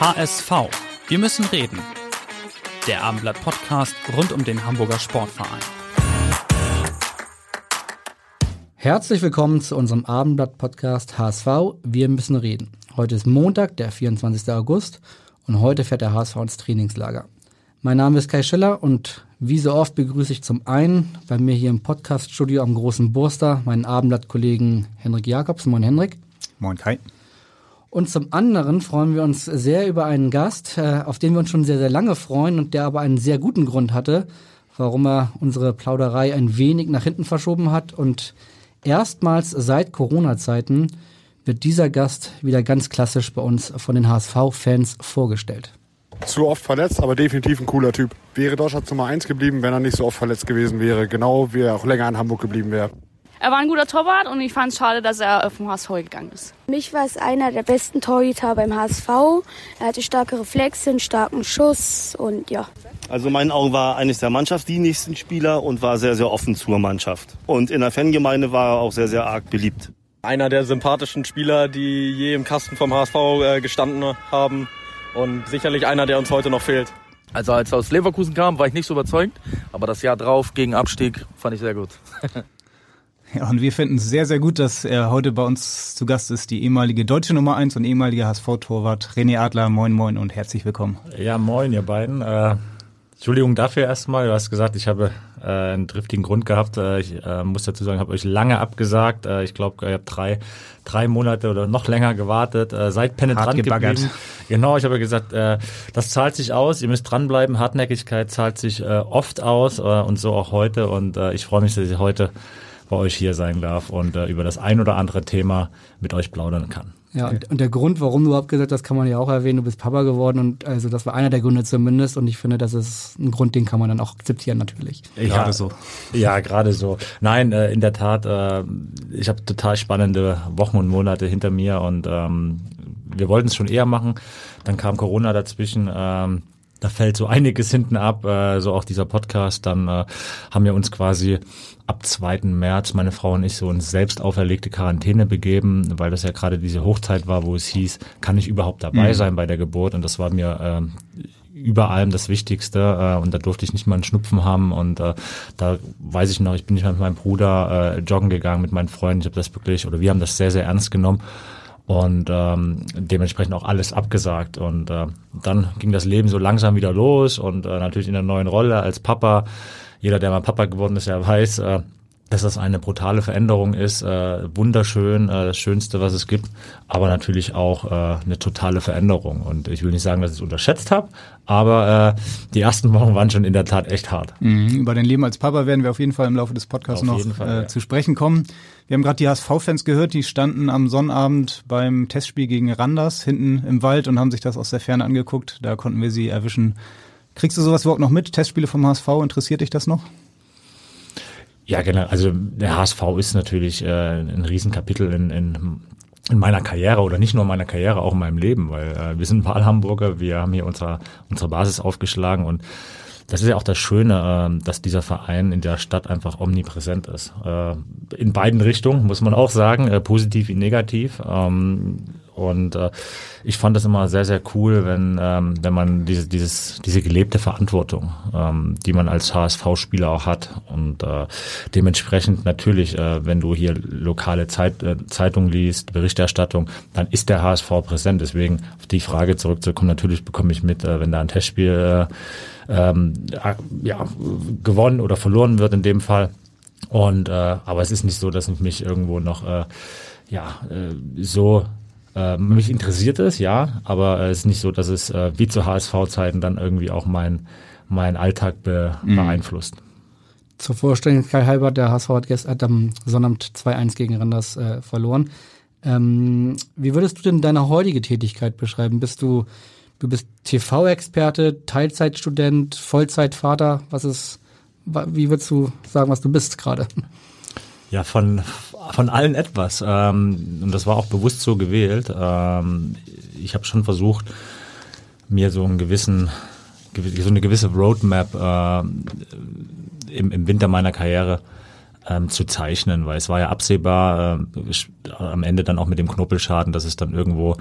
HSV. Wir müssen reden. Der Abendblatt Podcast rund um den Hamburger Sportverein. Herzlich willkommen zu unserem Abendblatt Podcast HSV. Wir müssen reden. Heute ist Montag, der 24. August und heute fährt der HSV ins Trainingslager. Mein Name ist Kai Schiller und wie so oft begrüße ich zum einen bei mir hier im Podcaststudio am Großen Burster meinen Abendblatt-Kollegen Henrik Jakobs. Moin Henrik. Moin Kai. Und zum anderen freuen wir uns sehr über einen Gast, äh, auf den wir uns schon sehr, sehr lange freuen und der aber einen sehr guten Grund hatte, warum er unsere Plauderei ein wenig nach hinten verschoben hat. Und erstmals seit Corona-Zeiten wird dieser Gast wieder ganz klassisch bei uns von den HSV-Fans vorgestellt. Zu oft verletzt, aber definitiv ein cooler Typ. Wäre Deutschland Nummer 1 geblieben, wenn er nicht so oft verletzt gewesen wäre. Genau wie er auch länger in Hamburg geblieben wäre. Er war ein guter Torwart und ich fand es schade, dass er vom HSV gegangen ist. Mich war es einer der besten Torhüter beim HSV. Er hatte starke Reflexe, einen starken Schuss und ja. Also in meinen Augen war eines der mannschaftsdienlichsten Spieler und war sehr, sehr offen zur Mannschaft. Und in der Fangemeinde war er auch sehr, sehr arg beliebt. Einer der sympathischen Spieler, die je im Kasten vom HSV äh, gestanden haben und sicherlich einer, der uns heute noch fehlt. Also als er aus Leverkusen kam, war ich nicht so überzeugt, aber das Jahr drauf gegen Abstieg fand ich sehr gut. Ja, und wir finden es sehr, sehr gut, dass er heute bei uns zu Gast ist, die ehemalige deutsche Nummer 1 und ehemalige HSV-Torwart René Adler. Moin, moin und herzlich willkommen. Ja, moin, ihr beiden. Äh, Entschuldigung dafür erstmal. Du hast gesagt, ich habe äh, einen driftigen Grund gehabt. Äh, ich äh, muss dazu sagen, habe euch lange abgesagt. Äh, ich glaube, ihr habt drei, drei Monate oder noch länger gewartet. Äh, seid penetrant geblieben. Genau, ich habe gesagt, das zahlt sich aus. Ihr müsst dranbleiben. Hartnäckigkeit zahlt sich oft aus und so auch heute. Und ich freue mich, dass ich heute bei euch hier sein darf und äh, über das ein oder andere Thema mit euch plaudern kann. Ja, und, und der Grund, warum du abgesagt hast, kann man ja auch erwähnen. Du bist Papa geworden und also das war einer der Gründe zumindest. Und ich finde, das ist ein Grund, den kann man dann auch akzeptieren natürlich. Ja, gerade so. Ja, gerade so. Nein, äh, in der Tat. Äh, ich habe total spannende Wochen und Monate hinter mir und ähm, wir wollten es schon eher machen. Dann kam Corona dazwischen. Ähm, da fällt so einiges hinten ab, äh, so auch dieser Podcast. Dann äh, haben wir uns quasi ab 2. März, meine Frau und ich, so in selbst auferlegte Quarantäne begeben, weil das ja gerade diese Hochzeit war, wo es hieß, kann ich überhaupt dabei mhm. sein bei der Geburt? Und das war mir äh, über allem das Wichtigste äh, und da durfte ich nicht mal einen Schnupfen haben und äh, da weiß ich noch, ich bin nicht mal mit meinem Bruder äh, joggen gegangen mit meinen Freunden, ich habe das wirklich oder wir haben das sehr sehr ernst genommen und ähm, dementsprechend auch alles abgesagt. Und äh, dann ging das Leben so langsam wieder los und äh, natürlich in der neuen Rolle als Papa. Jeder, der mal Papa geworden ist, ja weiß, äh, dass das eine brutale Veränderung ist, äh, wunderschön, äh, das Schönste, was es gibt, aber natürlich auch äh, eine totale Veränderung. Und ich will nicht sagen, dass ich es unterschätzt habe, aber äh, die ersten Wochen waren schon in der Tat echt hart. Mhm, über dein Leben als Papa werden wir auf jeden Fall im Laufe des Podcasts auf noch Fall, äh, ja. zu sprechen kommen. Wir haben gerade die HSV-Fans gehört, die standen am Sonnabend beim Testspiel gegen Randers hinten im Wald und haben sich das aus der Ferne angeguckt. Da konnten wir sie erwischen. Kriegst du sowas überhaupt noch mit? Testspiele vom HSV, interessiert dich das noch? Ja, genau. Also der HSV ist natürlich äh, ein Riesenkapitel in, in in meiner Karriere oder nicht nur in meiner Karriere, auch in meinem Leben, weil äh, wir sind Wahlhamburger, wir haben hier unsere, unsere Basis aufgeschlagen und das ist ja auch das Schöne, äh, dass dieser Verein in der Stadt einfach omnipräsent ist. Äh, in beiden Richtungen, muss man auch sagen, äh, positiv wie negativ. Ähm, und äh, ich fand das immer sehr, sehr cool, wenn, ähm, wenn man diese, dieses, diese gelebte Verantwortung, ähm, die man als HSV-Spieler auch hat. Und äh, dementsprechend natürlich, äh, wenn du hier lokale Zeit, äh, Zeitung liest, Berichterstattung, dann ist der HSV präsent. Deswegen auf die Frage zurückzukommen, natürlich bekomme ich mit, äh, wenn da ein Testspiel äh, ähm, ja, gewonnen oder verloren wird in dem Fall. Und äh, aber es ist nicht so, dass ich mich irgendwo noch äh, ja äh, so äh, mich interessiert es, ja, aber es ist nicht so, dass es äh, wie zu HSV-Zeiten dann irgendwie auch mein mein Alltag be mhm. beeinflusst. Zur Vorstellung, Kai Halbert, der HSV hat, gestern, hat am Sonnabend 2-1 gegen Randers äh, verloren. Ähm, wie würdest du denn deine heutige Tätigkeit beschreiben? Bist du, du bist TV-Experte, Teilzeitstudent, Vollzeitvater? Was ist, wie würdest du sagen, was du bist gerade? Ja, von, von allen etwas. Ähm, und das war auch bewusst so gewählt. Ähm, ich habe schon versucht, mir so einen gewissen, so eine gewisse Roadmap äh, im, im Winter meiner Karriere ähm, zu zeichnen, weil es war ja absehbar, äh, am Ende dann auch mit dem Knuppelschaden, dass es dann irgendwo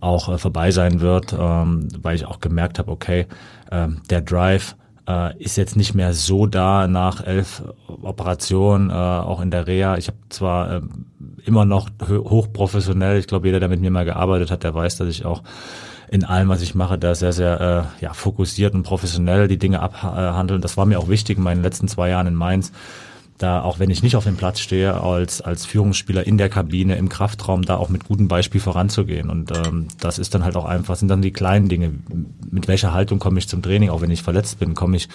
auch äh, vorbei sein wird, ähm, weil ich auch gemerkt habe, okay, äh, der Drive äh, ist jetzt nicht mehr so da nach elf Operationen, äh, auch in der Reha. Ich habe zwar äh, immer noch hochprofessionell, ich glaube, jeder, der mit mir mal gearbeitet hat, der weiß, dass ich auch in allem, was ich mache, da sehr, sehr äh, ja, fokussiert und professionell die Dinge abhandeln. Das war mir auch wichtig in meinen letzten zwei Jahren in Mainz, da auch wenn ich nicht auf dem Platz stehe, als, als Führungsspieler in der Kabine, im Kraftraum, da auch mit gutem Beispiel voranzugehen. Und ähm, das ist dann halt auch einfach, sind dann die kleinen Dinge. Mit welcher Haltung komme ich zum Training, auch wenn ich verletzt bin, komme ich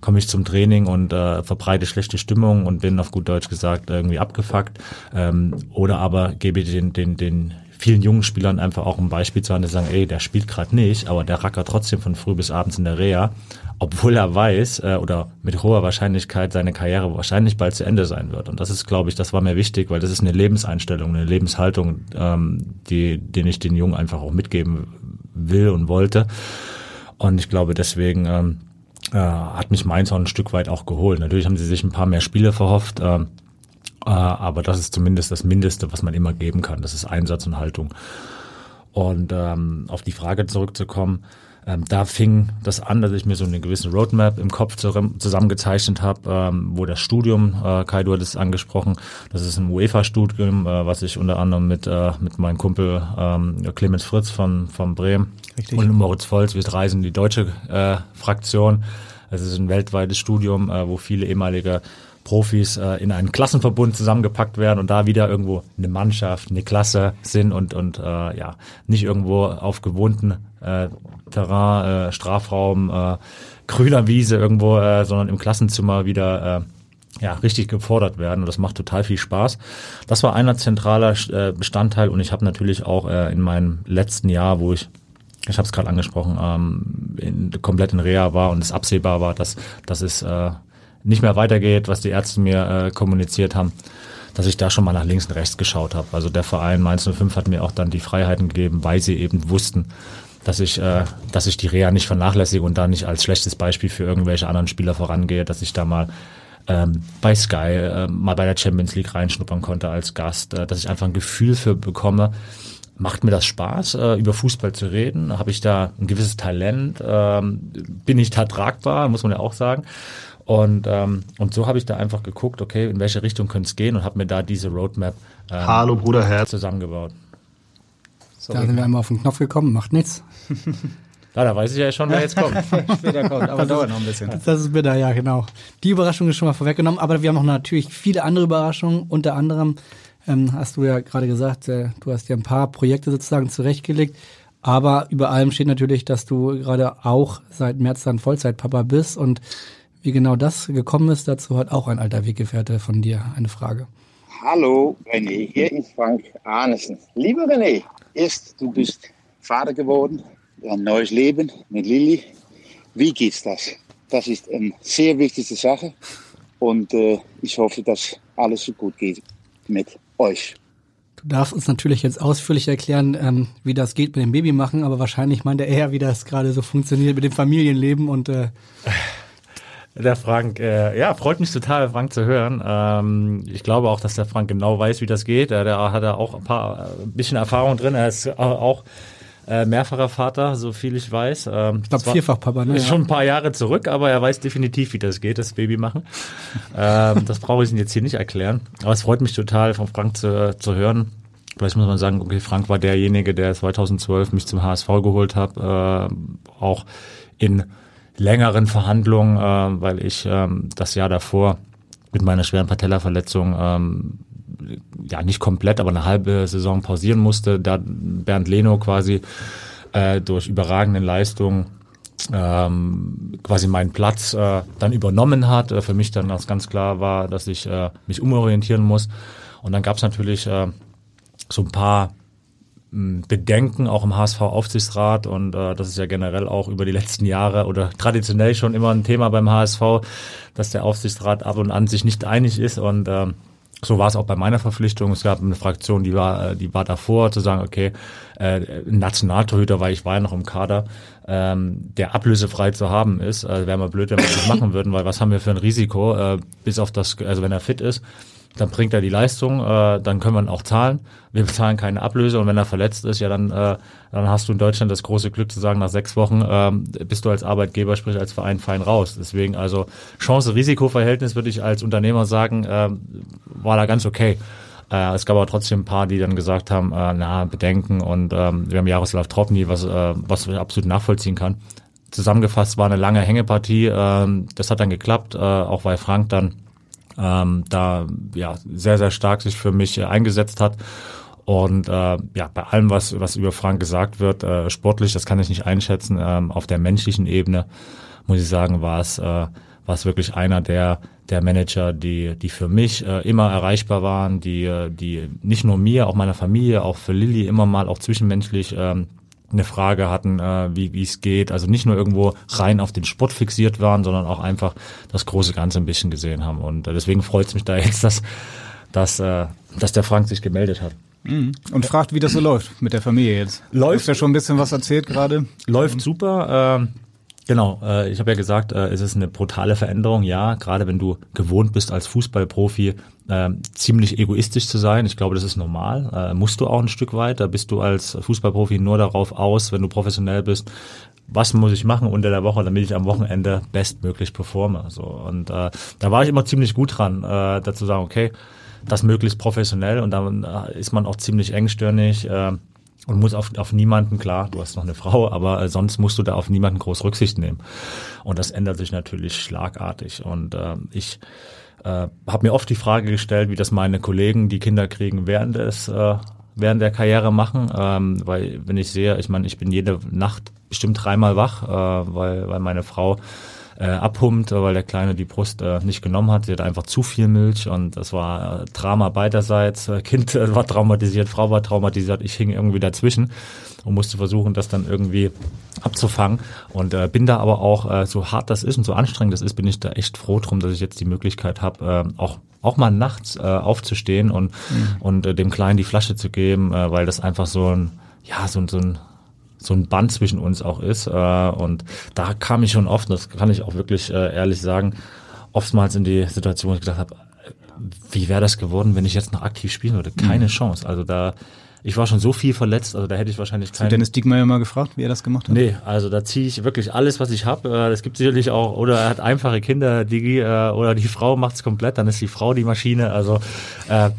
komme ich zum Training und äh, verbreite schlechte Stimmung und bin auf gut Deutsch gesagt irgendwie abgefuckt. Ähm, oder aber gebe den, den, den vielen jungen Spielern einfach auch ein Beispiel zu haben, die sagen, ey, der spielt gerade nicht, aber der rackert trotzdem von früh bis abends in der Reha obwohl er weiß äh, oder mit hoher Wahrscheinlichkeit seine Karriere wahrscheinlich bald zu Ende sein wird. Und das ist, glaube ich, das war mir wichtig, weil das ist eine Lebenseinstellung, eine Lebenshaltung, ähm, die, den ich den Jungen einfach auch mitgeben will und wollte. Und ich glaube, deswegen ähm, äh, hat mich Mainz auch ein Stück weit auch geholt. Natürlich haben sie sich ein paar mehr Spiele verhofft, äh, äh, aber das ist zumindest das Mindeste, was man immer geben kann. Das ist Einsatz und Haltung. Und ähm, auf die Frage zurückzukommen, ähm, da fing das an, dass ich mir so eine gewisse Roadmap im Kopf zusammengezeichnet habe, ähm, wo das Studium, äh, Kai, du hattest angesprochen, das ist ein UEFA-Studium, äh, was ich unter anderem mit, äh, mit meinem Kumpel ähm, Clemens Fritz von, von Bremen Richtig. und Moritz Volz, wir reisen die deutsche äh, Fraktion. Es ist ein weltweites Studium, äh, wo viele ehemalige Profis äh, in einen Klassenverbund zusammengepackt werden und da wieder irgendwo eine Mannschaft, eine Klasse sind und, und äh, ja, nicht irgendwo auf gewohnten äh, Terrain, äh, Strafraum, äh, grüner Wiese irgendwo, äh, sondern im Klassenzimmer wieder äh, ja, richtig gefordert werden und das macht total viel Spaß. Das war einer zentraler äh, Bestandteil und ich habe natürlich auch äh, in meinem letzten Jahr, wo ich ich habe es gerade angesprochen, ähm, in, komplett in Reha war und es absehbar war, dass, dass es äh, nicht mehr weitergeht, was die Ärzte mir äh, kommuniziert haben, dass ich da schon mal nach links und rechts geschaut habe. Also der Verein Mainz 05 hat mir auch dann die Freiheiten gegeben, weil sie eben wussten, dass ich, äh, dass ich die Reha nicht vernachlässige und da nicht als schlechtes Beispiel für irgendwelche anderen Spieler vorangehe, dass ich da mal ähm, bei Sky äh, mal bei der Champions League reinschnuppern konnte als Gast, äh, dass ich einfach ein Gefühl für bekomme, macht mir das Spaß, äh, über Fußball zu reden? Habe ich da ein gewisses Talent? Ähm, bin ich da tragbar, muss man ja auch sagen. Und, ähm, und so habe ich da einfach geguckt, okay, in welche Richtung könnte es gehen und habe mir da diese Roadmap ähm, Hallo, Bruder zusammengebaut. Sorry. Da sind wir einmal auf den Knopf gekommen, macht nichts. Ja, da weiß ich ja schon, wer jetzt kommt. Später kommt, aber das dauert noch ein bisschen. Das ist bitter, ja, genau. Die Überraschung ist schon mal vorweggenommen, aber wir haben noch natürlich viele andere Überraschungen. Unter anderem ähm, hast du ja gerade gesagt, äh, du hast ja ein paar Projekte sozusagen zurechtgelegt. Aber über allem steht natürlich, dass du gerade auch seit März dann Vollzeitpapa bist und wie genau das gekommen ist, dazu hat auch ein alter Weggefährte von dir eine Frage. Hallo René, hier ist Frank Arnesen. Lieber René, erst du bist Vater geworden, ein neues Leben mit Lilly. Wie geht's das? Das ist eine sehr wichtige Sache und äh, ich hoffe, dass alles so gut geht mit euch. Du darfst uns natürlich jetzt ausführlich erklären, ähm, wie das geht mit dem Babymachen, aber wahrscheinlich meint er eher, wie das gerade so funktioniert mit dem Familienleben und äh Der Frank, äh, ja, freut mich total, Frank zu hören. Ähm, ich glaube auch, dass der Frank genau weiß, wie das geht. Der, der hat da auch ein paar, äh, ein bisschen Erfahrung drin. Er ist auch äh, mehrfacher Vater, so viel ich weiß. Ähm, ich glaube vierfach Papa, ne? Schon ein paar Jahre zurück, aber er weiß definitiv, wie das geht, das Baby machen. ähm, das brauche ich Ihnen jetzt hier nicht erklären. Aber es freut mich total, von Frank zu, zu hören. Vielleicht muss man sagen, okay, Frank war derjenige, der 2012 mich zum HSV geholt hat, äh, auch in längeren Verhandlungen, äh, weil ich ähm, das Jahr davor mit meiner schweren Patellaverletzung ähm, ja nicht komplett, aber eine halbe Saison pausieren musste, da Bernd Leno quasi äh, durch überragende Leistungen ähm, quasi meinen Platz äh, dann übernommen hat. Äh, für mich dann ganz klar war, dass ich äh, mich umorientieren muss. Und dann gab es natürlich äh, so ein paar Bedenken auch im HSV-Aufsichtsrat und äh, das ist ja generell auch über die letzten Jahre oder traditionell schon immer ein Thema beim HSV, dass der Aufsichtsrat ab und an sich nicht einig ist und äh, so war es auch bei meiner Verpflichtung. Es gab eine Fraktion, die war, die war davor, zu sagen, okay, äh, Nationaltorhüter, weil ich war ja noch im Kader, ähm, der ablösefrei zu haben ist. Also wäre mal blöd, wenn wir das machen würden, weil was haben wir für ein Risiko, äh, bis auf das, also wenn er fit ist, dann bringt er die Leistung, äh, dann können wir ihn auch zahlen. Wir bezahlen keine Ablöse und wenn er verletzt ist, ja dann, äh, dann hast du in Deutschland das große Glück zu sagen, nach sechs Wochen äh, bist du als Arbeitgeber, sprich als Verein fein raus. Deswegen also Chance-Risiko-Verhältnis würde ich als Unternehmer sagen, äh, war da ganz okay. Äh, es gab aber trotzdem ein paar, die dann gesagt haben, äh, na, Bedenken und ähm, wir haben Jaroslav Tropny, was, äh, was ich absolut nachvollziehen kann. Zusammengefasst war eine lange Hängepartie, äh, das hat dann geklappt, äh, auch weil Frank dann ähm, da ja sehr, sehr stark sich für mich äh, eingesetzt hat. Und äh, ja, bei allem, was, was über Frank gesagt wird, äh, sportlich, das kann ich nicht einschätzen. Ähm, auf der menschlichen Ebene, muss ich sagen, war es, äh, war es wirklich einer der, der Manager, die, die für mich äh, immer erreichbar waren, die, äh, die nicht nur mir, auch meiner Familie, auch für Lilly immer mal auch zwischenmenschlich ähm, eine Frage hatten, äh, wie wie es geht. Also nicht nur irgendwo rein auf den Sport fixiert waren, sondern auch einfach das große Ganze ein bisschen gesehen haben. Und äh, deswegen freut es mich da jetzt, dass, dass, äh, dass der Frank sich gemeldet hat. Mhm. Und fragt, wie das so läuft mit der Familie jetzt. Läuft. Du hast ja schon ein bisschen was erzählt gerade. Läuft super. Äh, Genau, äh, ich habe ja gesagt, äh, es ist eine brutale Veränderung, ja, gerade wenn du gewohnt bist als Fußballprofi äh, ziemlich egoistisch zu sein. Ich glaube, das ist normal, äh, musst du auch ein Stück weit, da bist du als Fußballprofi nur darauf aus, wenn du professionell bist, was muss ich machen unter der Woche, damit ich am Wochenende bestmöglich performe. So und äh, da war ich immer ziemlich gut dran, äh, dazu sagen, okay, das möglichst professionell und dann äh, ist man auch ziemlich engstirnig. Äh, und muss auf, auf niemanden, klar, du hast noch eine Frau, aber äh, sonst musst du da auf niemanden groß Rücksicht nehmen. Und das ändert sich natürlich schlagartig. Und äh, ich äh, habe mir oft die Frage gestellt, wie das meine Kollegen, die Kinder kriegen, während des äh, während der Karriere machen, ähm, weil wenn ich sehe, ich meine, ich bin jede Nacht bestimmt dreimal wach, äh, weil, weil meine Frau äh, abpumpt, weil der Kleine die Brust äh, nicht genommen hat. Sie hat einfach zu viel Milch und das war äh, Drama beiderseits. Kind äh, war traumatisiert, Frau war traumatisiert, ich hing irgendwie dazwischen und musste versuchen, das dann irgendwie abzufangen. Und äh, bin da aber auch, äh, so hart das ist und so anstrengend das ist, bin ich da echt froh drum, dass ich jetzt die Möglichkeit habe, äh, auch auch mal nachts äh, aufzustehen und mhm. und äh, dem Kleinen die Flasche zu geben, äh, weil das einfach so ein ja so, so ein so ein Band zwischen uns auch ist. Äh, und da kam ich schon oft, das kann ich auch wirklich äh, ehrlich sagen, oftmals in die Situation, wo ich gedacht habe, wie wäre das geworden, wenn ich jetzt noch aktiv spielen würde? Keine mhm. Chance. Also da, ich war schon so viel verletzt, also da hätte ich wahrscheinlich keinen. Dennis Diekmeyer mal gefragt, wie er das gemacht hat? Nee, also da ziehe ich wirklich alles, was ich habe. Äh, es gibt sicherlich auch, oder er hat einfache Kinder, Digi, äh, oder die Frau macht es komplett, dann ist die Frau die Maschine. Also äh,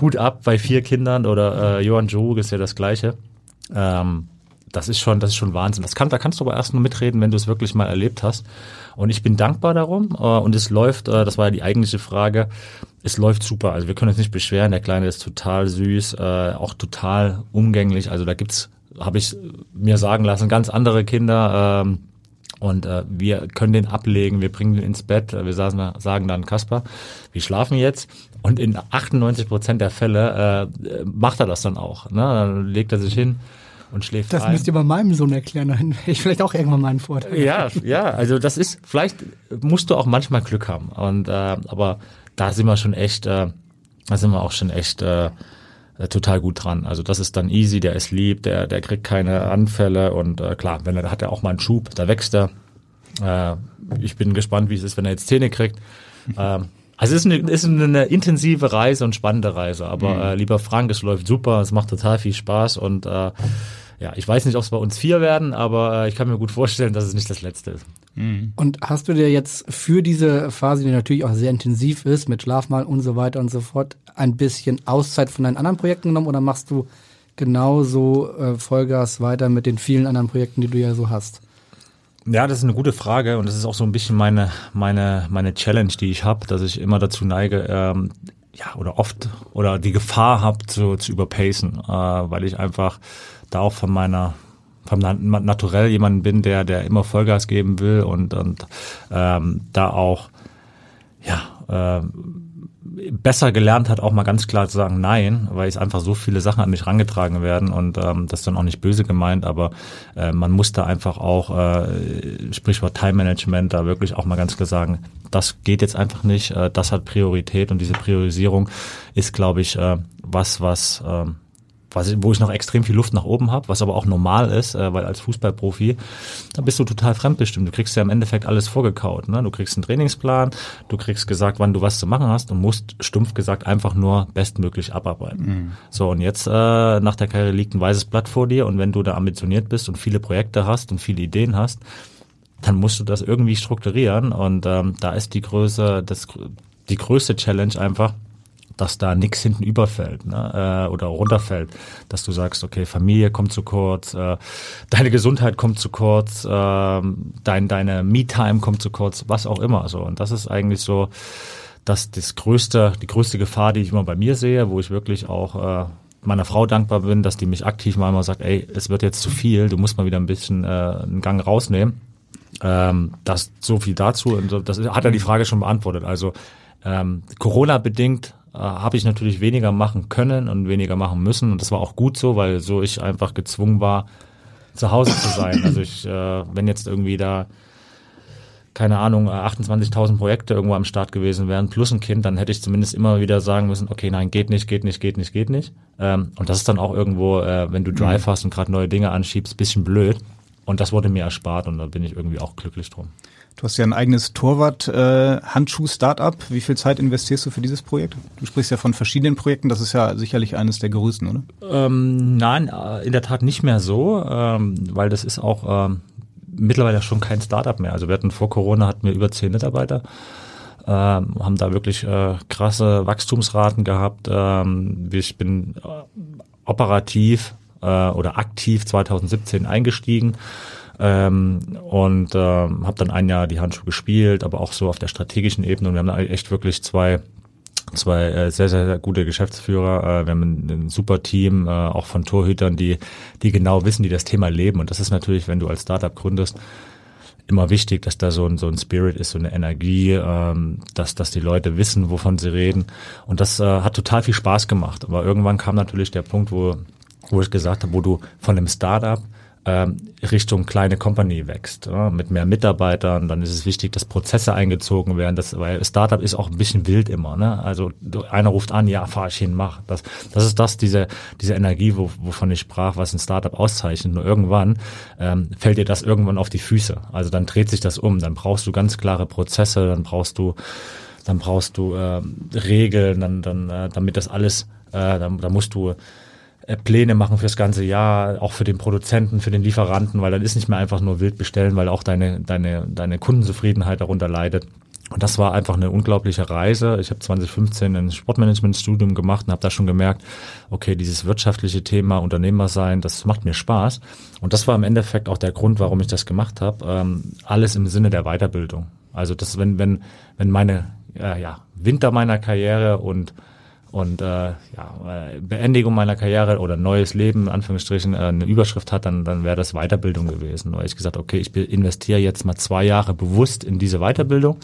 Hut ab bei vier Kindern oder äh, Johann Joe ist ja das Gleiche. Ähm, das ist schon, das ist schon Wahnsinn. Das kann, da kannst du aber erst nur mitreden, wenn du es wirklich mal erlebt hast. Und ich bin dankbar darum. Äh, und es läuft, äh, das war ja die eigentliche Frage, es läuft super. Also wir können uns nicht beschweren. Der Kleine ist total süß, äh, auch total umgänglich. Also da gibt's, habe ich mir sagen lassen, ganz andere Kinder. Ähm, und äh, wir können den ablegen, wir bringen den ins Bett, wir sagen, sagen dann, Kasper, wir schlafen jetzt. Und in 98 Prozent der Fälle äh, macht er das dann auch. Ne? Dann legt er sich hin, und schläft Das ein. müsst ihr bei meinem Sohn erklären, dann hätte ich vielleicht auch irgendwann mal einen Vorteil. Ja, ja, also das ist, vielleicht musst du auch manchmal Glück haben. Und äh, aber da sind wir schon echt, äh, da sind wir auch schon echt äh, total gut dran. Also das ist dann easy, der ist lieb, der, der kriegt keine Anfälle und äh, klar, wenn er hat er auch mal einen Schub, da wächst er. Äh, ich bin gespannt, wie es ist, wenn er jetzt Zähne kriegt. Ähm, also es ist eine, ist eine intensive Reise und spannende Reise. Aber mhm. äh, lieber Frank, es läuft super, es macht total viel Spaß und äh, ja, ich weiß nicht, ob es bei uns vier werden, aber äh, ich kann mir gut vorstellen, dass es nicht das letzte ist. Mhm. Und hast du dir jetzt für diese Phase, die natürlich auch sehr intensiv ist, mit Schlafmal und so weiter und so fort, ein bisschen Auszeit von deinen anderen Projekten genommen oder machst du genauso äh, Vollgas weiter mit den vielen anderen Projekten, die du ja so hast? Ja, das ist eine gute Frage und das ist auch so ein bisschen meine meine meine Challenge, die ich habe, dass ich immer dazu neige, ähm, ja oder oft oder die Gefahr habe zu, zu überpacen, äh, weil ich einfach da auch von meiner vom Naturell jemand bin, der der immer Vollgas geben will und und ähm, da auch ja äh, besser gelernt hat, auch mal ganz klar zu sagen Nein, weil es einfach so viele Sachen an mich rangetragen werden und ähm, das ist dann auch nicht böse gemeint, aber äh, man muss da einfach auch, äh, Sprichwort Time Management, da wirklich auch mal ganz klar sagen, das geht jetzt einfach nicht, äh, das hat Priorität und diese Priorisierung ist, glaube ich, äh, was, was äh, was, wo ich noch extrem viel Luft nach oben habe, was aber auch normal ist, äh, weil als Fußballprofi, da bist du total fremdbestimmt. Du kriegst ja im Endeffekt alles vorgekaut. Ne? Du kriegst einen Trainingsplan, du kriegst gesagt, wann du was zu machen hast und musst stumpf gesagt einfach nur bestmöglich abarbeiten. Mhm. So, und jetzt äh, nach der Karriere liegt ein weißes Blatt vor dir und wenn du da ambitioniert bist und viele Projekte hast und viele Ideen hast, dann musst du das irgendwie strukturieren und ähm, da ist die Größe, das, die größte Challenge einfach, dass da nichts hinten überfällt ne, äh, oder runterfällt, dass du sagst, okay, Familie kommt zu kurz, äh, deine Gesundheit kommt zu kurz, äh, dein, deine Me-Time kommt zu kurz, was auch immer. So und das ist eigentlich so, dass das größte, die größte Gefahr, die ich immer bei mir sehe, wo ich wirklich auch äh, meiner Frau dankbar bin, dass die mich aktiv mal immer sagt, ey, es wird jetzt zu viel, du musst mal wieder ein bisschen einen Gang rausnehmen. Ähm, das so viel dazu. Und das hat er die Frage schon beantwortet. Also ähm, Corona bedingt äh, habe ich natürlich weniger machen können und weniger machen müssen. Und das war auch gut so, weil so ich einfach gezwungen war, zu Hause zu sein. Also ich, äh, wenn jetzt irgendwie da keine Ahnung, 28.000 äh, Projekte irgendwo am Start gewesen wären, plus ein Kind, dann hätte ich zumindest immer wieder sagen müssen, okay, nein, geht nicht, geht nicht, geht nicht, geht nicht. Ähm, und das ist dann auch irgendwo, äh, wenn du Drive mhm. hast und gerade neue Dinge anschiebst, bisschen blöd. Und das wurde mir erspart und da bin ich irgendwie auch glücklich drum. Du hast ja ein eigenes Torwart-Handschuh-Startup. Wie viel Zeit investierst du für dieses Projekt? Du sprichst ja von verschiedenen Projekten. Das ist ja sicherlich eines der größten, oder? Ähm, nein, äh, in der Tat nicht mehr so, ähm, weil das ist auch ähm, mittlerweile schon kein Startup mehr. Also wir hatten vor Corona hatten wir über zehn Mitarbeiter. Ähm, haben da wirklich äh, krasse Wachstumsraten gehabt. Ähm, ich bin äh, operativ äh, oder aktiv 2017 eingestiegen ähm, und äh, habe dann ein Jahr die Handschuhe gespielt, aber auch so auf der strategischen Ebene. Und wir haben da echt wirklich zwei zwei äh, sehr, sehr, sehr gute Geschäftsführer. Äh, wir haben ein, ein super Team, äh, auch von Torhütern, die, die genau wissen, die das Thema leben. Und das ist natürlich, wenn du als Startup gründest, immer wichtig, dass da so ein, so ein Spirit ist, so eine Energie, ähm, dass, dass die Leute wissen, wovon sie reden. Und das äh, hat total viel Spaß gemacht. Aber irgendwann kam natürlich der Punkt, wo, wo ich gesagt habe, wo du von einem Startup ähm, Richtung kleine Company wächst, ja, mit mehr Mitarbeitern, dann ist es wichtig, dass Prozesse eingezogen werden, das, weil Startup ist auch ein bisschen wild immer, ne? Also einer ruft an, ja, fahr ich hin, mach. Das, das ist das, diese, diese Energie, wo, wovon ich sprach, was ein Startup auszeichnet. Nur irgendwann ähm, fällt dir das irgendwann auf die Füße. Also dann dreht sich das um, dann brauchst du ganz klare Prozesse, dann brauchst du dann brauchst du äh, Regeln, dann, dann, äh, damit das alles, äh, dann, dann musst du Pläne machen fürs ganze Jahr, auch für den Produzenten, für den Lieferanten, weil dann ist nicht mehr einfach nur wild bestellen, weil auch deine, deine, deine Kundenzufriedenheit darunter leidet. Und das war einfach eine unglaubliche Reise. Ich habe 2015 ein Sportmanagement-Studium gemacht und habe da schon gemerkt, okay, dieses wirtschaftliche Thema, Unternehmer sein, das macht mir Spaß. Und das war im Endeffekt auch der Grund, warum ich das gemacht habe. Ähm, alles im Sinne der Weiterbildung. Also das, wenn, wenn, wenn meine äh, ja, Winter meiner Karriere und und äh, ja, äh, Beendigung meiner Karriere oder neues Leben, in Anführungsstrichen, äh, eine Überschrift hat, dann, dann wäre das Weiterbildung gewesen. Weil ich gesagt, okay, ich investiere jetzt mal zwei Jahre bewusst in diese Weiterbildung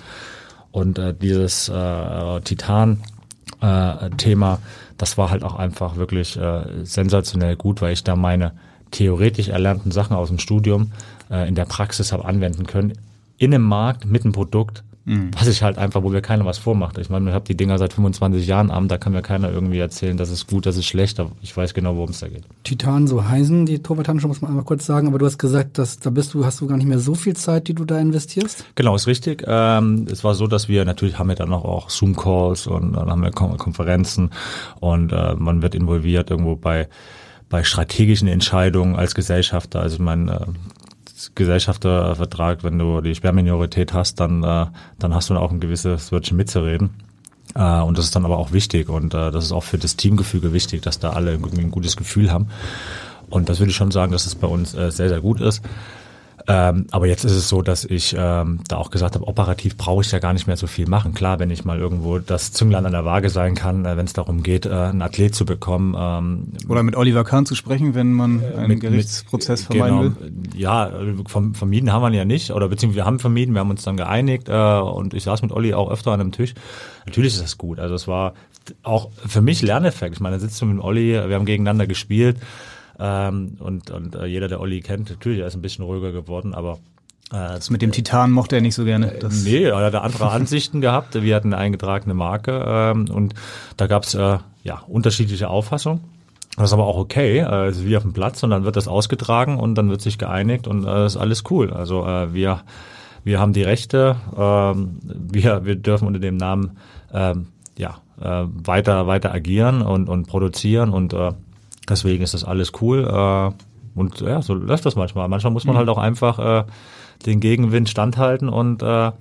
und äh, dieses äh, Titan-Thema, äh, das war halt auch einfach wirklich äh, sensationell gut, weil ich da meine theoretisch erlernten Sachen aus dem Studium äh, in der Praxis habe anwenden können. In einem Markt mit einem Produkt, Mhm. Was ich halt einfach, wo mir keiner was vormacht. Ich meine, ich habe die Dinger seit 25 Jahren am, da kann mir keiner irgendwie erzählen, das ist gut, das ist schlecht, aber ich weiß genau, worum es da geht. Titan, so heißen die Torwarthandschuhe, muss man einmal kurz sagen, aber du hast gesagt, dass da bist du, hast du gar nicht mehr so viel Zeit, die du da investierst? Genau, ist richtig. Ähm, es war so, dass wir, natürlich haben wir dann auch, auch Zoom-Calls und dann haben wir Konferenzen und äh, man wird involviert irgendwo bei bei strategischen Entscheidungen als Gesellschafter. Also mein äh, Gesellschaftervertrag, wenn du die Sperrminorität hast, dann, äh, dann hast du auch ein gewisses Wörtchen mitzureden. Äh, und das ist dann aber auch wichtig und äh, das ist auch für das Teamgefüge wichtig, dass da alle ein gutes Gefühl haben. Und das würde ich schon sagen, dass es bei uns sehr, sehr gut ist. Ähm, aber jetzt ist es so, dass ich ähm, da auch gesagt habe, operativ brauche ich ja gar nicht mehr so viel machen. Klar, wenn ich mal irgendwo das Zünglein an der Waage sein kann, äh, wenn es darum geht, äh, einen Athlet zu bekommen. Ähm, Oder mit Oliver Kahn zu sprechen, wenn man einen mit, Gerichtsprozess mit, vermeiden genau, will. Ja, vermieden haben wir ja nicht. Oder beziehungsweise wir haben vermieden, wir haben uns dann geeinigt äh, und ich saß mit Olli auch öfter an einem Tisch. Natürlich ist das gut. Also es war auch für mich Lerneffekt. Ich meine, da sitzt du mit Olli, wir haben gegeneinander gespielt. Ähm, und und äh, jeder, der Olli kennt, natürlich, er ist ein bisschen ruhiger geworden, aber äh, das mit dem Titan mochte er nicht so gerne. Das nee, er hat andere Ansichten gehabt. Wir hatten eine eingetragene Marke ähm, und da gab es äh, ja, unterschiedliche Auffassungen. Das ist aber auch okay, also wie auf dem Platz und dann wird das ausgetragen und dann wird sich geeinigt und äh, ist alles cool. Also äh, wir, wir haben die Rechte, ähm, wir, wir dürfen unter dem Namen ähm, ja, äh, weiter, weiter agieren und, und produzieren und äh, Deswegen ist das alles cool. Äh, und ja, so läuft das manchmal. Manchmal muss man mhm. halt auch einfach äh, den Gegenwind standhalten und, äh,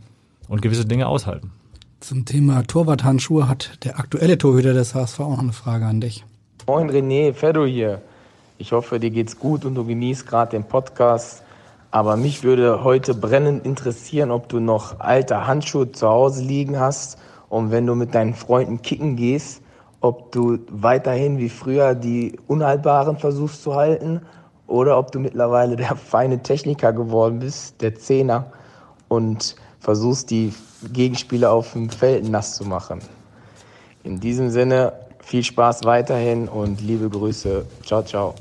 und gewisse Dinge aushalten. Zum Thema Torwarthandschuhe hat der aktuelle Torhüter des HSV auch eine Frage an dich. Moin René, Ferdo hier. Ich hoffe, dir geht's gut und du genießt gerade den Podcast. Aber mich würde heute brennend interessieren, ob du noch alte Handschuhe zu Hause liegen hast und wenn du mit deinen Freunden kicken gehst, ob du weiterhin wie früher die Unhaltbaren versuchst zu halten oder ob du mittlerweile der feine Techniker geworden bist, der Zehner und versuchst die Gegenspieler auf dem Feld nass zu machen. In diesem Sinne viel Spaß weiterhin und liebe Grüße. Ciao, ciao.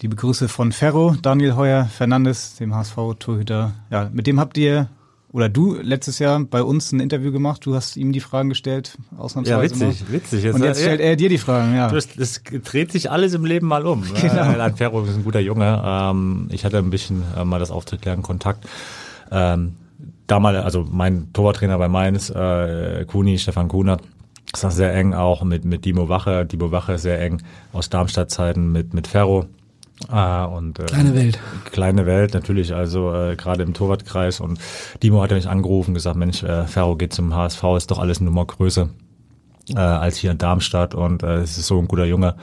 Liebe Grüße von Ferro, Daniel Heuer Fernandes, dem HSV-Torhüter. Ja, mit dem habt ihr oder du letztes Jahr bei uns ein Interview gemacht, du hast ihm die Fragen gestellt, ausnahmsweise. Ja, witzig, mal. witzig. Jetzt, Und jetzt stellt er dir die Fragen, ja. Es dreht sich alles im Leben mal um. Genau. Äh, Ferro ist ein guter Junge. Ähm, ich hatte ein bisschen äh, mal das Auftrittlernen Kontakt. Ähm, damals, also mein Torwarttrainer bei Mainz, äh, Kuni, Stefan Kunert, ist auch sehr eng auch mit, mit Dimo Wache. Dimo Wache ist sehr eng aus Darmstadt-Zeiten mit, mit Ferro. Ah, und, äh, kleine Welt. Kleine Welt, natürlich, also äh, gerade im Torwartkreis. Und Dimo hat mich angerufen, gesagt, Mensch, äh, Ferro geht zum HSV, ist doch alles eine Nummer größer äh, als hier in Darmstadt und äh, es ist so ein guter Junge.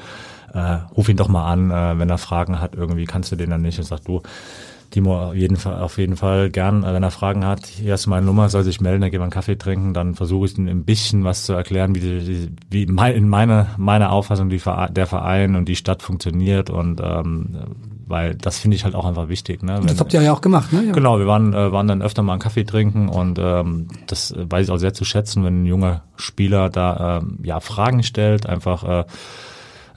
Äh, ruf ihn doch mal an, äh, wenn er Fragen hat, irgendwie kannst du den dann nicht und sag du, Timo auf jeden Fall, auf jeden Fall gern, äh, wenn er Fragen hat, hier ist meine Nummer, soll sich melden, dann gehen wir einen Kaffee trinken, dann versuche ich ihm ein bisschen was zu erklären, wie, die, wie in meiner meiner Auffassung die der Verein und die Stadt funktioniert und ähm, weil das finde ich halt auch einfach wichtig. Ne? Wenn, das habt ihr ja auch gemacht, ne? Ja. Genau, wir waren, äh, waren dann öfter mal einen Kaffee trinken und ähm, das weiß ich auch sehr zu schätzen, wenn ein junger Spieler da ähm, ja Fragen stellt, einfach äh,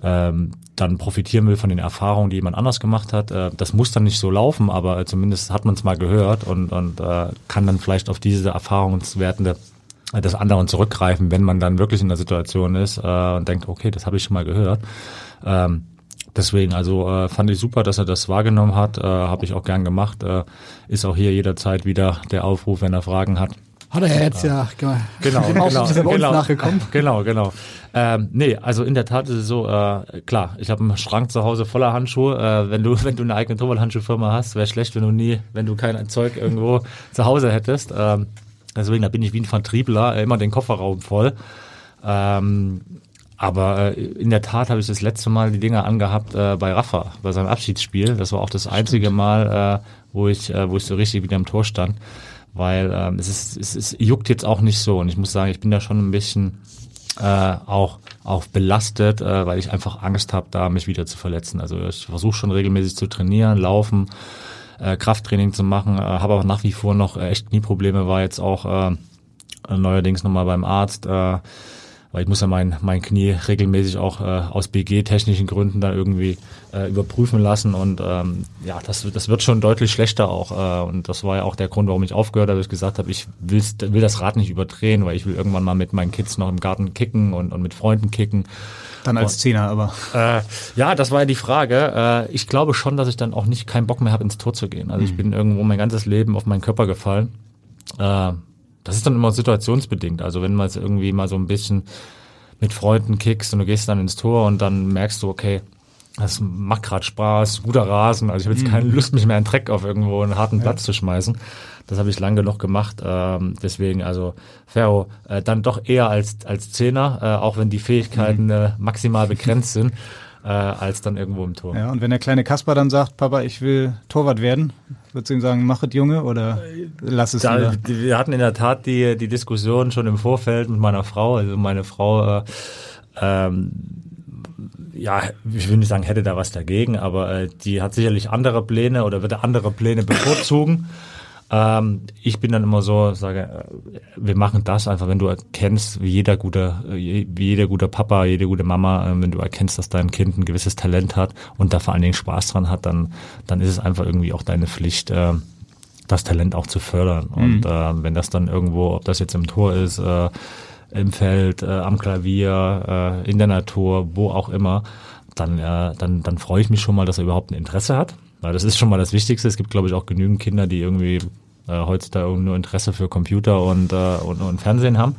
ähm, dann profitieren will von den Erfahrungen, die jemand anders gemacht hat. Äh, das muss dann nicht so laufen, aber zumindest hat man es mal gehört und, und äh, kann dann vielleicht auf diese Erfahrungswerten der, des anderen zurückgreifen, wenn man dann wirklich in der Situation ist äh, und denkt, okay, das habe ich schon mal gehört. Ähm, deswegen, also äh, fand ich super, dass er das wahrgenommen hat, äh, habe ich auch gern gemacht. Äh, ist auch hier jederzeit wieder der Aufruf, wenn er Fragen hat. Hat er jetzt ja, genau, genau, genau, genau, nachgekommen. Genau, genau. Ähm, nee, also in der Tat ist es so, äh, klar, ich habe einen Schrank zu Hause voller Handschuhe. Äh, wenn du, wenn du eine eigene Torwart-Handschuhfirma hast, wäre schlecht, wenn du nie, wenn du kein Zeug irgendwo zu Hause hättest. Ähm, deswegen, da bin ich wie ein Vertriebler, äh, immer den Kofferraum voll. Ähm, aber äh, in der Tat habe ich das letzte Mal die Dinger angehabt äh, bei Rafa, bei seinem Abschiedsspiel. Das war auch das einzige Mal, äh, wo ich, äh, wo ich so richtig wieder im Tor stand weil ähm, es, ist, es, es juckt jetzt auch nicht so und ich muss sagen, ich bin da schon ein bisschen äh, auch auch belastet, äh, weil ich einfach Angst habe, da mich wieder zu verletzen. Also ich versuche schon regelmäßig zu trainieren, laufen, äh, Krafttraining zu machen, äh, habe aber nach wie vor noch echt Knieprobleme, war jetzt auch äh, neuerdings nochmal beim Arzt. Äh, weil ich muss ja mein, mein Knie regelmäßig auch äh, aus BG-technischen Gründen da irgendwie äh, überprüfen lassen und ähm, ja, das, das wird schon deutlich schlechter auch äh, und das war ja auch der Grund, warum ich aufgehört habe, dass ich gesagt habe, ich will's, will das Rad nicht überdrehen, weil ich will irgendwann mal mit meinen Kids noch im Garten kicken und, und mit Freunden kicken. Dann als Zehner aber. Äh, ja, das war ja die Frage. Äh, ich glaube schon, dass ich dann auch nicht keinen Bock mehr habe, ins Tor zu gehen. Also mhm. ich bin irgendwo mein ganzes Leben auf meinen Körper gefallen. Äh, das ist dann immer situationsbedingt. Also wenn man es irgendwie mal so ein bisschen mit Freunden kickst und du gehst dann ins Tor und dann merkst du, okay, das macht gerade Spaß, guter Rasen. Also ich habe jetzt mhm. keine Lust, mich mehr in Dreck auf irgendwo einen harten Platz ja. zu schmeißen. Das habe ich lange genug gemacht. Ähm, deswegen, also Ferro, äh, dann doch eher als, als Zehner, äh, auch wenn die Fähigkeiten mhm. äh, maximal begrenzt sind. Äh, als dann irgendwo im Tor. Ja, und wenn der kleine Kasper dann sagt, Papa, ich will Torwart werden, würdest du ihm sagen, mach es Junge oder lass es da, lieber? Wir hatten in der Tat die, die Diskussion schon im Vorfeld mit meiner Frau. Also meine Frau, äh, ähm, ja, ich will nicht sagen, hätte da was dagegen, aber äh, die hat sicherlich andere Pläne oder würde andere Pläne bevorzugen. Ähm, ich bin dann immer so, sage, äh, wir machen das einfach, wenn du erkennst, wie jeder gute, wie jeder gute Papa, jede gute Mama, äh, wenn du erkennst, dass dein Kind ein gewisses Talent hat und da vor allen Dingen Spaß dran hat, dann, dann ist es einfach irgendwie auch deine Pflicht, äh, das Talent auch zu fördern. Mhm. Und äh, wenn das dann irgendwo, ob das jetzt im Tor ist, äh, im Feld, äh, am Klavier, äh, in der Natur, wo auch immer, dann, äh, dann, dann freue ich mich schon mal, dass er überhaupt ein Interesse hat. Weil das ist schon mal das Wichtigste. Es gibt, glaube ich, auch genügend Kinder, die irgendwie äh, heutzutage nur Interesse für Computer und, äh, und, und Fernsehen haben.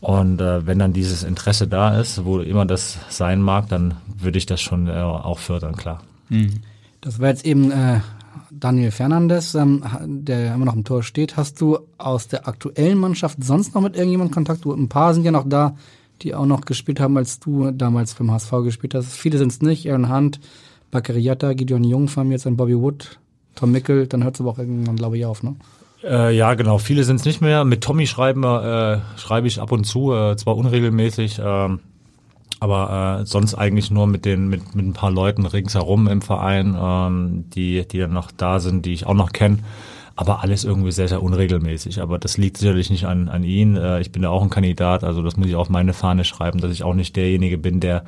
Und äh, wenn dann dieses Interesse da ist, wo immer das sein mag, dann würde ich das schon äh, auch fördern, klar. Mhm. Das war jetzt eben äh, Daniel Fernandes, ähm, der immer noch im Tor steht. Hast du aus der aktuellen Mannschaft sonst noch mit irgendjemandem Kontakt? Du, ein paar sind ja noch da, die auch noch gespielt haben, als du damals beim HSV gespielt hast. Viele sind es nicht. Aaron Hunt, Bakariata, Gideon Jung fahren jetzt an Bobby Wood, Tom Mickel, dann hört es aber auch irgendwann, glaube ich, auf, ne? Äh, ja, genau. Viele sind es nicht mehr. Mit Tommy schreiben äh, schreibe ich ab und zu, äh, zwar unregelmäßig, äh, aber äh, sonst eigentlich nur mit den mit, mit ein paar Leuten ringsherum im Verein, ähm, die die dann noch da sind, die ich auch noch kenne. Aber alles irgendwie sehr, sehr unregelmäßig. Aber das liegt sicherlich nicht an, an ihn. Äh, ich bin da auch ein Kandidat, also das muss ich auf meine Fahne schreiben, dass ich auch nicht derjenige bin, der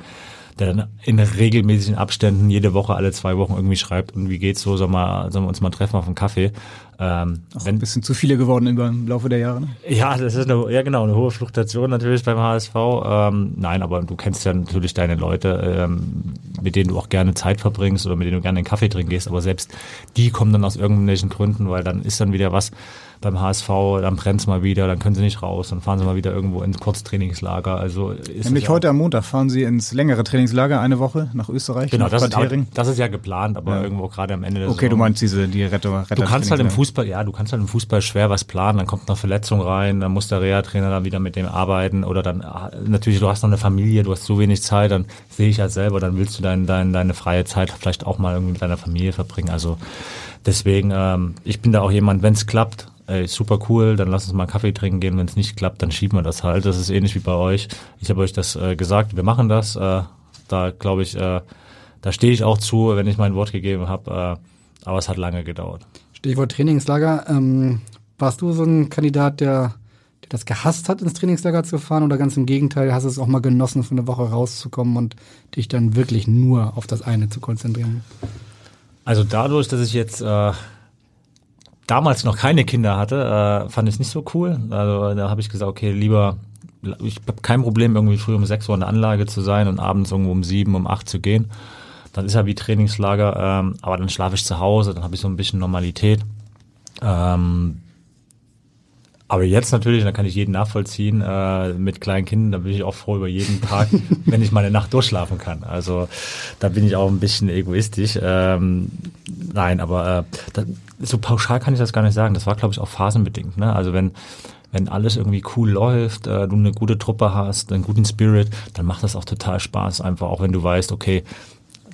der dann in regelmäßigen Abständen jede Woche, alle zwei Wochen irgendwie schreibt und wie geht's so, sollen wir, sollen wir uns mal treffen auf einen Kaffee. Ähm, Auch wenn, ein bisschen zu viele geworden im Laufe der Jahre. Ne? Ja, das ist eine, ja genau, eine hohe Fluktuation natürlich beim HSV. Ähm, nein, aber du kennst ja natürlich deine Leute, ähm, mit denen du auch gerne Zeit verbringst oder mit denen du gerne einen Kaffee trinken gehst, aber selbst die kommen dann aus irgendwelchen Gründen, weil dann ist dann wieder was, beim HSV, dann brennt's mal wieder, dann können sie nicht raus, dann fahren sie mal wieder irgendwo ins Kurztrainingslager. Also ist Nämlich heute am Montag fahren sie ins längere Trainingslager eine Woche nach Österreich. Genau, das ist, das ist, ja geplant, aber ja. irgendwo gerade am Ende des Okay, Saison. du meinst diese die Retter, Retter Du kannst halt im Fußball, ja, du kannst halt im Fußball schwer was planen, dann kommt noch Verletzung rein, dann muss der Reha-Trainer dann wieder mit dem arbeiten oder dann natürlich, du hast noch eine Familie, du hast so wenig Zeit, dann sehe ich halt selber, dann willst du dein, dein, deine freie Zeit vielleicht auch mal irgendwie mit deiner Familie verbringen. Also deswegen, ähm, ich bin da auch jemand, wenn es klappt, ey, super cool, dann lass uns mal einen Kaffee trinken gehen. Wenn es nicht klappt, dann schieben wir das halt. Das ist ähnlich wie bei euch. Ich habe euch das äh, gesagt, wir machen das. Äh, da glaube ich, äh, da stehe ich auch zu, wenn ich mein Wort gegeben habe. Äh, aber es hat lange gedauert. Stichwort Trainingslager. Ähm, warst du so ein Kandidat, der, der das gehasst hat, ins Trainingslager zu fahren oder ganz im Gegenteil, hast du es auch mal genossen, für eine Woche rauszukommen und dich dann wirklich nur auf das eine zu konzentrieren? Also dadurch, dass ich jetzt äh, damals noch keine Kinder hatte, äh, fand ich es nicht so cool. Also da habe ich gesagt, okay, lieber, ich habe kein Problem, irgendwie früh um sechs Uhr in der Anlage zu sein und abends irgendwo um sieben, um acht zu gehen. Dann ist ja wie Trainingslager, ähm, aber dann schlafe ich zu Hause, dann habe ich so ein bisschen Normalität. Ähm, aber jetzt natürlich, da kann ich jeden nachvollziehen, äh, mit kleinen Kindern, da bin ich auch froh über jeden Tag, wenn ich meine Nacht durchschlafen kann. Also da bin ich auch ein bisschen egoistisch. Ähm, nein, aber äh, da, so pauschal kann ich das gar nicht sagen. Das war, glaube ich, auch phasenbedingt. Ne? Also wenn wenn alles irgendwie cool läuft, äh, du eine gute Truppe hast, einen guten Spirit, dann macht das auch total Spaß. Einfach auch wenn du weißt, okay,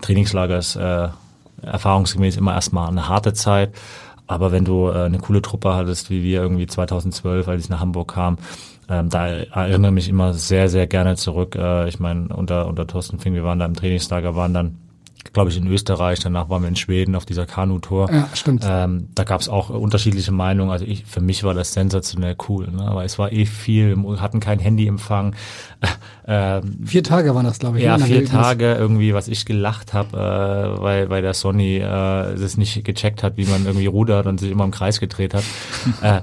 Trainingslager ist äh, erfahrungsgemäß immer erstmal eine harte Zeit. Aber wenn du äh, eine coole Truppe hattest, wie wir irgendwie 2012, als ich nach Hamburg kam, ähm, da erinnere ich mich immer sehr, sehr gerne zurück. Äh, ich meine, unter, unter Thorsten Fing, wir waren da im Trainingslager, waren dann glaube ich, in Österreich, danach waren wir in Schweden auf dieser Kanutour. Ja, stimmt. Ähm, da gab es auch unterschiedliche Meinungen. Also ich, für mich war das sensationell cool, ne? weil es war eh viel, wir hatten kein Handyempfang. Ähm, vier Tage waren das, glaube ich. Ja, ne? vier Tage irgendwie, was ich gelacht habe, äh, weil, weil der Sonny äh, es nicht gecheckt hat, wie man irgendwie rudert und sich immer im Kreis gedreht hat. äh,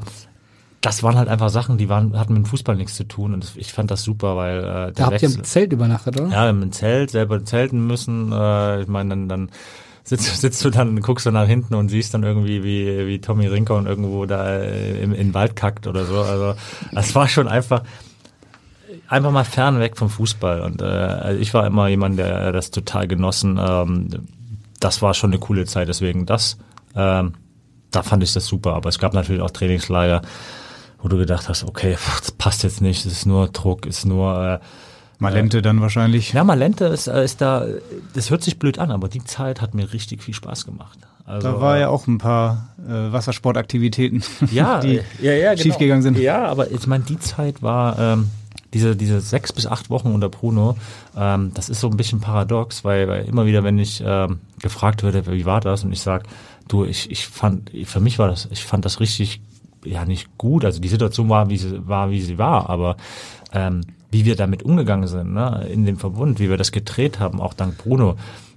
das waren halt einfach Sachen, die waren, hatten mit dem Fußball nichts zu tun und ich fand das super, weil äh, der Da habt ihr im Zelt übernachtet, oder? Ja, im Zelt, selber zelten müssen. Äh, ich meine, dann, dann sitzt, sitzt du dann, guckst du nach hinten und siehst dann irgendwie, wie, wie Tommy Rinker und irgendwo da im, in den Wald kackt oder so. Also das war schon einfach einfach mal fern weg vom Fußball. Und äh, also ich war immer jemand, der das total genossen. Ähm, das war schon eine coole Zeit, deswegen das, ähm, da fand ich das super. Aber es gab natürlich auch Trainingslager wo du gedacht hast, okay, das passt jetzt nicht, es ist nur Druck, es ist nur, Malente dann wahrscheinlich. Ja, Malente ist, äh, ist da, das hört sich blöd an, aber die Zeit hat mir richtig viel Spaß gemacht. Also, da war ja auch ein paar äh, Wassersportaktivitäten, ja, die ja, ja, genau. schiefgegangen sind. Ja, aber ich meine, die Zeit war ähm, diese, diese sechs bis acht Wochen unter Bruno, ähm, das ist so ein bisschen paradox, weil, weil immer wieder, wenn ich ähm, gefragt würde, wie war das, und ich sag, du, ich, ich fand, für mich war das, ich fand das richtig, ja nicht gut. Also die Situation war, wie sie war, wie sie war, aber ähm, wie wir damit umgegangen sind, ne, in dem Verbund, wie wir das gedreht haben, auch dank Bruno,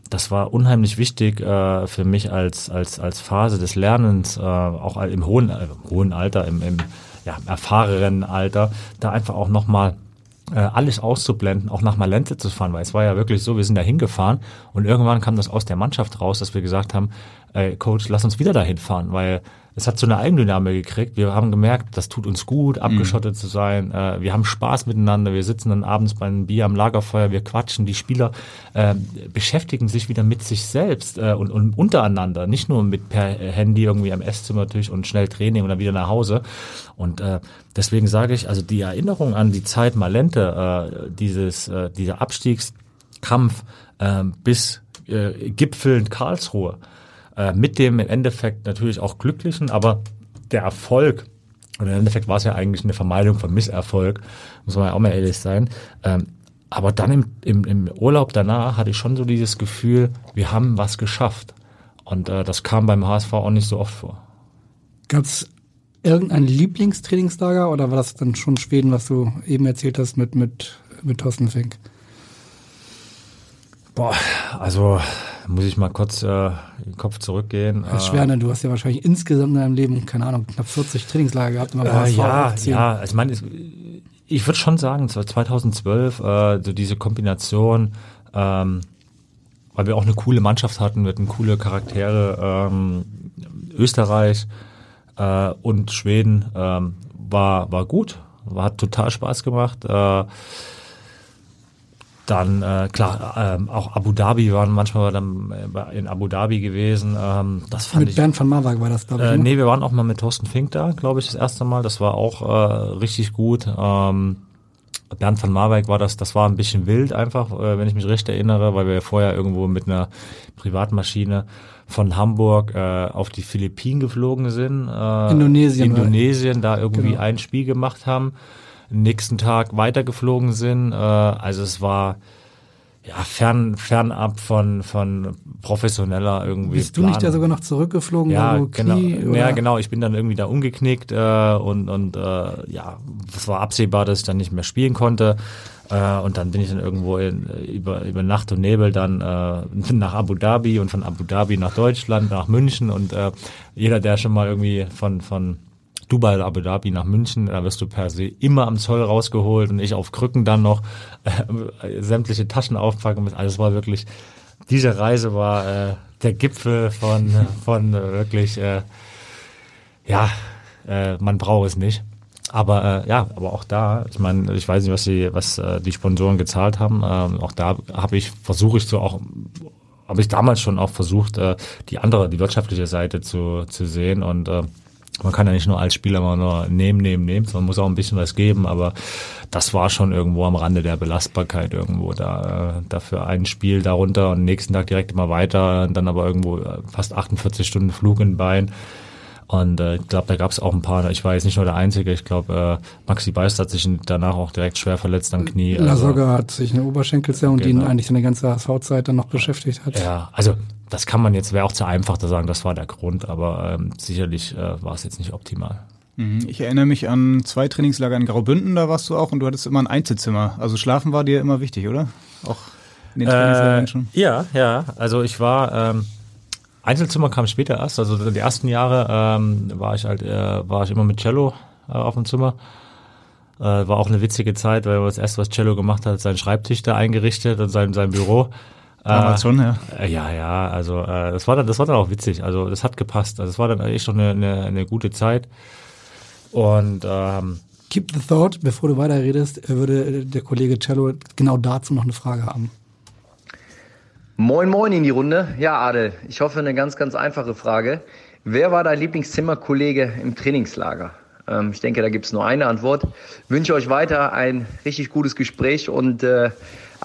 das war unheimlich wichtig äh, für mich als, als, als Phase des Lernens, äh, auch im hohen, äh, hohen Alter, im, im ja, erfahrenen Alter, da einfach auch nochmal äh, alles auszublenden, auch nach Malente zu fahren, weil es war ja wirklich so, wir sind da hingefahren und irgendwann kam das aus der Mannschaft raus, dass wir gesagt haben, äh, Coach, lass uns wieder dahin fahren, weil es hat so eine Eigendynamik gekriegt. Wir haben gemerkt, das tut uns gut, abgeschottet mhm. zu sein. Äh, wir haben Spaß miteinander. Wir sitzen dann abends beim Bier am Lagerfeuer, wir quatschen. Die Spieler äh, beschäftigen sich wieder mit sich selbst äh, und, und untereinander, nicht nur mit per Handy irgendwie am Esszimmertisch und schnell Training und dann wieder nach Hause. Und äh, deswegen sage ich, also die Erinnerung an die Zeit Malente, äh, dieses, äh, dieser Abstiegskampf äh, bis äh, gipfelnd Karlsruhe, äh, mit dem im Endeffekt natürlich auch glücklichen, aber der Erfolg, und im Endeffekt war es ja eigentlich eine Vermeidung von Misserfolg, muss man ja auch mal ehrlich sein. Ähm, aber dann im, im, im Urlaub danach hatte ich schon so dieses Gefühl, wir haben was geschafft. Und äh, das kam beim HSV auch nicht so oft vor. Gab es irgendein Lieblingstrainingslager oder war das dann schon Schweden, was du eben erzählt hast mit, mit, mit Thorsten Fink? Boah, also muss ich mal kurz äh, den Kopf zurückgehen. Herr Schwerner, du hast ja wahrscheinlich insgesamt in deinem Leben, keine Ahnung, knapp 40 Trainingslager gehabt. Äh, ja, ja, ich meine, ich würde schon sagen, 2012, äh, so diese Kombination, ähm, weil wir auch eine coole Mannschaft hatten, wir hatten coole Charaktere, ähm, Österreich äh, und Schweden ähm, war, war gut, hat total Spaß gemacht. Äh, dann, äh, klar, ähm, auch Abu Dhabi waren manchmal dann äh, in Abu Dhabi gewesen. Ähm, das fand mit ich, Bernd van Marwijk war das, glaube ich. Äh, ne? nee, wir waren auch mal mit Thorsten Fink da, glaube ich, das erste Mal. Das war auch äh, richtig gut. Ähm, Bernd van Marwijk war das, das war ein bisschen wild einfach, äh, wenn ich mich recht erinnere, weil wir vorher irgendwo mit einer Privatmaschine von Hamburg äh, auf die Philippinen geflogen sind. Äh, Indonesien. Indonesien, da irgendwie genau. ein Spiel gemacht haben nächsten Tag weitergeflogen sind. Äh, also es war ja fern fernab von von professioneller irgendwie. Bist du nicht da sogar noch zurückgeflogen? Ja, genau. Knie, ja, genau. Ich bin dann irgendwie da umgeknickt äh, und und äh, ja, es war absehbar, dass ich dann nicht mehr spielen konnte. Äh, und dann bin ich dann irgendwo in, über, über Nacht und Nebel dann äh, nach Abu Dhabi und von Abu Dhabi nach Deutschland, nach München und äh, jeder, der schon mal irgendwie von, von Dubai oder Abu Dhabi nach München, da wirst du per se immer am Zoll rausgeholt und ich auf Krücken dann noch äh, sämtliche Taschen aufpacken. Also es war wirklich, diese Reise war äh, der Gipfel von, von äh, wirklich, äh, ja, äh, man braucht es nicht. Aber äh, ja, aber auch da, ich meine, ich weiß nicht, was die, was äh, die Sponsoren gezahlt haben. Ähm, auch da habe ich, versuche ich so auch, habe ich damals schon auch versucht, äh, die andere, die wirtschaftliche Seite zu, zu sehen und äh, man kann ja nicht nur als Spieler mal nur nehmen, nehmen, nehmen, sondern muss auch ein bisschen was geben, aber das war schon irgendwo am Rande der Belastbarkeit irgendwo da, äh, dafür ein Spiel darunter und nächsten Tag direkt immer weiter, und dann aber irgendwo äh, fast 48 Stunden Flug in Bein. Und äh, ich glaube, da gab es auch ein paar, ich war jetzt nicht nur der Einzige, ich glaube, äh, Maxi Beist hat sich danach auch direkt schwer verletzt am Knie. Also, hat sich eine Oberschenkelzerrung, genau. die ihn genau. eigentlich seine ganze HSV-Zeit dann noch beschäftigt hat. Ja, also das kann man jetzt, wäre auch zu einfach zu sagen, das war der Grund, aber ähm, sicherlich äh, war es jetzt nicht optimal. Mhm. Ich erinnere mich an zwei Trainingslager in Graubünden, da warst du auch und du hattest immer ein Einzelzimmer. Also schlafen war dir immer wichtig, oder? Auch in den Trainingslagern äh, schon? Ja, ja. Also ich war, ähm, Einzelzimmer kam später erst. Also die ersten Jahre ähm, war ich halt, äh, war ich immer mit Cello äh, auf dem Zimmer. Äh, war auch eine witzige Zeit, weil das erste, was Cello gemacht hat, seinen Schreibtisch da eingerichtet und sein, sein Büro. Damals schon, ja. Äh, ja, ja, also äh, das war dann, das war dann auch witzig. Also das hat gepasst. Also es war dann echt schon eine, eine, eine gute Zeit. Und ähm, Keep the thought, bevor du weiterredest, würde der Kollege Cello genau dazu noch eine Frage haben. Moin, moin in die Runde. Ja, Adel, ich hoffe eine ganz, ganz einfache Frage. Wer war dein Lieblingszimmerkollege im Trainingslager? Ähm, ich denke, da gibt es nur eine Antwort. Wünsche euch weiter ein richtig gutes Gespräch und äh,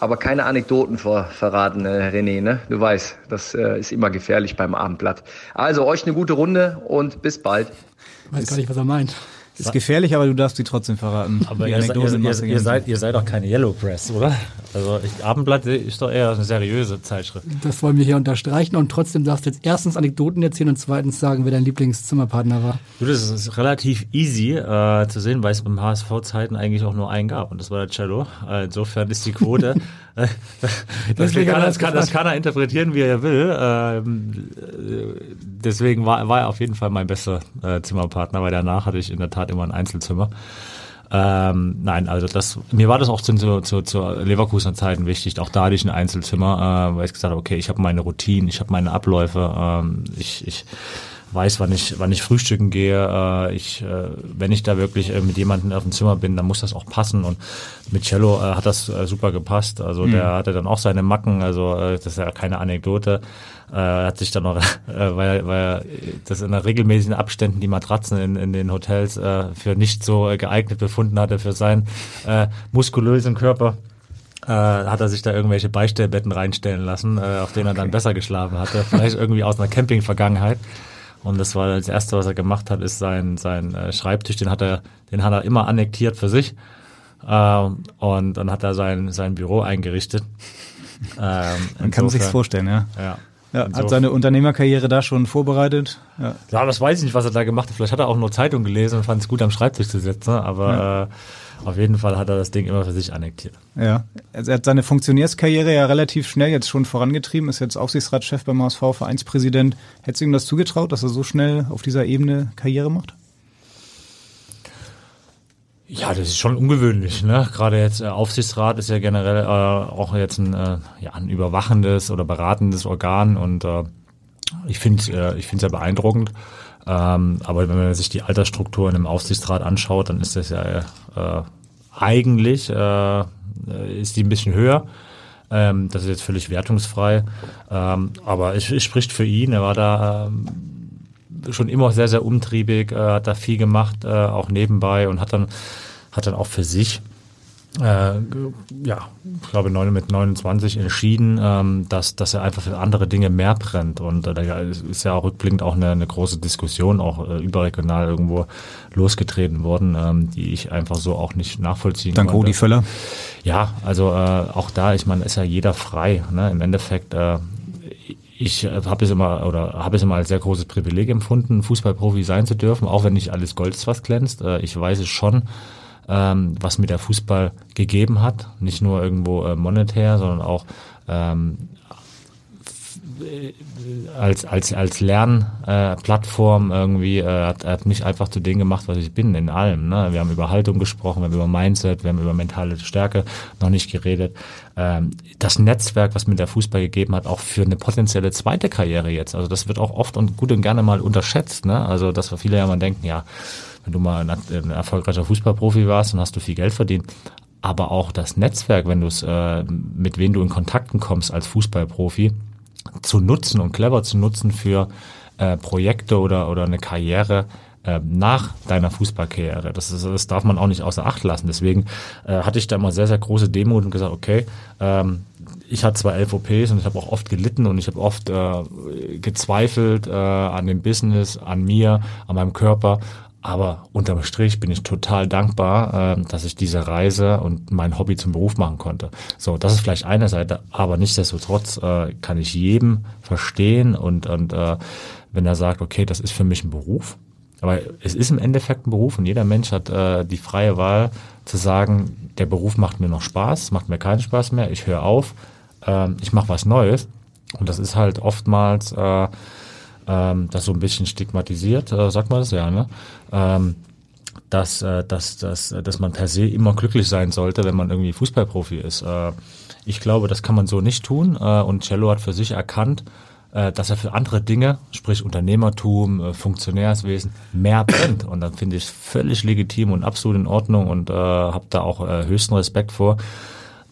aber keine Anekdoten ver verraten, äh, René. Ne? Du weißt, das äh, ist immer gefährlich beim Abendblatt. Also euch eine gute Runde und bis bald. Ich weiß gar nicht, was er meint. Ist gefährlich, aber du darfst sie trotzdem verraten. Aber ihr, ihr, ihr, ihr, seid, ihr seid doch keine Yellow Press, oder? Also ich, Abendblatt ist doch eher eine seriöse Zeitschrift. Das wollen wir hier unterstreichen und trotzdem darfst du jetzt erstens Anekdoten erzählen und zweitens sagen, wer dein Lieblingszimmerpartner war. Du, das ist relativ easy äh, zu sehen, weil es beim HSV-Zeiten eigentlich auch nur einen gab und das war der Cello. Insofern ist die Quote, äh, das, kann, das, kann, das kann er interpretieren, wie er will. Ähm, äh, deswegen war, war er auf jeden Fall mein bester äh, Zimmerpartner, weil danach hatte ich in der Tat immer ein Einzelzimmer. Ähm, nein, also das, mir war das auch zu, zu, zu, zu Leverkusener Zeiten wichtig. Auch da hatte ich ein Einzelzimmer, äh, weil ich gesagt habe, okay, ich habe meine Routinen, ich habe meine Abläufe, ähm, ich, ich weiß, wann ich, wann ich frühstücken gehe. Äh, ich, äh, wenn ich da wirklich äh, mit jemandem auf dem Zimmer bin, dann muss das auch passen. Und mit Cello äh, hat das äh, super gepasst. Also mhm. der hatte dann auch seine Macken. Also äh, das ist ja keine Anekdote. Äh, hat sich dann noch, äh, weil, weil das in regelmäßigen Abständen die Matratzen in, in den Hotels äh, für nicht so äh, geeignet befunden hatte für seinen äh, muskulösen Körper. Äh, hat er sich da irgendwelche Beistellbetten reinstellen lassen, äh, auf denen er dann besser geschlafen hatte. Vielleicht irgendwie aus einer Camping-Vergangenheit. Und das war das erste, was er gemacht hat, ist sein, sein äh, Schreibtisch, den hat er, den hat er immer annektiert für sich. Ähm, und dann hat er sein, sein Büro eingerichtet. Ähm, Man kann sich's vorstellen, ja. Ja. Ja, hat seine Unternehmerkarriere da schon vorbereitet. Ja. ja, das weiß ich nicht, was er da gemacht hat. Vielleicht hat er auch nur Zeitung gelesen und fand es gut, am Schreibtisch zu sitzen. Aber ja. äh, auf jeden Fall hat er das Ding immer für sich annektiert. Ja, er hat seine Funktionärskarriere ja relativ schnell jetzt schon vorangetrieben, ist jetzt Aufsichtsratschef beim HSV, Vereinspräsident. Hättest du ihm das zugetraut, dass er so schnell auf dieser Ebene Karriere macht? Ja, das ist schon ungewöhnlich. Ne? Gerade jetzt äh, Aufsichtsrat ist ja generell äh, auch jetzt ein, äh, ja, ein überwachendes oder beratendes Organ und äh, ich finde äh, ich finde es ja beeindruckend. Ähm, aber wenn man sich die Altersstrukturen im Aufsichtsrat anschaut, dann ist das ja äh, eigentlich äh, ist die ein bisschen höher. Ähm, das ist jetzt völlig wertungsfrei. Ähm, aber es, es, spricht für ihn. Er war da ähm, schon immer sehr, sehr umtriebig, äh, hat da viel gemacht, äh, auch nebenbei und hat dann, hat dann auch für sich äh, ja, ich glaube mit 29 entschieden, ähm, dass, dass er einfach für andere Dinge mehr brennt. Und äh, da ist ja auch rückblickend auch eine, eine große Diskussion, auch äh, überregional irgendwo losgetreten worden, ähm, die ich einfach so auch nicht nachvollziehen Dank konnte. Dank Rudi Völler. Ja, also äh, auch da, ich meine, ist ja jeder frei. Ne? Im Endeffekt, äh, ich habe es immer oder habe es immer als sehr großes Privileg empfunden, Fußballprofi sein zu dürfen, auch wenn nicht alles Gold ist, was glänzt. Äh, ich weiß es schon ähm, was mir der Fußball gegeben hat. Nicht nur irgendwo äh, monetär, sondern auch ähm, als als als Lernplattform äh, irgendwie äh, hat, hat mich einfach zu dem gemacht, was ich bin in allem. Ne? Wir haben über Haltung gesprochen, wir haben über Mindset, wir haben über mentale Stärke noch nicht geredet. Ähm, das Netzwerk, was mir der Fußball gegeben hat, auch für eine potenzielle zweite Karriere jetzt. Also das wird auch oft und gut und gerne mal unterschätzt. Ne? Also dass viele ja mal denken, ja wenn du mal ein, ein erfolgreicher Fußballprofi warst, dann hast du viel Geld verdient. Aber auch das Netzwerk, wenn du es, äh, mit wem du in Kontakten kommst als Fußballprofi, zu nutzen und clever zu nutzen für äh, Projekte oder, oder eine Karriere, äh, nach deiner Fußballkarriere. Das, ist, das darf man auch nicht außer Acht lassen. Deswegen äh, hatte ich da immer sehr, sehr große Demut und gesagt, okay, ähm, ich hatte zwar elf OPs und ich habe auch oft gelitten und ich habe oft äh, gezweifelt äh, an dem Business, an mir, an meinem Körper, aber unterm Strich bin ich total dankbar, äh, dass ich diese Reise und mein Hobby zum Beruf machen konnte. So, das ist vielleicht eine Seite, aber nichtsdestotrotz äh, kann ich jedem verstehen und, und äh, wenn er sagt, okay, das ist für mich ein Beruf, aber es ist im Endeffekt ein Beruf und jeder Mensch hat äh, die freie Wahl zu sagen, der Beruf macht mir noch Spaß, macht mir keinen Spaß mehr, ich höre auf, äh, ich mache was Neues. Und das ist halt oftmals äh, ähm, das so ein bisschen stigmatisiert, äh, sagt man das ja, ne? Ähm, dass, äh, dass, dass, dass man per se immer glücklich sein sollte, wenn man irgendwie Fußballprofi ist. Äh, ich glaube, das kann man so nicht tun. Äh, und Cello hat für sich erkannt, äh, dass er für andere Dinge, sprich Unternehmertum, äh, Funktionärswesen, mehr brennt. Und dann finde ich völlig legitim und absolut in Ordnung und äh, habe da auch äh, höchsten Respekt vor,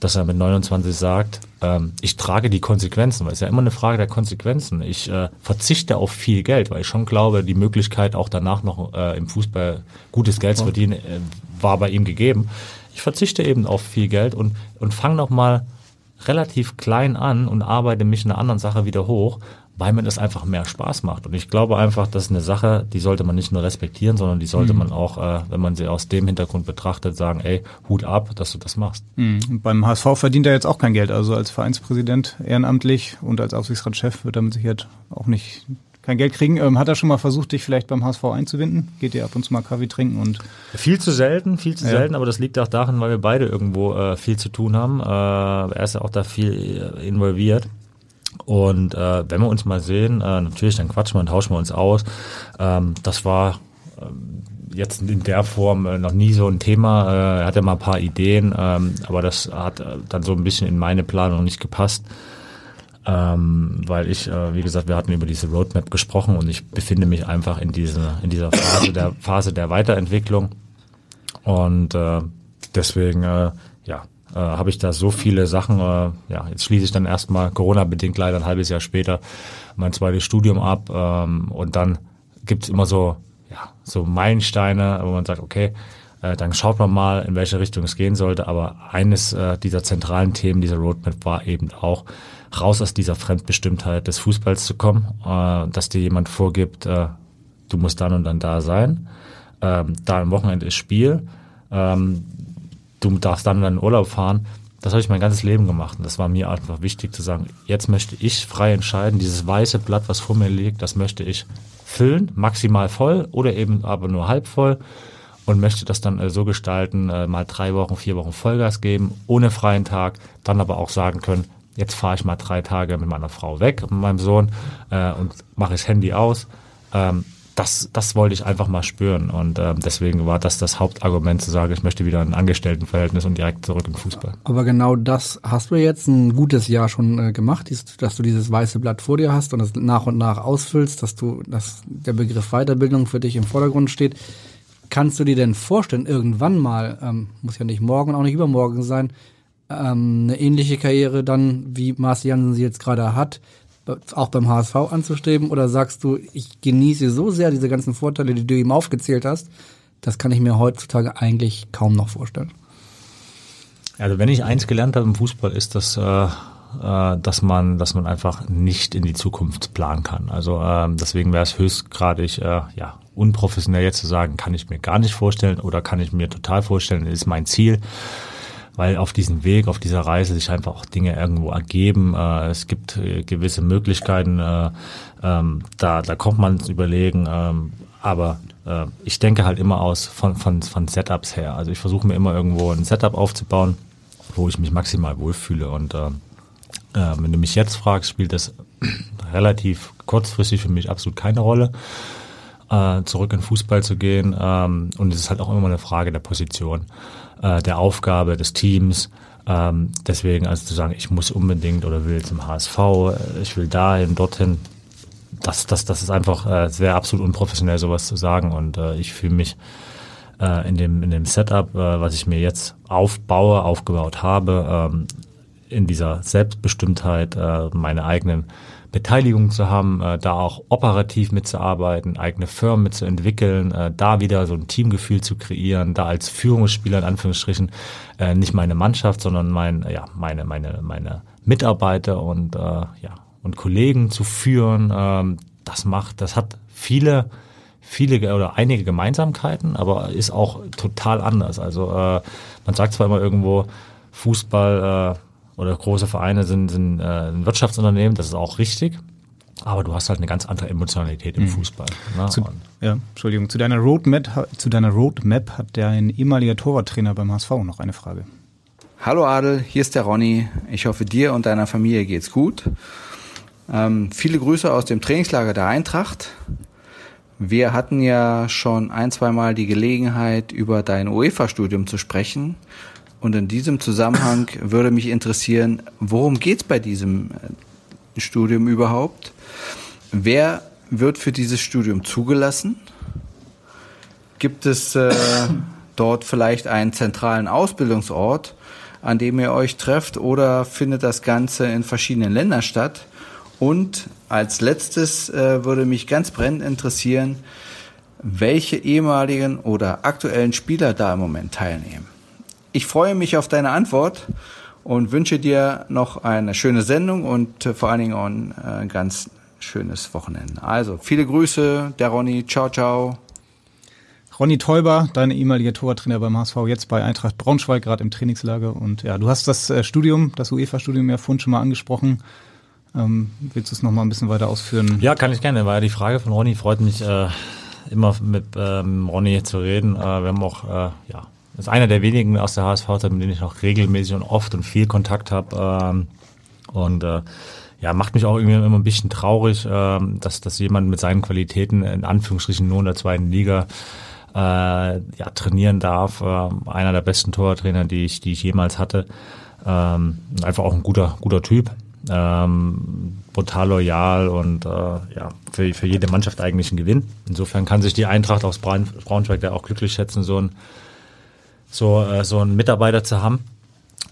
dass er mit 29 sagt, ähm, ich trage die Konsequenzen, weil es ja immer eine Frage der Konsequenzen. Ich äh, verzichte auf viel Geld, weil ich schon glaube, die Möglichkeit auch danach noch äh, im Fußball gutes Geld zu verdienen, äh, war bei ihm gegeben. Ich verzichte eben auf viel Geld und, und fange nochmal relativ klein an und arbeite mich in einer anderen Sache wieder hoch, weil mir das einfach mehr Spaß macht. Und ich glaube einfach, das ist eine Sache, die sollte man nicht nur respektieren, sondern die sollte mhm. man auch, äh, wenn man sie aus dem Hintergrund betrachtet, sagen, ey, Hut ab, dass du das machst. Mhm. Beim HSV verdient er jetzt auch kein Geld. Also als Vereinspräsident ehrenamtlich und als Aufsichtsratschef wird er mit Sicherheit auch nicht kein Geld kriegen. Ähm, hat er schon mal versucht, dich vielleicht beim HSV einzubinden? Geht ihr ab und zu mal Kaffee trinken und viel zu selten, viel zu ja. selten, aber das liegt auch daran, weil wir beide irgendwo äh, viel zu tun haben. Äh, er ist ja auch da viel äh, involviert. Und äh, wenn wir uns mal sehen, äh, natürlich, dann quatschen wir und tauschen wir uns aus. Ähm, das war ähm, jetzt in der Form äh, noch nie so ein Thema. Äh, er hatte mal ein paar Ideen, ähm, aber das hat äh, dann so ein bisschen in meine Planung nicht gepasst. Ähm, weil ich, äh, wie gesagt, wir hatten über diese Roadmap gesprochen und ich befinde mich einfach in, diese, in dieser Phase der, Phase der Weiterentwicklung. Und äh, deswegen, äh, ja, äh, habe ich da so viele Sachen, äh, ja, jetzt schließe ich dann erstmal Corona-bedingt leider ein halbes Jahr später mein zweites Studium ab ähm, und dann gibt's immer so, ja, so Meilensteine, wo man sagt, okay, äh, dann schaut man mal, in welche Richtung es gehen sollte. Aber eines äh, dieser zentralen Themen dieser Roadmap war eben auch, raus aus dieser Fremdbestimmtheit des Fußballs zu kommen, äh, dass dir jemand vorgibt, äh, du musst dann und dann da sein. Ähm, da am Wochenende ist Spiel. Ähm, du darfst dann in deinen Urlaub fahren. Das habe ich mein ganzes Leben gemacht. Und das war mir einfach wichtig zu sagen, jetzt möchte ich frei entscheiden, dieses weiße Blatt, was vor mir liegt, das möchte ich füllen, maximal voll oder eben aber nur halb voll und möchte das dann äh, so gestalten, äh, mal drei Wochen, vier Wochen Vollgas geben, ohne freien Tag, dann aber auch sagen können, jetzt fahre ich mal drei Tage mit meiner Frau weg, mit meinem Sohn äh, und mache das Handy aus. Ähm, das, das wollte ich einfach mal spüren. Und äh, deswegen war das das Hauptargument zu sagen, ich möchte wieder ein Angestelltenverhältnis und direkt zurück im Fußball. Aber genau das hast du jetzt ein gutes Jahr schon äh, gemacht, dass du dieses weiße Blatt vor dir hast und das nach und nach ausfüllst, dass du, dass der Begriff Weiterbildung für dich im Vordergrund steht. Kannst du dir denn vorstellen, irgendwann mal, ähm, muss ja nicht morgen auch nicht übermorgen sein, ähm, eine ähnliche Karriere dann, wie Marci Jansen sie jetzt gerade hat, auch beim HSV anzustreben? Oder sagst du, ich genieße so sehr diese ganzen Vorteile, die du ihm aufgezählt hast, das kann ich mir heutzutage eigentlich kaum noch vorstellen? Also wenn ich eins gelernt habe im Fußball, ist das, äh, äh, dass man, dass man einfach nicht in die Zukunft planen kann. Also äh, deswegen wäre es höchstgradig äh, ja unprofessionell jetzt zu sagen, kann ich mir gar nicht vorstellen oder kann ich mir total vorstellen, ist mein Ziel weil auf diesem Weg, auf dieser Reise sich einfach auch Dinge irgendwo ergeben. Äh, es gibt äh, gewisse Möglichkeiten, äh, ähm, da, da kommt man ins Überlegen. Ähm, aber äh, ich denke halt immer aus von, von, von Setups her. Also ich versuche mir immer irgendwo ein Setup aufzubauen, wo ich mich maximal wohlfühle. Und äh, äh, wenn du mich jetzt fragst, spielt das relativ kurzfristig für mich absolut keine Rolle äh, zurück in Fußball zu gehen. Ähm, und es ist halt auch immer eine Frage der Position äh, der Aufgabe des Teams. Ähm, deswegen also zu sagen, ich muss unbedingt oder will zum HSV, äh, ich will dahin, dorthin, das, das, das ist einfach, äh, wäre absolut unprofessionell, sowas zu sagen. Und äh, ich fühle mich äh, in, dem, in dem Setup, äh, was ich mir jetzt aufbaue, aufgebaut habe, ähm, in dieser Selbstbestimmtheit, äh, meine eigenen Beteiligung zu haben, äh, da auch operativ mitzuarbeiten, eigene Firmen mitzuentwickeln, äh, da wieder so ein Teamgefühl zu kreieren, da als Führungsspieler in Anführungsstrichen äh, nicht meine Mannschaft, sondern mein, ja, meine, meine, meine Mitarbeiter und, äh, ja, und Kollegen zu führen. Ähm, das macht, das hat viele viele oder einige Gemeinsamkeiten, aber ist auch total anders. Also äh, man sagt zwar immer irgendwo, Fußball äh, oder große Vereine sind, sind äh, ein Wirtschaftsunternehmen, das ist auch richtig. Aber du hast halt eine ganz andere Emotionalität im mhm. Fußball. Ne? Zu, ja, Entschuldigung. Zu deiner Roadmap, zu deiner Roadmap hat der ein ehemaliger Torwarttrainer beim HSV noch eine Frage. Hallo Adel, hier ist der Ronny. Ich hoffe, dir und deiner Familie geht's gut. Ähm, viele Grüße aus dem Trainingslager der Eintracht. Wir hatten ja schon ein, zwei Mal die Gelegenheit, über dein UEFA-Studium zu sprechen. Und in diesem Zusammenhang würde mich interessieren, worum geht es bei diesem äh, Studium überhaupt? Wer wird für dieses Studium zugelassen? Gibt es äh, dort vielleicht einen zentralen Ausbildungsort, an dem ihr euch trefft oder findet das Ganze in verschiedenen Ländern statt? Und als letztes äh, würde mich ganz brennend interessieren, welche ehemaligen oder aktuellen Spieler da im Moment teilnehmen. Ich freue mich auf deine Antwort und wünsche dir noch eine schöne Sendung und äh, vor allen Dingen auch ein äh, ganz schönes Wochenende. Also viele Grüße, der Ronny. Ciao, ciao. Ronny Teuber, dein ehemaliger Torwarttrainer beim HSV, jetzt bei Eintracht Braunschweig, gerade im Trainingslager. Und ja, du hast das äh, Studium, das UEFA-Studium ja vorhin schon mal angesprochen. Ähm, willst du es nochmal ein bisschen weiter ausführen? Ja, kann ich gerne. War ja die Frage von Ronny. Freut mich äh, immer mit ähm, Ronny zu reden. Äh, wir haben auch, äh, ja, ist einer der wenigen aus der HSV-Zeit, mit denen ich noch regelmäßig und oft und viel Kontakt habe. Ähm, und äh, ja, macht mich auch irgendwie immer ein bisschen traurig, äh, dass, dass jemand mit seinen Qualitäten in Anführungsstrichen nur in der zweiten Liga äh, ja, trainieren darf. Äh, einer der besten Torwarttrainer, die ich, die ich jemals hatte. Ähm, einfach auch ein guter, guter Typ. Ähm, brutal loyal und äh, ja, für, für jede Mannschaft eigentlich ein Gewinn. Insofern kann sich die Eintracht aus Braun, Braunschweig da auch glücklich schätzen, so ein, so, äh, so einen Mitarbeiter zu haben.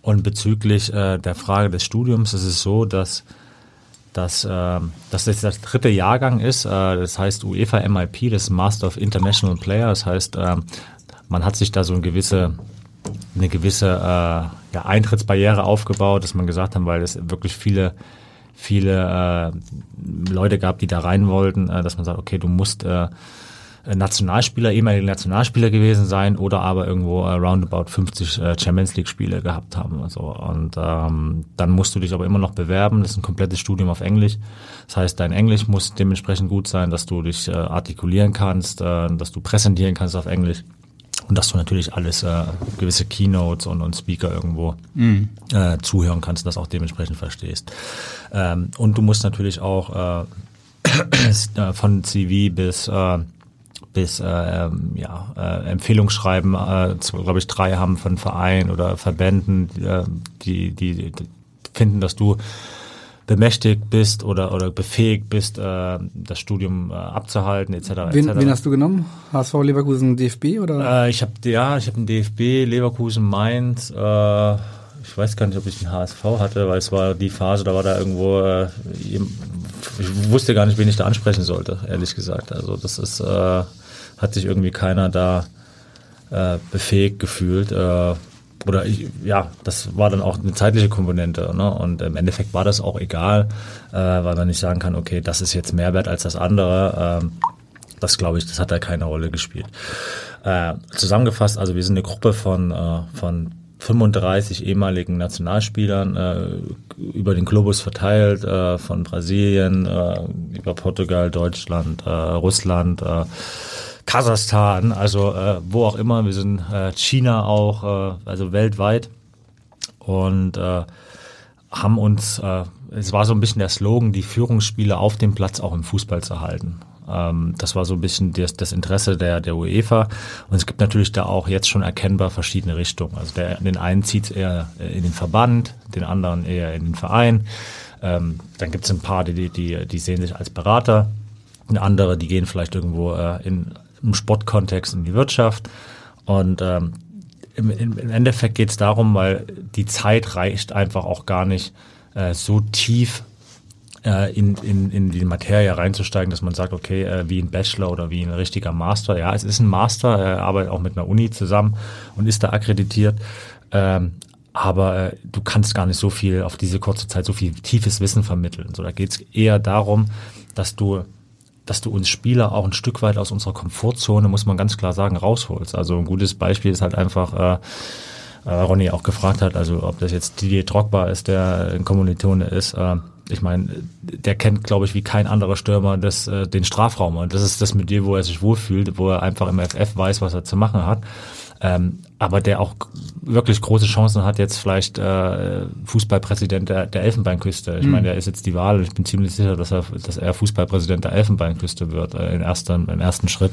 Und bezüglich äh, der Frage des Studiums ist es so, dass dass, äh, dass das der dritte Jahrgang ist. Äh, das heißt UEFA MIP, das Master of International Player. Das heißt, äh, man hat sich da so eine gewisse, eine gewisse äh, ja, Eintrittsbarriere aufgebaut, dass man gesagt hat, weil es wirklich viele viele äh, Leute gab, die da rein wollten, äh, dass man sagt, okay, du musst äh, Nationalspieler, ehemalige Nationalspieler gewesen sein oder aber irgendwo äh, roundabout 50 äh, Champions League Spiele gehabt haben. Also, und ähm, dann musst du dich aber immer noch bewerben. Das ist ein komplettes Studium auf Englisch. Das heißt, dein Englisch muss dementsprechend gut sein, dass du dich äh, artikulieren kannst, äh, dass du präsentieren kannst auf Englisch. Und dass du natürlich alles, äh, gewisse Keynotes und, und Speaker irgendwo mhm. äh, zuhören kannst, das auch dementsprechend verstehst. Ähm, und du musst natürlich auch äh, von CV bis äh, bis äh, ja, äh, Empfehlungsschreiben, äh, glaube ich, drei haben von Vereinen oder Verbänden, äh, die, die, die finden, dass du bemächtigt bist oder, oder befähigt bist, äh, das Studium äh, abzuhalten, etc. Wen, wen hast du genommen? HSV Leverkusen DFB oder? Äh, ich habe ja, ich habe einen DFB, Leverkusen Mainz. Äh, ich weiß gar nicht, ob ich einen HSV hatte, weil es war die Phase, da war da irgendwo, äh, ich wusste gar nicht, wen ich da ansprechen sollte, ehrlich gesagt. Also das ist, äh, hat sich irgendwie keiner da äh, befähigt gefühlt. Äh, oder ich, ja, das war dann auch eine zeitliche Komponente. Ne? Und im Endeffekt war das auch egal, äh, weil man nicht sagen kann, okay, das ist jetzt mehr wert als das andere. Ähm, das glaube ich, das hat da keine Rolle gespielt. Äh, zusammengefasst, also wir sind eine Gruppe von, äh, von 35 ehemaligen Nationalspielern äh, über den Globus verteilt, äh, von Brasilien äh, über Portugal, Deutschland, äh, Russland, äh, Kasachstan, also äh, wo auch immer. Wir sind China auch, also weltweit und haben uns, es war so ein bisschen der Slogan, die Führungsspiele auf dem Platz auch im Fußball zu halten. Ähm, das war so ein bisschen das, das Interesse der, der UEFA. Und es gibt natürlich da auch jetzt schon erkennbar verschiedene Richtungen. Also der, den einen zieht eher in den Verband, den anderen eher in den Verein. Ähm, dann gibt es ein paar, die, die, die sehen sich als Berater. Und andere, die gehen vielleicht irgendwo äh, in, im Sportkontext in die Wirtschaft. Und ähm, im, im Endeffekt geht es darum, weil die Zeit reicht einfach auch gar nicht äh, so tief äh, in, in, in die Materie reinzusteigen, dass man sagt, okay, äh, wie ein Bachelor oder wie ein richtiger Master. Ja, es ist ein Master, er arbeitet auch mit einer Uni zusammen und ist da akkreditiert. Ähm, aber äh, du kannst gar nicht so viel auf diese kurze Zeit so viel tiefes Wissen vermitteln. So, da geht es eher darum, dass du dass du uns Spieler auch ein Stück weit aus unserer Komfortzone, muss man ganz klar sagen, rausholst. Also ein gutes Beispiel ist halt einfach, äh, äh, Ronny auch gefragt hat, also ob das jetzt Didier Drogba ist, der ein Kommilitone ist. Äh, ich meine, der kennt, glaube ich, wie kein anderer Stürmer das, äh, den Strafraum. Und das ist das mit dir, wo er sich wohlfühlt, wo er einfach im FF weiß, was er zu machen hat. Ähm, aber der auch wirklich große Chancen hat, jetzt vielleicht äh, Fußballpräsident der, der Elfenbeinküste. Ich mhm. meine, der ist jetzt die Wahl und ich bin ziemlich sicher, dass er, dass er Fußballpräsident der Elfenbeinküste wird, äh, im, ersten, im ersten Schritt.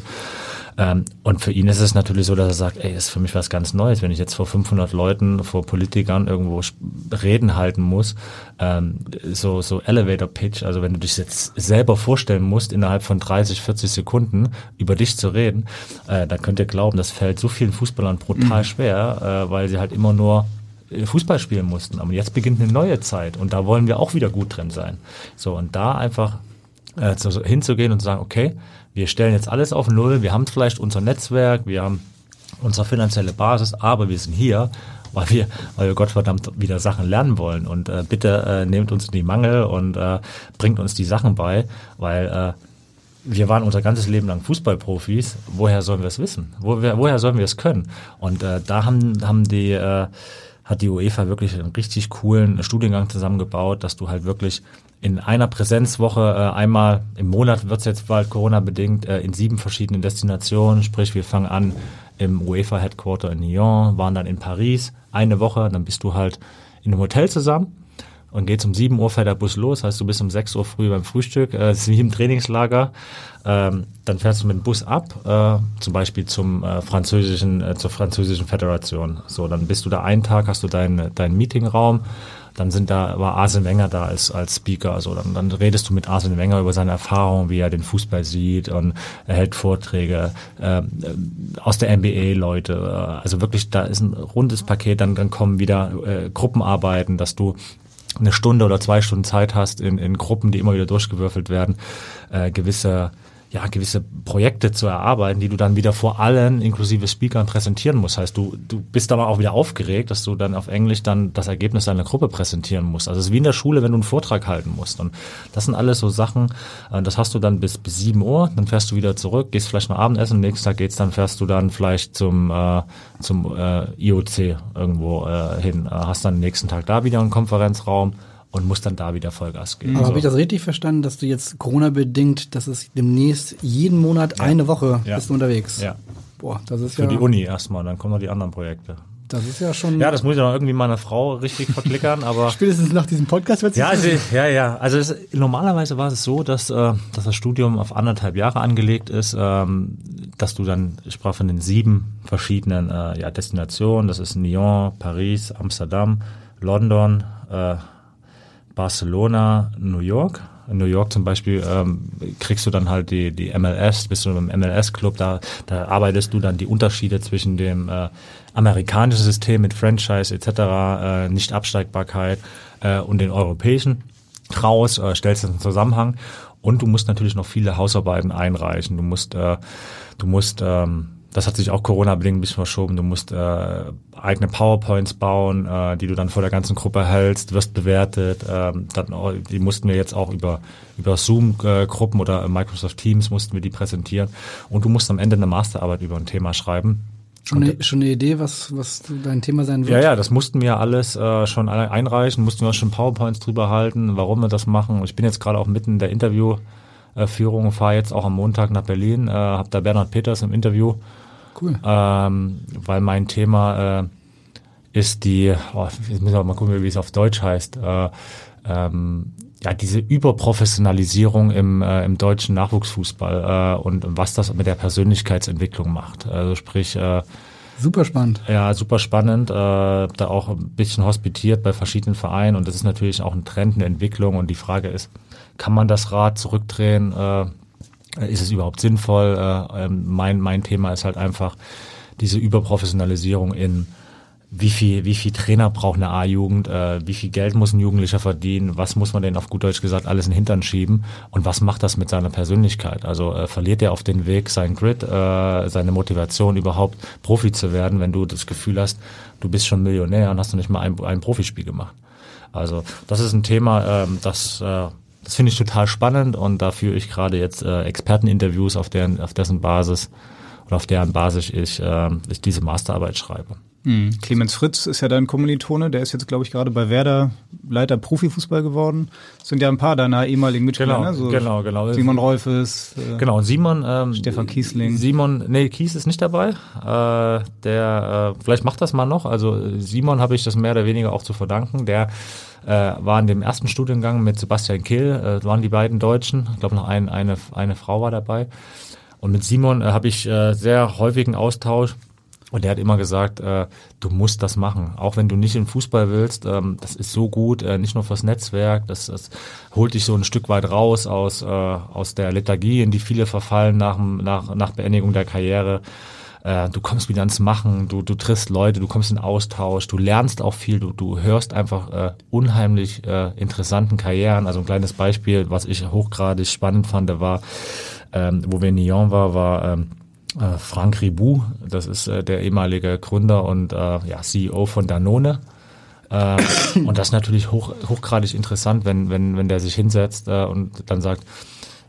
Ähm, und für ihn ist es natürlich so, dass er sagt, ey, ist für mich was ganz Neues, wenn ich jetzt vor 500 Leuten, vor Politikern irgendwo Reden halten muss, ähm, so, so Elevator Pitch, also wenn du dich jetzt selber vorstellen musst, innerhalb von 30, 40 Sekunden über dich zu reden, äh, dann könnt ihr glauben, das fällt so vielen Fußballern brutal mhm. schwer, äh, weil sie halt immer nur äh, Fußball spielen mussten. Aber jetzt beginnt eine neue Zeit und da wollen wir auch wieder gut drin sein. So, und da einfach äh, zu, hinzugehen und zu sagen, okay, wir stellen jetzt alles auf Null, wir haben vielleicht unser Netzwerk, wir haben unsere finanzielle Basis, aber wir sind hier, weil wir, weil wir Gottverdammt wieder Sachen lernen wollen. Und äh, bitte äh, nehmt uns in die Mangel und äh, bringt uns die Sachen bei, weil äh, wir waren unser ganzes Leben lang Fußballprofis. Woher sollen wir es wissen? Wo, woher sollen wir es können? Und äh, da haben, haben die äh, hat die UEFA wirklich einen richtig coolen Studiengang zusammengebaut, dass du halt wirklich in einer Präsenzwoche äh, einmal im Monat wird's jetzt bald Corona-bedingt äh, in sieben verschiedenen Destinationen. Sprich, wir fangen an im UEFA-Headquarter in Lyon, waren dann in Paris eine Woche, dann bist du halt in einem Hotel zusammen und geht's um 7 Uhr fährt der Bus los, heißt du bist um 6 Uhr früh beim Frühstück, äh, ist wie im Trainingslager. Ähm, dann fährst du mit dem Bus ab, äh, zum Beispiel zum äh, französischen, äh, zur französischen Föderation. So, dann bist du da einen Tag, hast du deinen deinen Meetingraum, dann sind da, war Arsene Wenger da als, als Speaker. Also dann, dann redest du mit Arsene Wenger über seine Erfahrungen, wie er den Fußball sieht und er hält Vorträge äh, aus der NBA Leute. Also wirklich, da ist ein rundes Paket, dann, dann kommen wieder äh, Gruppenarbeiten, dass du eine Stunde oder zwei Stunden Zeit hast in, in Gruppen, die immer wieder durchgewürfelt werden, äh, gewisse ja, gewisse Projekte zu erarbeiten, die du dann wieder vor allen, inklusive Speakern, präsentieren musst. Heißt, du, du bist aber auch wieder aufgeregt, dass du dann auf Englisch dann das Ergebnis deiner Gruppe präsentieren musst. Also es ist wie in der Schule, wenn du einen Vortrag halten musst. Und das sind alles so Sachen, äh, das hast du dann bis, bis 7 Uhr, dann fährst du wieder zurück, gehst vielleicht noch Abendessen, nächsten Tag geht's, dann fährst du dann vielleicht zum, äh, zum äh, IOC irgendwo äh, hin, äh, hast dann nächsten Tag da wieder einen Konferenzraum, und muss dann da wieder Vollgas geben. Aber so. habe ich das richtig verstanden, dass du jetzt Corona-bedingt, dass es demnächst jeden Monat ja. eine Woche ja. bist du unterwegs? Ja. Boah, das ist Für ja. die Uni erstmal, dann kommen noch die anderen Projekte. Das ist ja schon. Ja, das muss ich noch irgendwie meiner Frau richtig verklickern, aber. Spätestens nach diesem Podcast wird ja, also, ja, ja. Also es, normalerweise war es so, dass, äh, dass das Studium auf anderthalb Jahre angelegt ist, ähm, dass du dann, ich sprach von den sieben verschiedenen äh, ja, Destinationen, das ist Lyon, Paris, Amsterdam, London, äh, Barcelona, New York. In New York zum Beispiel ähm, kriegst du dann halt die, die MLS, bist du im MLS-Club, da, da arbeitest du dann die Unterschiede zwischen dem äh, amerikanischen System mit Franchise etc., äh, Nicht-Absteigbarkeit äh, und den europäischen raus, äh, stellst das in Zusammenhang und du musst natürlich noch viele Hausarbeiten einreichen. Du musst, äh, du musst ähm, das hat sich auch Corona-bedingt ein bisschen verschoben. Du musst äh, eigene PowerPoints bauen, äh, die du dann vor der ganzen Gruppe hältst, wirst bewertet. Ähm, dann, die mussten wir jetzt auch über, über Zoom-Gruppen oder Microsoft Teams mussten wir die präsentieren. Und du musst am Ende eine Masterarbeit über ein Thema schreiben. Schon eine, schon eine Idee, was, was dein Thema sein wird? Ja, ja, das mussten wir alles äh, schon einreichen, mussten wir schon PowerPoints drüber halten, warum wir das machen. Ich bin jetzt gerade auch mitten in der Interviewführung, fahre jetzt auch am Montag nach Berlin, äh, habe da Bernhard Peters im Interview Cool. Ähm, weil mein Thema äh, ist die, oh, jetzt müssen wir mal gucken, wie es auf Deutsch heißt, äh, ähm, ja, diese Überprofessionalisierung im, äh, im deutschen Nachwuchsfußball äh, und was das mit der Persönlichkeitsentwicklung macht. Also sprich, äh, Super spannend. Ja, super spannend. Äh, da auch ein bisschen hospitiert bei verschiedenen Vereinen und das ist natürlich auch ein Trend, eine Entwicklung und die Frage ist, kann man das Rad zurückdrehen? Äh, ist es überhaupt sinnvoll? Äh, ähm, mein, mein Thema ist halt einfach diese Überprofessionalisierung in wie viel, wie viel Trainer braucht eine A-Jugend, äh, wie viel Geld muss ein Jugendlicher verdienen, was muss man denn auf gut Deutsch gesagt alles in den Hintern schieben und was macht das mit seiner Persönlichkeit? Also äh, verliert er auf den Weg sein Grid, äh, seine Motivation überhaupt Profi zu werden, wenn du das Gefühl hast, du bist schon Millionär und hast du nicht mal ein, ein Profispiel gemacht. Also das ist ein Thema, ähm, das äh, das finde ich total spannend und da führe ich gerade jetzt äh, Experteninterviews, auf, deren, auf dessen Basis oder auf deren Basis ich, äh, ich diese Masterarbeit schreibe. Mhm. Clemens Fritz ist ja dein Kommilitone, der ist jetzt, glaube ich, gerade bei Werder Leiter Profifußball geworden. Das sind ja ein paar deiner ehemaligen Mitspieler, genau, ne? So genau, genau. Simon Rolfes. Äh, genau, Simon. Ähm, Stefan Kiesling. Simon, nee, Kies ist nicht dabei. Äh, der, äh, vielleicht macht das mal noch. Also Simon habe ich das mehr oder weniger auch zu verdanken. Der äh, war in dem ersten Studiengang mit Sebastian Kill, äh, waren die beiden Deutschen. Ich glaube, noch ein, eine, eine Frau war dabei. Und mit Simon äh, habe ich äh, sehr häufigen Austausch. Und der hat immer gesagt, äh, du musst das machen, auch wenn du nicht in Fußball willst. Ähm, das ist so gut, äh, nicht nur fürs Netzwerk. Das, das holt dich so ein Stück weit raus aus äh, aus der Lethargie, in die viele verfallen nach nach nach Beendigung der Karriere. äh, du kommst wieder ans Machen, du, du triffst Leute, du kommst in Austausch, du lernst auch viel, du, du hörst einfach äh, unheimlich äh, interessanten Karrieren. Also ein kleines Beispiel, was ich hochgradig spannend fand, war, ähm, wo wir in Nyon war, war ähm, äh, Frank Ribou, das ist äh, der ehemalige Gründer und äh, ja, CEO von Danone. Äh, und das ist natürlich hoch, hochgradig interessant, wenn, wenn, wenn der sich hinsetzt äh, und dann sagt,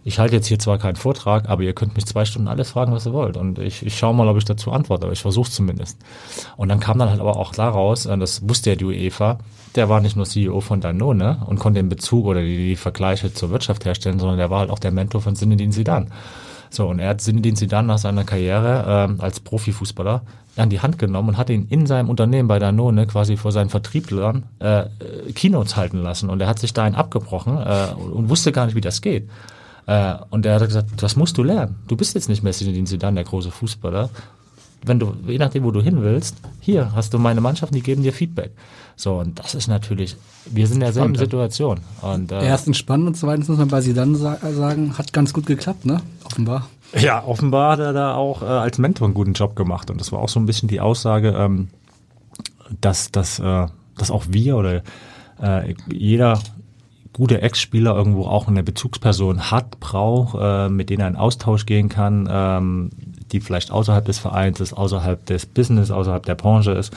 ich halte jetzt hier zwar keinen Vortrag, aber ihr könnt mich zwei Stunden alles fragen, was ihr wollt. Und ich, ich schaue mal, ob ich dazu antworte, aber ich versuche zumindest. Und dann kam dann halt aber auch daraus, äh, das wusste ja die UEFA, der war nicht nur CEO von Danone und konnte den Bezug oder die, die Vergleiche zur Wirtschaft herstellen, sondern der war halt auch der Mentor von Zinedine Zidane. So, und er hat Zinedine Zidane nach seiner Karriere äh, als Profifußballer an die Hand genommen und hat ihn in seinem Unternehmen bei Danone quasi vor seinen Vertrieblern äh, Keynotes halten lassen. Und er hat sich da einen abgebrochen äh, und wusste gar nicht, wie das geht. Äh, und er hat gesagt, das musst du lernen. Du bist jetzt nicht mehr Zinedine Zidane, der große Fußballer. Wenn du, je nachdem, wo du hin willst, hier hast du meine Mannschaft, die geben dir Feedback. So, und das ist natürlich, wir sind in derselben Spannend. Situation. Und, äh, Erstens spannend und zweitens muss man bei Zidane sagen, hat ganz gut geklappt, ne? Offenbar. Ja, offenbar hat er da auch äh, als Mentor einen guten Job gemacht. Und das war auch so ein bisschen die Aussage, ähm, dass, dass, äh, dass auch wir oder äh, jeder gute Ex-Spieler irgendwo auch eine Bezugsperson hat, braucht, äh, mit denen er in Austausch gehen kann, ähm, die vielleicht außerhalb des Vereins ist, außerhalb des Business, außerhalb der Branche ist,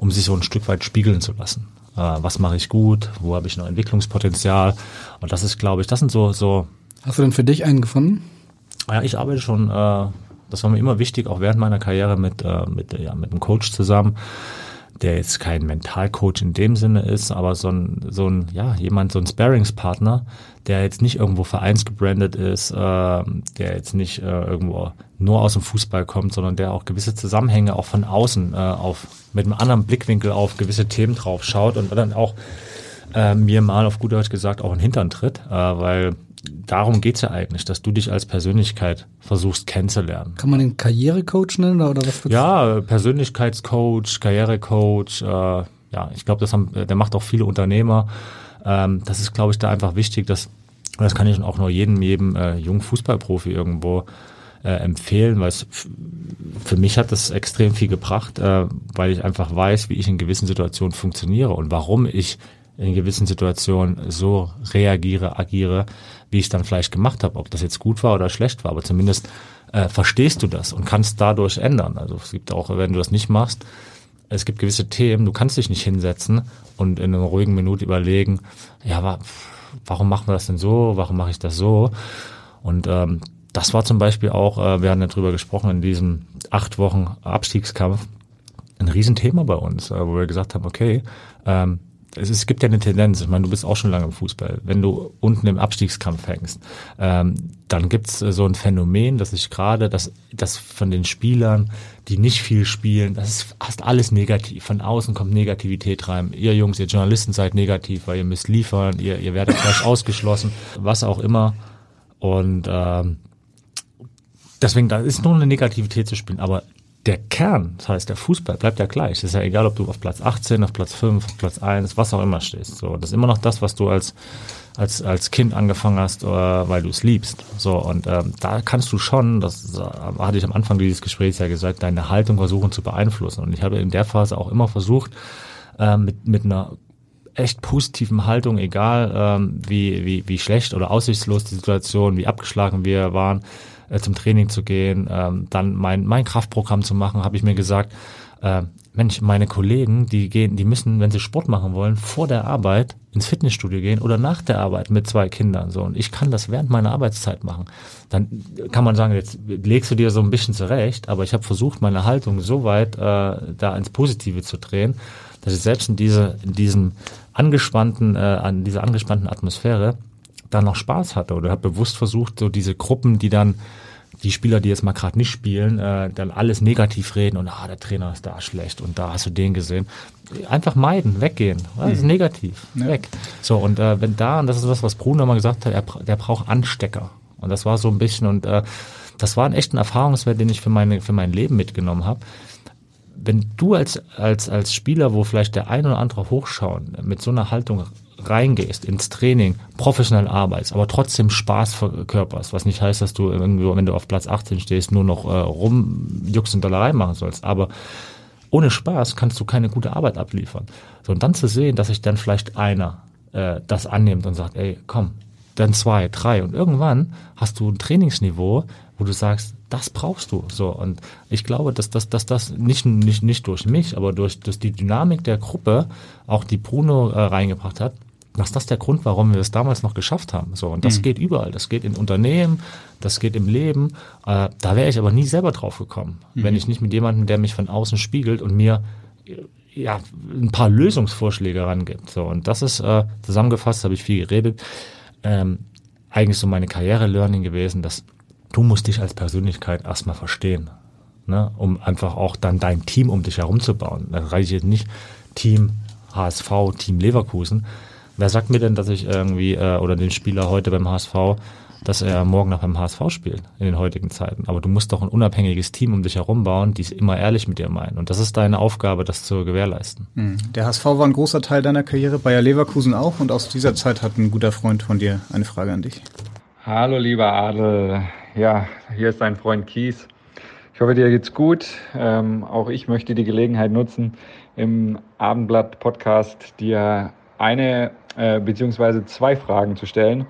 um sich so ein Stück weit spiegeln zu lassen. Äh, was mache ich gut? Wo habe ich noch Entwicklungspotenzial? Und das ist, glaube ich, das sind so, so. Hast du denn für dich einen gefunden? Ja, ich arbeite schon, äh, das war mir immer wichtig, auch während meiner Karriere mit, äh, mit, ja, mit einem Coach zusammen der jetzt kein Mentalcoach in dem Sinne ist, aber so ein, so ein, ja, jemand, so ein Sparringspartner, der jetzt nicht irgendwo vereinsgebrandet ist, äh, der jetzt nicht äh, irgendwo nur aus dem Fußball kommt, sondern der auch gewisse Zusammenhänge auch von außen äh, auf, mit einem anderen Blickwinkel auf gewisse Themen drauf schaut und dann auch äh, mir mal auf gut Deutsch gesagt auch einen Hintern tritt, äh, weil darum geht's ja eigentlich, dass du dich als Persönlichkeit versuchst kennenzulernen. Kann man den Karrierecoach nennen oder was? Ja, Persönlichkeitscoach, Karrierecoach. Äh, ja, ich glaube, das haben, der macht auch viele Unternehmer. Ähm, das ist, glaube ich, da einfach wichtig, dass das kann ich auch nur jedem, jedem äh, jungen Fußballprofi irgendwo äh, empfehlen, weil es für mich hat das extrem viel gebracht, äh, weil ich einfach weiß, wie ich in gewissen Situationen funktioniere und warum ich in gewissen Situationen so reagiere, agiere, wie ich es dann vielleicht gemacht habe, ob das jetzt gut war oder schlecht war, aber zumindest äh, verstehst du das und kannst dadurch ändern. Also es gibt auch, wenn du das nicht machst, es gibt gewisse Themen, du kannst dich nicht hinsetzen und in einer ruhigen Minute überlegen, ja, warum machen wir das denn so, warum mache ich das so? Und ähm, das war zum Beispiel auch, äh, wir haben ja drüber gesprochen, in diesem acht Wochen Abstiegskampf, ein Riesenthema bei uns, äh, wo wir gesagt haben, okay, ähm, es, gibt ja eine Tendenz, ich meine, du bist auch schon lange im Fußball, wenn du unten im Abstiegskampf hängst, ähm, dann gibt's äh, so ein Phänomen, dass ich gerade, dass, dass von den Spielern, die nicht viel spielen, das ist fast alles negativ. Von außen kommt Negativität rein. Ihr Jungs, ihr Journalisten seid negativ, weil ihr müsst liefern, ihr, ihr werdet gleich ausgeschlossen, was auch immer. Und ähm, deswegen, da ist nur eine Negativität zu spielen, aber der Kern, das heißt der Fußball, bleibt ja gleich. Es ist ja egal, ob du auf Platz 18, auf Platz 5, auf Platz 1, was auch immer stehst. So, das ist immer noch das, was du als als als Kind angefangen hast, äh, weil du es liebst. So und ähm, da kannst du schon, das äh, hatte ich am Anfang dieses Gesprächs ja gesagt, deine Haltung versuchen zu beeinflussen. Und ich habe in der Phase auch immer versucht, äh, mit mit einer echt positiven Haltung, egal ähm, wie, wie, wie schlecht oder aussichtslos die Situation, wie abgeschlagen wir waren, äh, zum Training zu gehen, ähm, dann mein, mein Kraftprogramm zu machen, habe ich mir gesagt, äh, Mensch, meine Kollegen, die gehen, die müssen, wenn sie Sport machen wollen, vor der Arbeit ins Fitnessstudio gehen oder nach der Arbeit mit zwei Kindern so und ich kann das während meiner Arbeitszeit machen. Dann kann man sagen, jetzt legst du dir so ein bisschen zurecht, aber ich habe versucht, meine Haltung so weit äh, da ins Positive zu drehen, dass ich selbst in diese in diesem angespannten äh, an dieser angespannten Atmosphäre da noch Spaß hatte oder habe bewusst versucht, so diese Gruppen, die dann die Spieler, die jetzt mal gerade nicht spielen, äh, dann alles negativ reden und ah, der Trainer ist da schlecht und da hast du den gesehen. Einfach meiden, weggehen. Das ist mhm. negativ. Ja. Weg. So, und äh, wenn da, und das ist was, was Bruno mal gesagt hat, er, der braucht Anstecker. Und das war so ein bisschen, und äh, das war ein echter Erfahrungswert, den ich für, meine, für mein Leben mitgenommen habe. Wenn du als, als, als Spieler, wo vielleicht der ein oder andere hochschauen, mit so einer Haltung reingehst ins Training, professionell arbeitest, aber trotzdem Spaß verkörperst, was nicht heißt, dass du irgendwo, wenn du auf Platz 18 stehst, nur noch äh, rumjuckst und Dollerei machen sollst, aber ohne Spaß kannst du keine gute Arbeit abliefern. So, und dann zu sehen, dass sich dann vielleicht einer äh, das annimmt und sagt, ey, komm, dann zwei, drei und irgendwann hast du ein Trainingsniveau, wo du sagst, das brauchst du. So und ich glaube, dass, dass, dass das nicht, nicht, nicht durch mich, aber durch, durch die Dynamik der Gruppe, auch die Bruno äh, reingebracht hat, dass das der Grund, warum wir es damals noch geschafft haben. So und das mhm. geht überall. Das geht in Unternehmen, das geht im Leben. Äh, da wäre ich aber nie selber drauf gekommen, mhm. wenn ich nicht mit jemandem, der mich von außen spiegelt und mir ja ein paar Lösungsvorschläge rangibt. So und das ist äh, zusammengefasst, habe ich viel geredet. Ähm, eigentlich so meine Karriere-Learning gewesen, dass du musst dich als Persönlichkeit erstmal verstehen, ne? um einfach auch dann dein Team um dich herum zu bauen. Da reicht jetzt nicht Team HSV, Team Leverkusen. Wer sagt mir denn, dass ich irgendwie, äh, oder den Spieler heute beim HSV, dass er morgen noch beim HSV spielt in den heutigen Zeiten. Aber du musst doch ein unabhängiges Team um dich herum bauen, die es immer ehrlich mit dir meinen. Und das ist deine Aufgabe, das zu gewährleisten. Hm. Der HSV war ein großer Teil deiner Karriere, Bayer Leverkusen auch. Und aus dieser Zeit hat ein guter Freund von dir eine Frage an dich. Hallo lieber Adel, ja, hier ist dein Freund Kies. Ich hoffe, dir geht's gut. Ähm, auch ich möchte die Gelegenheit nutzen, im Abendblatt-Podcast dir eine äh, beziehungsweise zwei Fragen zu stellen.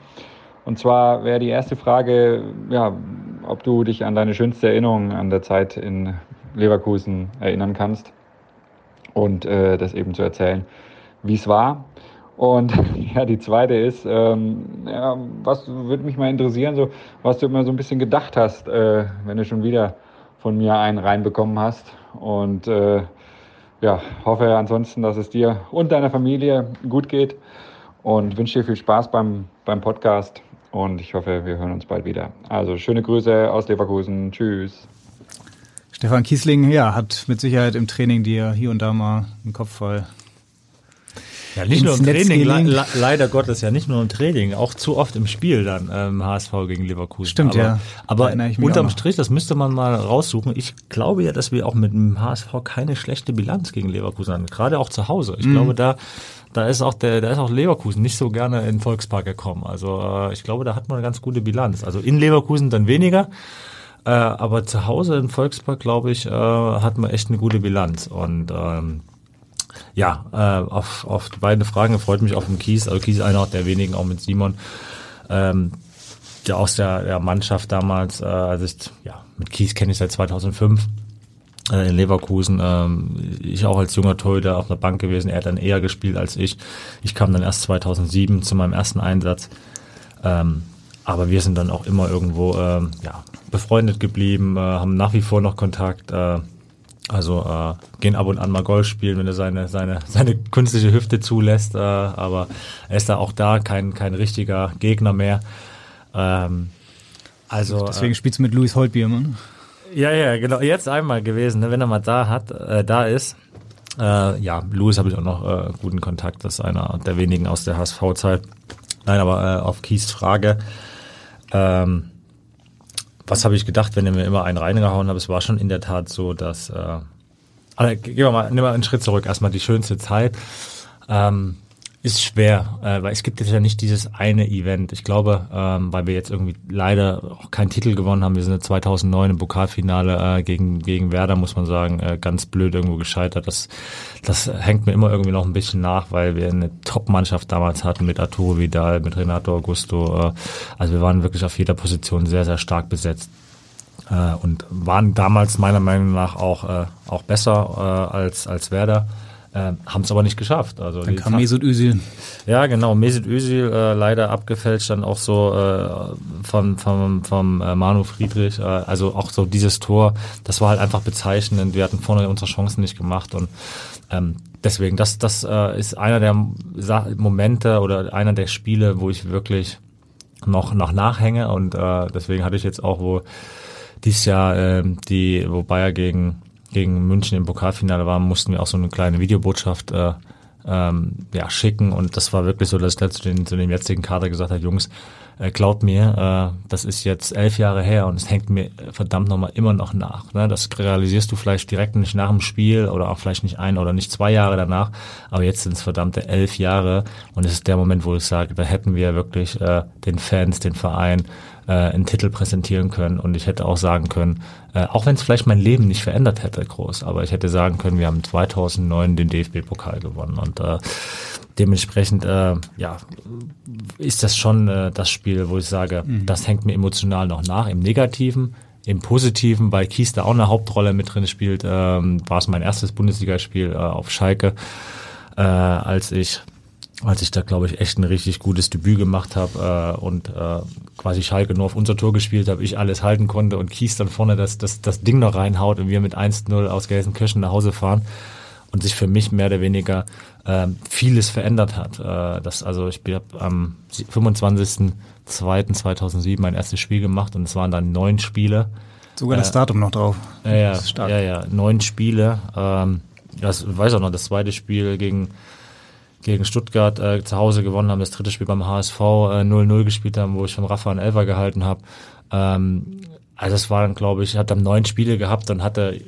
Und zwar wäre die erste Frage, ja, ob du dich an deine schönste Erinnerung an der Zeit in Leverkusen erinnern kannst und äh, das eben zu erzählen, wie es war. Und ja, die zweite ist, ähm, ja, was würde mich mal interessieren, so, was du immer so ein bisschen gedacht hast, äh, wenn du schon wieder von mir einen reinbekommen hast. Und äh, ja, hoffe ansonsten, dass es dir und deiner Familie gut geht und wünsche dir viel Spaß beim, beim Podcast. Und ich hoffe, wir hören uns bald wieder. Also schöne Grüße aus Leverkusen. Tschüss. Stefan Kiesling, ja, hat mit Sicherheit im Training dir hier und da mal einen Kopf voll ja, nicht nur im Training, le leider Gottes, ja nicht nur im Training, auch zu oft im Spiel dann ähm, HSV gegen Leverkusen. Stimmt, aber, ja. Aber unterm Strich, das müsste man mal raussuchen. Ich glaube ja, dass wir auch mit dem HSV keine schlechte Bilanz gegen Leverkusen haben, gerade auch zu Hause. Ich mhm. glaube, da da ist auch der, da ist auch Leverkusen nicht so gerne in den Volkspark gekommen. Also äh, ich glaube, da hat man eine ganz gute Bilanz. Also in Leverkusen dann weniger. Äh, aber zu Hause im Volkspark, glaube ich, äh, hat man echt eine gute Bilanz. Und ähm, ja, äh, auf, auf beide Fragen freut mich auf den Kies. Also Kies einer der wenigen, auch mit Simon, ähm, der aus der, der Mannschaft damals, äh, also ich, ja, mit Kies kenne ich seit 2005 äh, in Leverkusen. Ähm, ich auch als junger Torhüter auf der Bank gewesen. Er hat dann eher gespielt als ich. Ich kam dann erst 2007 zu meinem ersten Einsatz. Ähm, aber wir sind dann auch immer irgendwo ähm, ja, befreundet geblieben, äh, haben nach wie vor noch Kontakt. Äh, also äh, gehen ab und an mal Golf spielen, wenn er seine, seine, seine künstliche Hüfte zulässt. Äh, aber er ist da auch da kein, kein richtiger Gegner mehr. Ähm, also, Deswegen äh, spielst du mit Louis Holtbier, Mann. Ja, ja, genau. Jetzt einmal gewesen, ne, wenn er mal da hat, äh, da ist. Äh, ja, Louis habe ich auch noch äh, guten Kontakt. Das ist einer der wenigen aus der HSV-Zeit. Nein, aber äh, auf Kies Frage. Ähm, was habe ich gedacht, wenn er mir immer einen reingehauen hat? Es war schon in der Tat so, dass. Äh, aber gehen wir mal, nehmen wir einen Schritt zurück. Erstmal die schönste Zeit. Ähm, ist schwer, äh, weil es gibt jetzt ja nicht dieses eine Event. Ich glaube, ähm, weil wir jetzt irgendwie leider auch keinen Titel gewonnen haben. Wir sind 2009 im Pokalfinale äh, gegen gegen Werder, muss man sagen, äh, ganz blöd irgendwo gescheitert. Das das hängt mir immer irgendwie noch ein bisschen nach, weil wir eine Top-Mannschaft damals hatten mit Arturo Vidal, mit Renato Augusto. Äh, also wir waren wirklich auf jeder Position sehr sehr stark besetzt äh, und waren damals meiner Meinung nach auch äh, auch besser äh, als als Werder. Äh, haben es aber nicht geschafft. Also dann kam Mesut Özil. Ja, genau. Mesut Özil äh, leider abgefälscht, dann auch so äh, vom, vom, vom äh, Manu Friedrich. Äh, also auch so dieses Tor, das war halt einfach bezeichnend. Wir hatten vorne unsere Chancen nicht gemacht und ähm, deswegen, das, das äh, ist einer der Momente oder einer der Spiele, wo ich wirklich noch, noch nachhänge und äh, deswegen hatte ich jetzt auch, wo dieses Jahr äh, die, wo Bayer gegen gegen München im Pokalfinale waren, mussten wir auch so eine kleine Videobotschaft äh, ähm, ja, schicken. Und das war wirklich so, dass ich zu, den, zu dem jetzigen Kader gesagt habe, Jungs, äh, glaubt mir, äh, das ist jetzt elf Jahre her und es hängt mir verdammt nochmal immer noch nach. Ne? Das realisierst du vielleicht direkt nicht nach dem Spiel oder auch vielleicht nicht ein oder nicht zwei Jahre danach, aber jetzt sind es verdammte elf Jahre und es ist der Moment, wo ich sage, da hätten wir wirklich äh, den Fans, den Verein, äh, einen Titel präsentieren können und ich hätte auch sagen können, äh, auch wenn es vielleicht mein Leben nicht verändert hätte groß, aber ich hätte sagen können, wir haben 2009 den DFB-Pokal gewonnen und äh, dementsprechend äh, ja ist das schon äh, das Spiel, wo ich sage, mhm. das hängt mir emotional noch nach im Negativen. Im Positiven, weil Kies da auch eine Hauptrolle mit drin spielt, ähm, war es mein erstes Bundesligaspiel äh, auf Schalke, äh, als ich als ich da, glaube ich, echt ein richtig gutes Debüt gemacht habe äh, und äh, quasi Schalke nur auf unser Tor gespielt habe, ich alles halten konnte und Kies dann vorne das, das, das Ding noch reinhaut und wir mit 1-0 aus Gelsenkirchen nach Hause fahren und sich für mich mehr oder weniger äh, vieles verändert hat. Äh, das, also ich habe am 25.02.2007 mein erstes Spiel gemacht und es waren dann neun Spiele. Sogar das äh, Datum noch drauf. Ja, ja, ja, ja, neun Spiele. Ähm, das weiß auch noch, das zweite Spiel gegen gegen Stuttgart äh, zu Hause gewonnen haben, das dritte Spiel beim HSV 0-0 äh, gespielt haben, wo ich von Rafa einen Elfer gehalten habe. Ähm, also das war dann, glaube ich, hat dann neun Spiele gehabt, dann hatte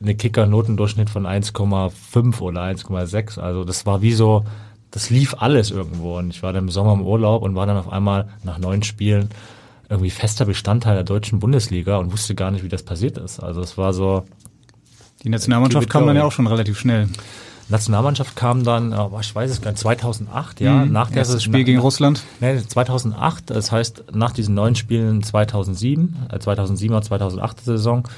eine Kicker-Notendurchschnitt von 1,5 oder 1,6. Also das war wie so, das lief alles irgendwo. Und ich war dann im Sommer im Urlaub und war dann auf einmal nach neun Spielen irgendwie fester Bestandteil der deutschen Bundesliga und wusste gar nicht, wie das passiert ist. Also es war so. Die Nationalmannschaft kam dann ja auch schon relativ schnell. Nationalmannschaft kam dann, oh, ich weiß es gar nicht, 2008, ja, mhm, nach der Spiel gegen Russland. Nee, 2008, das heißt nach diesen neun Spielen 2007, äh, 2007er, 2008 Saison,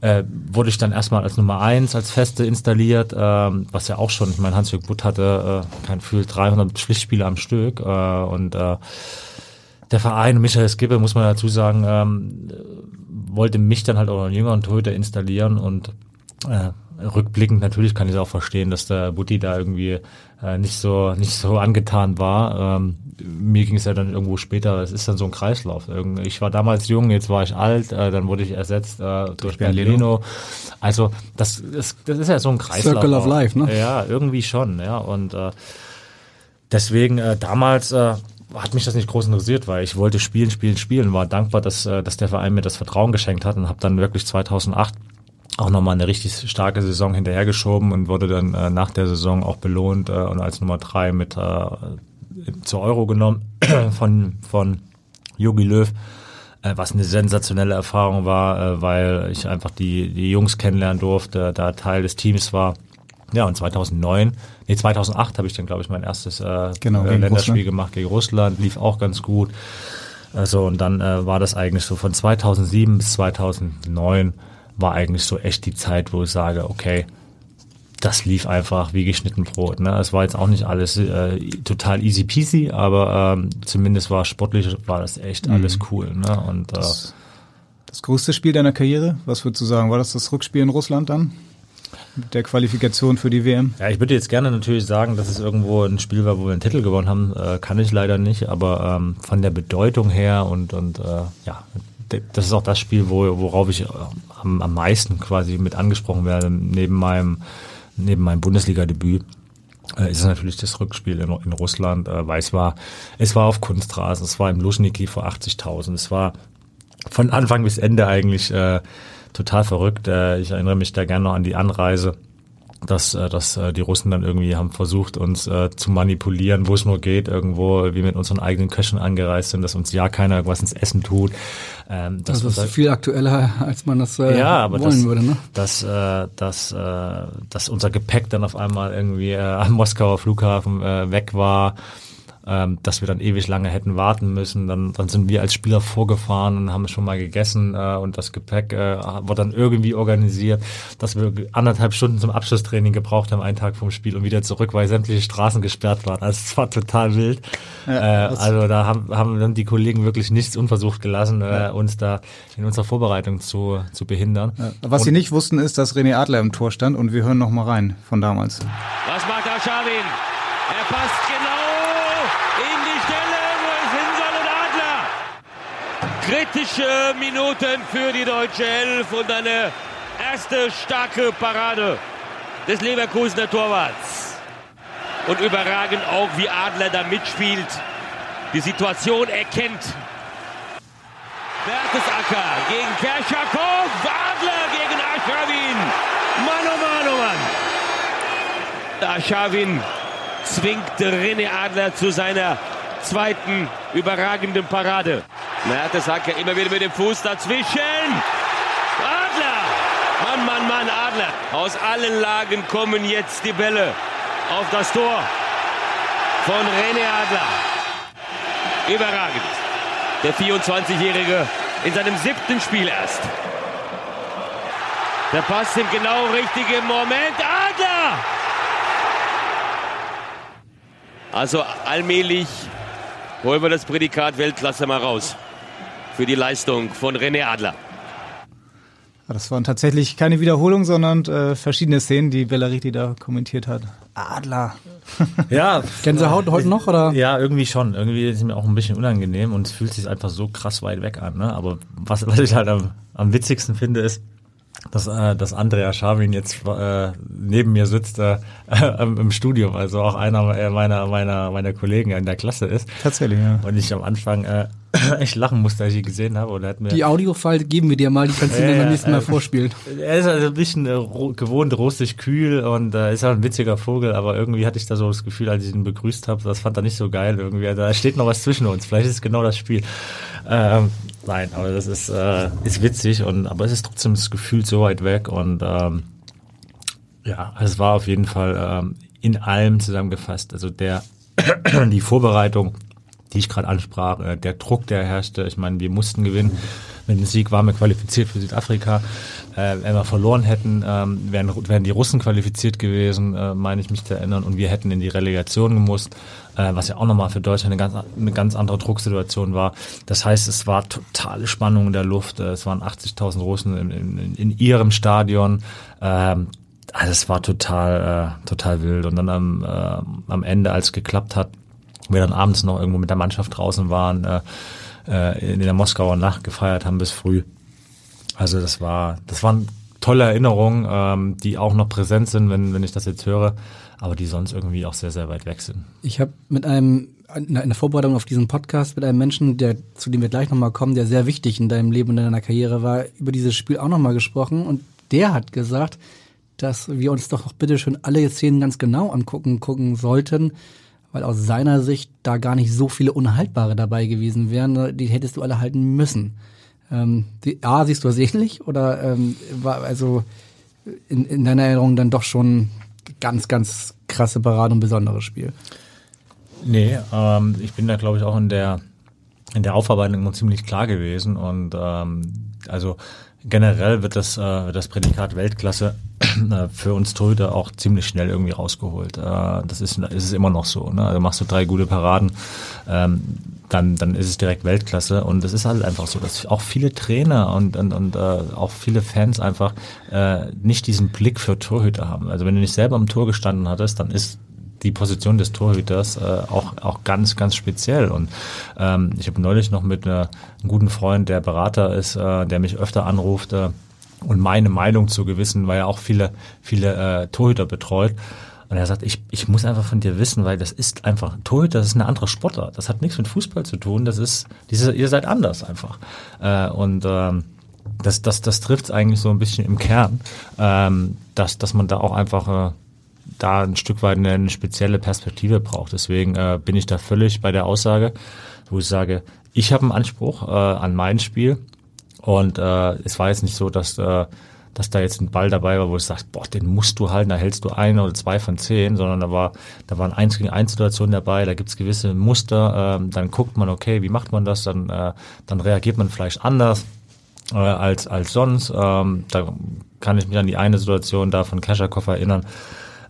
äh, wurde ich dann erstmal als Nummer eins als Feste installiert, ähm, was ja auch schon, ich meine, Hans-Jörg Butt hatte äh, kein Gefühl 300 Pflichtspiele am Stück äh, und äh, der Verein, Michael Skibbe, muss man dazu sagen, ähm, wollte mich dann halt auch einen jüngeren Torhüter installieren und äh, rückblickend natürlich kann ich auch verstehen, dass der Butti da irgendwie äh, nicht so nicht so angetan war. Ähm, mir ging es ja dann irgendwo später, es ist dann so ein Kreislauf. Ich war damals jung, jetzt war ich alt, äh, dann wurde ich ersetzt äh, durch Bernd Leno. Also das, das, das ist ja so ein Kreislauf. Circle of Life, ne? Ja, irgendwie schon, ja. Und äh, deswegen äh, damals äh, hat mich das nicht groß interessiert, weil ich wollte spielen, spielen, spielen, war dankbar, dass, äh, dass der Verein mir das Vertrauen geschenkt hat und habe dann wirklich 2008 auch nochmal eine richtig starke Saison hinterhergeschoben und wurde dann äh, nach der Saison auch belohnt äh, und als Nummer drei mit äh, zur Euro genommen von von Jogi Löw, äh, was eine sensationelle Erfahrung war, äh, weil ich einfach die die Jungs kennenlernen durfte, da Teil des Teams war. Ja, und 2009, nee, 2008 habe ich dann, glaube ich, mein erstes äh, genau, Länderspiel Russland. gemacht gegen Russland, lief auch ganz gut. Also, und dann äh, war das eigentlich so von 2007 bis 2009 war eigentlich so echt die Zeit, wo ich sage, okay, das lief einfach wie geschnitten Brot. Ne? Es war jetzt auch nicht alles äh, total easy peasy, aber ähm, zumindest war sportlich war das echt mhm. alles cool. Ne? Und äh, das, das größte Spiel deiner Karriere, was würdest du sagen? War das das Rückspiel in Russland dann? Mit der Qualifikation für die WM? Ja, ich würde jetzt gerne natürlich sagen, dass es irgendwo ein Spiel war, wo wir einen Titel gewonnen haben. Äh, kann ich leider nicht, aber ähm, von der Bedeutung her und, und äh, ja, das ist auch das Spiel, wo, worauf ich äh, am, am meisten quasi mit angesprochen werde, neben meinem, neben meinem Bundesliga-Debüt äh, ist natürlich das Rückspiel in, in Russland, äh, weil es war, es war auf Kunstrasen, es war im Luschniki vor 80.000, es war von Anfang bis Ende eigentlich äh, total verrückt. Äh, ich erinnere mich da gerne noch an die Anreise dass, äh, dass äh, die Russen dann irgendwie haben versucht, uns äh, zu manipulieren, wo es nur geht, irgendwo, wie mit unseren eigenen Köchen angereist sind, dass uns ja keiner was ins Essen tut. Ähm, das also ist viel aktueller, als man das äh, ja, aber wollen das, würde. Ne? Dass, äh, dass, äh, dass unser Gepäck dann auf einmal irgendwie äh, am Moskauer Flughafen äh, weg war ähm, dass wir dann ewig lange hätten warten müssen. Dann, dann sind wir als Spieler vorgefahren und haben schon mal gegessen äh, und das Gepäck äh, wurde dann irgendwie organisiert, dass wir anderthalb Stunden zum Abschlusstraining gebraucht haben, einen Tag vom Spiel und wieder zurück, weil sämtliche Straßen gesperrt waren. Also es war total wild. Ja, äh, also da haben, haben dann die Kollegen wirklich nichts unversucht gelassen, äh, ja. uns da in unserer Vorbereitung zu, zu behindern. Ja. Was und, sie nicht wussten, ist, dass René Adler im Tor stand und wir hören noch mal rein von damals. Was macht Aschawin? Er passt kritische Minuten für die deutsche Elf und eine erste starke Parade des Leverkusener Torwarts. Und überragend auch, wie Adler da mitspielt, die Situation erkennt. Bertesacker gegen Kerschakow, Adler gegen Aschawin. Mann, oh Mann, oh Mann. Aschawin zwingt René Adler zu seiner zweiten überragenden Parade. Mertesacker immer wieder mit dem Fuß dazwischen. Adler! Mann, Mann, Mann, Adler. Aus allen Lagen kommen jetzt die Bälle auf das Tor von René Adler. Überragend. Der 24-Jährige in seinem siebten Spiel erst. Der Pass im genau richtigen Moment. Adler! Also allmählich holen wir das Prädikat Weltklasse mal raus. Für die Leistung von René Adler. Das waren tatsächlich keine Wiederholungen, sondern äh, verschiedene Szenen, die Bellariti da kommentiert hat. Adler. Ja. Gänsehaut heute noch, oder? Ja, irgendwie schon. Irgendwie ist es mir auch ein bisschen unangenehm und es fühlt sich einfach so krass weit weg an. Ne? Aber was, was ich halt am, am witzigsten finde, ist, dass, äh, dass Andrea Scharwin jetzt äh, neben mir sitzt äh, im Studium, also auch einer meiner, meiner, meiner Kollegen in der Klasse ist. Tatsächlich, ja. Und ich am Anfang äh, echt lachen musste, als ich ihn gesehen habe. Und er hat mir Die Audiofile geben wir dir mal, die kannst du dir beim nächsten Mal äh, vorspielen. Er ist also ein bisschen äh, gewohnt, rostig kühl und äh, ist auch ein witziger Vogel, aber irgendwie hatte ich da so das Gefühl, als ich ihn begrüßt habe, das fand er nicht so geil irgendwie. Da steht noch was zwischen uns. Vielleicht ist es genau das Spiel. Ähm, nein, aber das ist, äh, ist witzig und aber es ist trotzdem das Gefühl so weit weg und ähm, ja, es war auf jeden Fall ähm, in allem zusammengefasst. Also der die Vorbereitung, die ich gerade ansprach, äh, der Druck, der herrschte. Ich meine, wir mussten gewinnen. Mit dem Sieg waren wir qualifiziert für Südafrika. Äh, wenn wir verloren hätten, ähm, wären, wären die Russen qualifiziert gewesen, äh, meine ich mich zu erinnern. Und wir hätten in die Relegation gemusst, äh, was ja auch nochmal für Deutschland eine ganz, eine ganz andere Drucksituation war. Das heißt, es war totale Spannung in der Luft. Äh, es waren 80.000 Russen in, in, in ihrem Stadion. Ähm, also es war total, äh, total wild. Und dann am, äh, am Ende, als es geklappt hat, wir dann abends noch irgendwo mit der Mannschaft draußen waren, äh, äh, in der Moskauer Nacht gefeiert haben bis früh. Also das war, das waren tolle Erinnerungen, ähm, die auch noch präsent sind, wenn, wenn ich das jetzt höre, aber die sonst irgendwie auch sehr, sehr weit weg sind. Ich habe mit einem in der Vorbereitung auf diesen Podcast mit einem Menschen, der zu dem wir gleich nochmal kommen, der sehr wichtig in deinem Leben und in deiner Karriere war, über dieses Spiel auch nochmal gesprochen und der hat gesagt, dass wir uns doch bitte schön alle Szenen ganz genau angucken gucken sollten, weil aus seiner Sicht da gar nicht so viele Unhaltbare dabei gewesen wären. Die hättest du alle halten müssen. Ähm, die, A, siehst du das ähnlich oder ähm, war also in, in deiner Erinnerung dann doch schon ganz, ganz krasse Parade und besonderes Spiel? Nee, ähm, ich bin da glaube ich auch in der in der Aufarbeitung immer ziemlich klar gewesen und ähm, also generell wird das, äh, das Prädikat Weltklasse äh, für uns Torhüter auch ziemlich schnell irgendwie rausgeholt. Äh, das ist, ist es immer noch so. Ne? Also machst du drei gute Paraden, ähm, dann, dann ist es direkt Weltklasse. Und es ist halt einfach so, dass auch viele Trainer und, und, und äh, auch viele Fans einfach äh, nicht diesen Blick für Torhüter haben. Also wenn du nicht selber am Tor gestanden hattest, dann ist die Position des Torhüters äh, auch auch ganz ganz speziell und ähm, ich habe neulich noch mit äh, einem guten Freund, der Berater ist, äh, der mich öfter anruft äh, und meine Meinung zu gewissen, weil er auch viele viele äh, Torhüter betreut und er sagt, ich, ich muss einfach von dir wissen, weil das ist einfach, Torhüter, das ist eine andere Sportart. Das hat nichts mit Fußball zu tun. Das ist, diese, ihr seid anders einfach. Äh, und ähm, das, das, das trifft eigentlich so ein bisschen im Kern, ähm, dass, dass man da auch einfach äh, da ein Stück weit eine, eine spezielle Perspektive braucht. Deswegen äh, bin ich da völlig bei der Aussage, wo ich sage, ich habe einen Anspruch äh, an mein Spiel und äh, es war jetzt nicht so, dass äh, dass da jetzt ein Ball dabei war, wo du sagst, boah, den musst du halten, da hältst du ein oder zwei von zehn, sondern da war, da waren eins gegen eins Situationen dabei, da gibt's gewisse Muster, ähm, dann guckt man, okay, wie macht man das, dann, äh, dann reagiert man vielleicht anders äh, als, als sonst. Ähm, da kann ich mich an die eine Situation da von Kaschakow erinnern,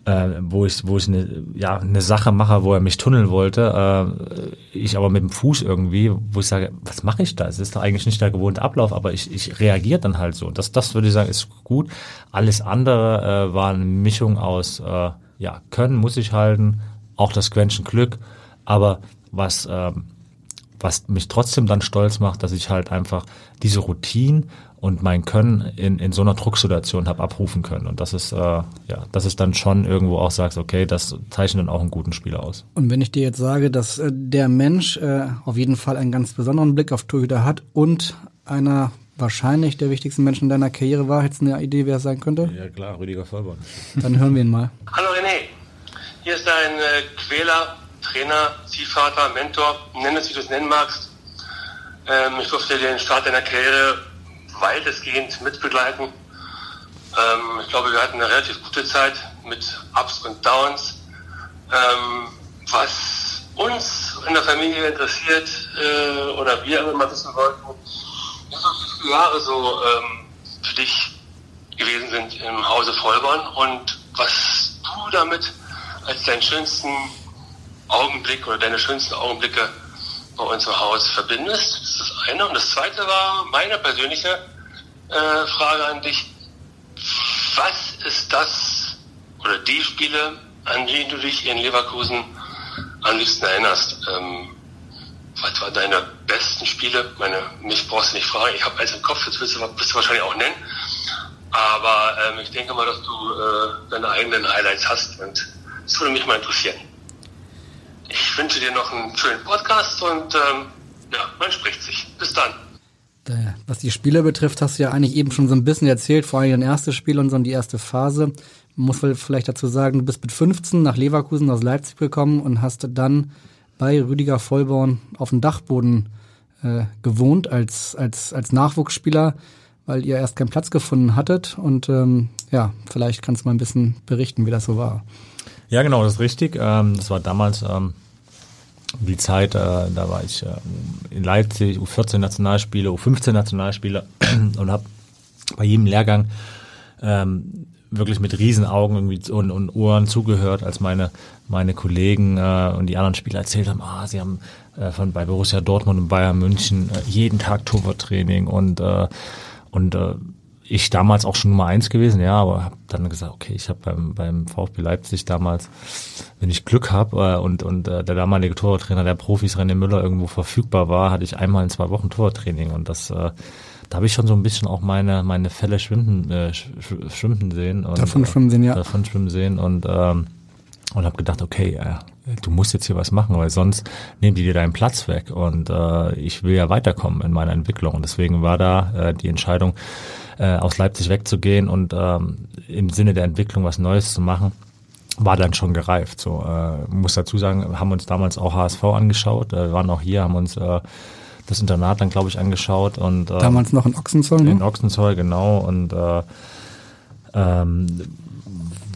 äh, wo ich, wo ich eine, ja, eine Sache mache, wo er mich tunneln wollte, äh, ich aber mit dem Fuß irgendwie, wo ich sage, was mache ich da? Es ist doch eigentlich nicht der gewohnte Ablauf, aber ich, ich reagiere dann halt so. Das, das würde ich sagen, ist gut. Alles andere äh, war eine Mischung aus, äh, ja, können muss ich halten, auch das Quäntchen Glück, aber was, ähm, was mich trotzdem dann stolz macht, dass ich halt einfach diese Routine und mein Können in, in so einer Drucksituation habe abrufen können. Und das ist, äh, ja, das ist dann schon irgendwo auch sagst, okay, das zeichnet dann auch einen guten Spieler aus. Und wenn ich dir jetzt sage, dass äh, der Mensch äh, auf jeden Fall einen ganz besonderen Blick auf Torhüter hat und einer wahrscheinlich der wichtigsten Menschen in deiner Karriere war, hättest du eine Idee, wer es sein könnte? Ja klar, Rüdiger Vollborn. Dann hören wir ihn mal. Hallo René, hier ist dein äh, Quäler, Trainer, Ziehvater, Mentor, nenn es, wie du es nennen magst. Ähm, ich durfte den Start deiner Karriere weitestgehend mitbegleiten. Ähm, ich glaube, wir hatten eine relativ gute Zeit mit Ups und Downs. Ähm, was uns in der Familie interessiert äh, oder wir immer wissen wollten, wie so viele Jahre so ähm, für dich gewesen sind im Hause Vollborn und was du damit als deinen schönsten Augenblick oder deine schönsten Augenblicke bei uns im Haus verbindest. Das ist das eine. Und das zweite war meine persönliche äh, Frage an dich. Was ist das oder die Spiele, an die du dich in Leverkusen am liebsten erinnerst? Ähm, was waren deine besten Spiele? Meine, mich brauchst du nicht fragen. Ich habe eins im Kopf, das wirst du, wirst du wahrscheinlich auch nennen. Aber ähm, ich denke mal, dass du äh, deine eigenen Highlights hast und das würde mich mal interessieren. Ich wünsche dir noch einen schönen Podcast und ähm, ja, man spricht sich. Bis dann. Was die Spiele betrifft, hast du ja eigentlich eben schon so ein bisschen erzählt, vor allem dein erstes Spiel und so die erste Phase. Man muss vielleicht dazu sagen, du bist mit 15 nach Leverkusen aus Leipzig gekommen und hast dann bei Rüdiger Vollborn auf dem Dachboden äh, gewohnt als, als, als Nachwuchsspieler, weil ihr erst keinen Platz gefunden hattet. Und ähm, ja, vielleicht kannst du mal ein bisschen berichten, wie das so war. Ja, genau, das ist richtig. Ähm, das war damals ähm, die Zeit, äh, da war ich äh, in Leipzig, U14 Nationalspiele, U15 Nationalspiele und habe bei jedem Lehrgang ähm, wirklich mit Riesenaugen irgendwie und, und Ohren zugehört, als meine meine Kollegen äh, und die anderen Spieler erzählt haben, ah, sie haben äh, von bei Borussia Dortmund und Bayern München äh, jeden Tag Torwarttraining und äh, und äh, ich damals auch schon Nummer eins gewesen, ja, aber habe dann gesagt, okay, ich habe beim, beim VfB Leipzig damals, wenn ich Glück habe äh, und, und äh, der damalige Torwarttrainer der Profis René Müller irgendwo verfügbar war, hatte ich einmal in zwei Wochen Torwarttraining und das äh, da habe ich schon so ein bisschen auch meine meine Fälle schwimmen äh, schwimmen sehen und davon schwimmen sehen ja. davon schwimmen sehen und ähm, und habe gedacht, okay, äh, du musst jetzt hier was machen, weil sonst nehmen die dir deinen Platz weg und äh, ich will ja weiterkommen in meiner Entwicklung. Und deswegen war da äh, die Entscheidung äh, aus Leipzig wegzugehen und ähm, im Sinne der Entwicklung was Neues zu machen, war dann schon gereift. So äh, muss dazu sagen, haben uns damals auch HSV angeschaut, äh, waren auch hier, haben uns äh, das Internat dann glaube ich angeschaut und äh, damals noch in Ochsenzoll, ne? In Ochsenzoll genau und äh, ähm,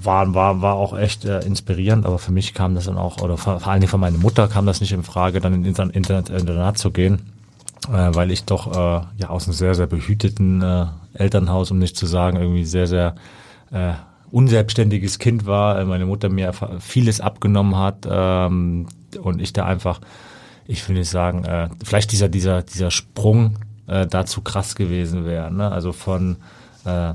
war, war, war auch echt äh, inspirierend, aber für mich kam das dann auch, oder vor, vor allen Dingen für meine Mutter kam das nicht in Frage, dann in Internet, Internat zu gehen, äh, weil ich doch äh, ja aus einem sehr, sehr behüteten äh, Elternhaus, um nicht zu sagen, irgendwie sehr, sehr äh, unselbstständiges Kind war, äh, meine Mutter mir vieles abgenommen hat ähm, und ich da einfach, ich will nicht sagen, äh, vielleicht dieser, dieser, dieser Sprung äh, dazu krass gewesen wäre. Ne? Also von äh,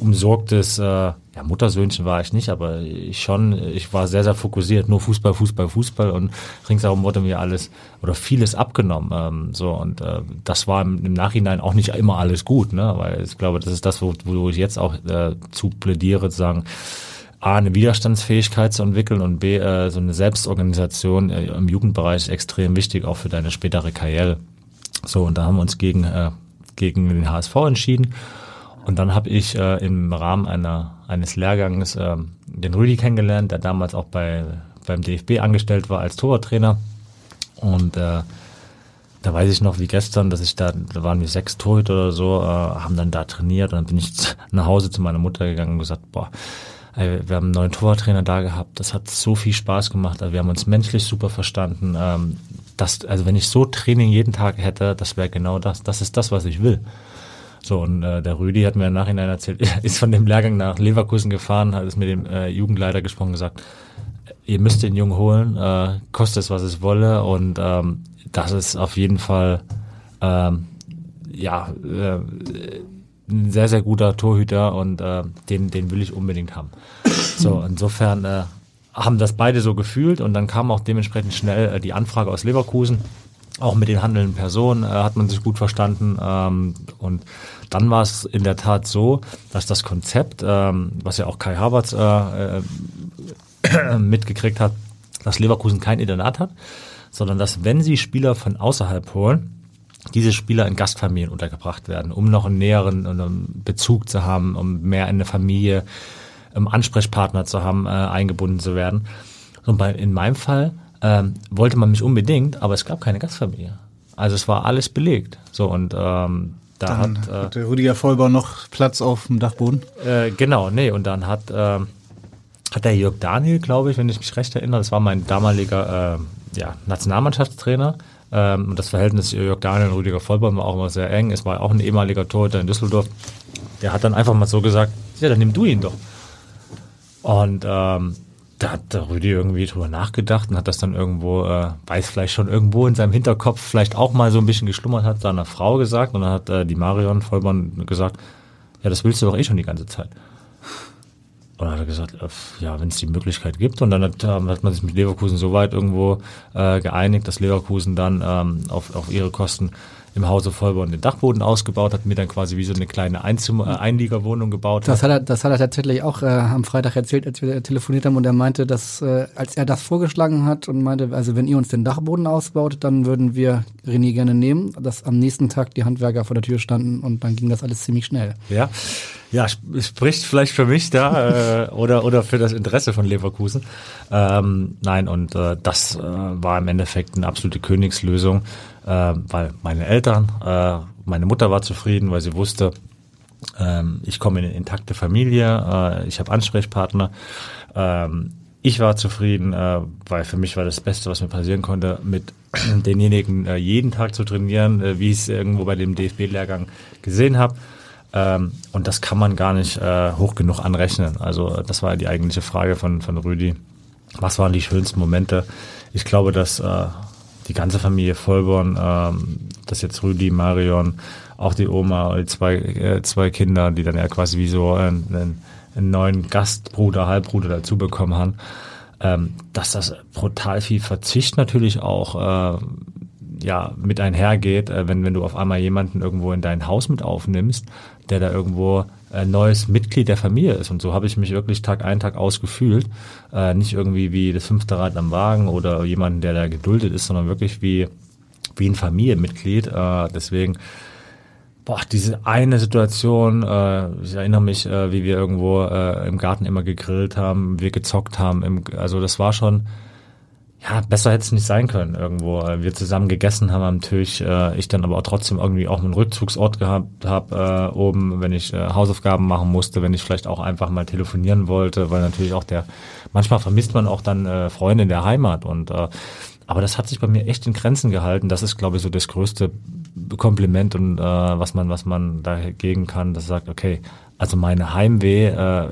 umsorgtes, äh, ja, Muttersöhnchen war ich nicht, aber ich schon, ich war sehr, sehr fokussiert, nur Fußball, Fußball, Fußball und ringsherum wurde mir alles oder vieles abgenommen. Ähm, so und äh, das war im, Nachhinein auch nicht immer alles gut, ne? Weil ich glaube, das ist das, wo, wo ich jetzt auch äh, zu plädiere, zu sagen, A, eine Widerstandsfähigkeit zu entwickeln und B, äh, so eine Selbstorganisation äh, im Jugendbereich ist extrem wichtig, auch für deine spätere Karriere. So, und da haben wir uns gegen, äh, gegen den HSV entschieden. Und dann habe ich äh, im Rahmen einer, eines Lehrgangs äh, den Rüdi kennengelernt, der damals auch bei, beim DFB angestellt war als Torwarttrainer. Und äh, da weiß ich noch wie gestern, dass ich da, da waren wir sechs Torhüter oder so, äh, haben dann da trainiert und dann bin ich nach Hause zu meiner Mutter gegangen und gesagt, boah, ey, wir haben einen neuen Torwarttrainer da gehabt, das hat so viel Spaß gemacht, also wir haben uns menschlich super verstanden. Ähm, das, also wenn ich so Training jeden Tag hätte, das wäre genau das, das ist das, was ich will. So, und äh, der Rüdi hat mir im Nachhinein erzählt, er ist von dem Lehrgang nach Leverkusen gefahren, hat es mit dem äh, Jugendleiter gesprochen, gesagt, ihr müsst den Jungen holen, äh, kostet es, was es wolle. Und ähm, das ist auf jeden Fall ähm, ja äh, ein sehr, sehr guter Torhüter und äh, den, den will ich unbedingt haben. So, insofern äh, haben das beide so gefühlt und dann kam auch dementsprechend schnell äh, die Anfrage aus Leverkusen auch mit den handelnden Personen äh, hat man sich gut verstanden. Ähm, und dann war es in der Tat so, dass das Konzept, ähm, was ja auch Kai Havertz äh, äh, mitgekriegt hat, dass Leverkusen kein Internat hat, sondern dass wenn sie Spieler von außerhalb holen, diese Spieler in Gastfamilien untergebracht werden, um noch einen näheren einen Bezug zu haben, um mehr in eine Familie, um Ansprechpartner zu haben, äh, eingebunden zu werden. Und bei, in meinem Fall ähm, wollte man mich unbedingt, aber es gab keine Gastfamilie. Also es war alles belegt. So und ähm, da dann hat, äh, hatte Rüdiger Vollbau noch Platz auf dem Dachboden. Äh, genau, nee, und dann hat, äh, hat der Jörg Daniel, glaube ich, wenn ich mich recht erinnere, das war mein damaliger äh, ja, Nationalmannschaftstrainer. Ähm, und das Verhältnis Jörg Daniel und Rüdiger Vollbau war auch immer sehr eng. Es war auch ein ehemaliger Torhüter in Düsseldorf. Der hat dann einfach mal so gesagt, ja, dann nimm du ihn doch. Und ähm, da hat der Rüdi irgendwie drüber nachgedacht und hat das dann irgendwo, äh, weiß vielleicht schon irgendwo in seinem Hinterkopf vielleicht auch mal so ein bisschen geschlummert, hat seiner Frau gesagt und dann hat äh, die Marion Vollmann gesagt, ja, das willst du doch eh schon die ganze Zeit. Und dann hat er gesagt, äh, ja, wenn es die Möglichkeit gibt. Und dann hat, äh, hat man sich mit Leverkusen so weit irgendwo äh, geeinigt, dass Leverkusen dann ähm, auf, auf ihre Kosten im Hause Vollborn den Dachboden ausgebaut, hat mir dann quasi wie so eine kleine Einzimmer, äh, Einliegerwohnung gebaut. Das hat er, das hat er tatsächlich auch äh, am Freitag erzählt, als wir telefoniert haben und er meinte, dass äh, als er das vorgeschlagen hat und meinte, also wenn ihr uns den Dachboden ausbaut, dann würden wir René gerne nehmen, dass am nächsten Tag die Handwerker vor der Tür standen und dann ging das alles ziemlich schnell. Ja, ja, spricht vielleicht für mich da äh, oder oder für das Interesse von Leverkusen. Ähm, nein, und äh, das äh, war im Endeffekt eine absolute Königslösung äh, weil meine Eltern, äh, meine Mutter war zufrieden, weil sie wusste, ähm, ich komme in eine intakte Familie, äh, ich habe Ansprechpartner. Ähm, ich war zufrieden, äh, weil für mich war das Beste, was mir passieren konnte, mit denjenigen äh, jeden Tag zu trainieren, äh, wie ich es irgendwo bei dem DFB-Lehrgang gesehen habe. Ähm, und das kann man gar nicht äh, hoch genug anrechnen. Also das war die eigentliche Frage von, von Rüdi. Was waren die schönsten Momente? Ich glaube, dass äh, die ganze Familie Vollborn, ähm, das jetzt Rüdi, Marion, auch die Oma, die zwei, äh, zwei Kinder, die dann ja quasi wie so einen, einen, einen neuen Gastbruder, Halbbruder dazu bekommen haben, ähm, dass das brutal viel Verzicht natürlich auch äh, ja mit einhergeht, äh, wenn, wenn du auf einmal jemanden irgendwo in dein Haus mit aufnimmst, der da irgendwo ein neues Mitglied der Familie ist. Und so habe ich mich wirklich Tag ein, Tag aus gefühlt. Äh, nicht irgendwie wie das fünfte Rad am Wagen oder jemanden, der da geduldet ist, sondern wirklich wie, wie ein Familienmitglied. Äh, deswegen, boah, diese eine Situation, äh, ich erinnere mich, äh, wie wir irgendwo äh, im Garten immer gegrillt haben, wir gezockt haben. Im, also das war schon ja, besser hätte es nicht sein können irgendwo. Wir zusammen gegessen haben am Tisch, äh, ich dann aber auch trotzdem irgendwie auch einen Rückzugsort gehabt habe äh, oben, wenn ich äh, Hausaufgaben machen musste, wenn ich vielleicht auch einfach mal telefonieren wollte, weil natürlich auch der, manchmal vermisst man auch dann äh, Freunde in der Heimat und äh, aber das hat sich bei mir echt in Grenzen gehalten. Das ist, glaube ich, so das größte Kompliment und äh, was man, was man dagegen kann, das sagt, okay, also meine Heimweh äh,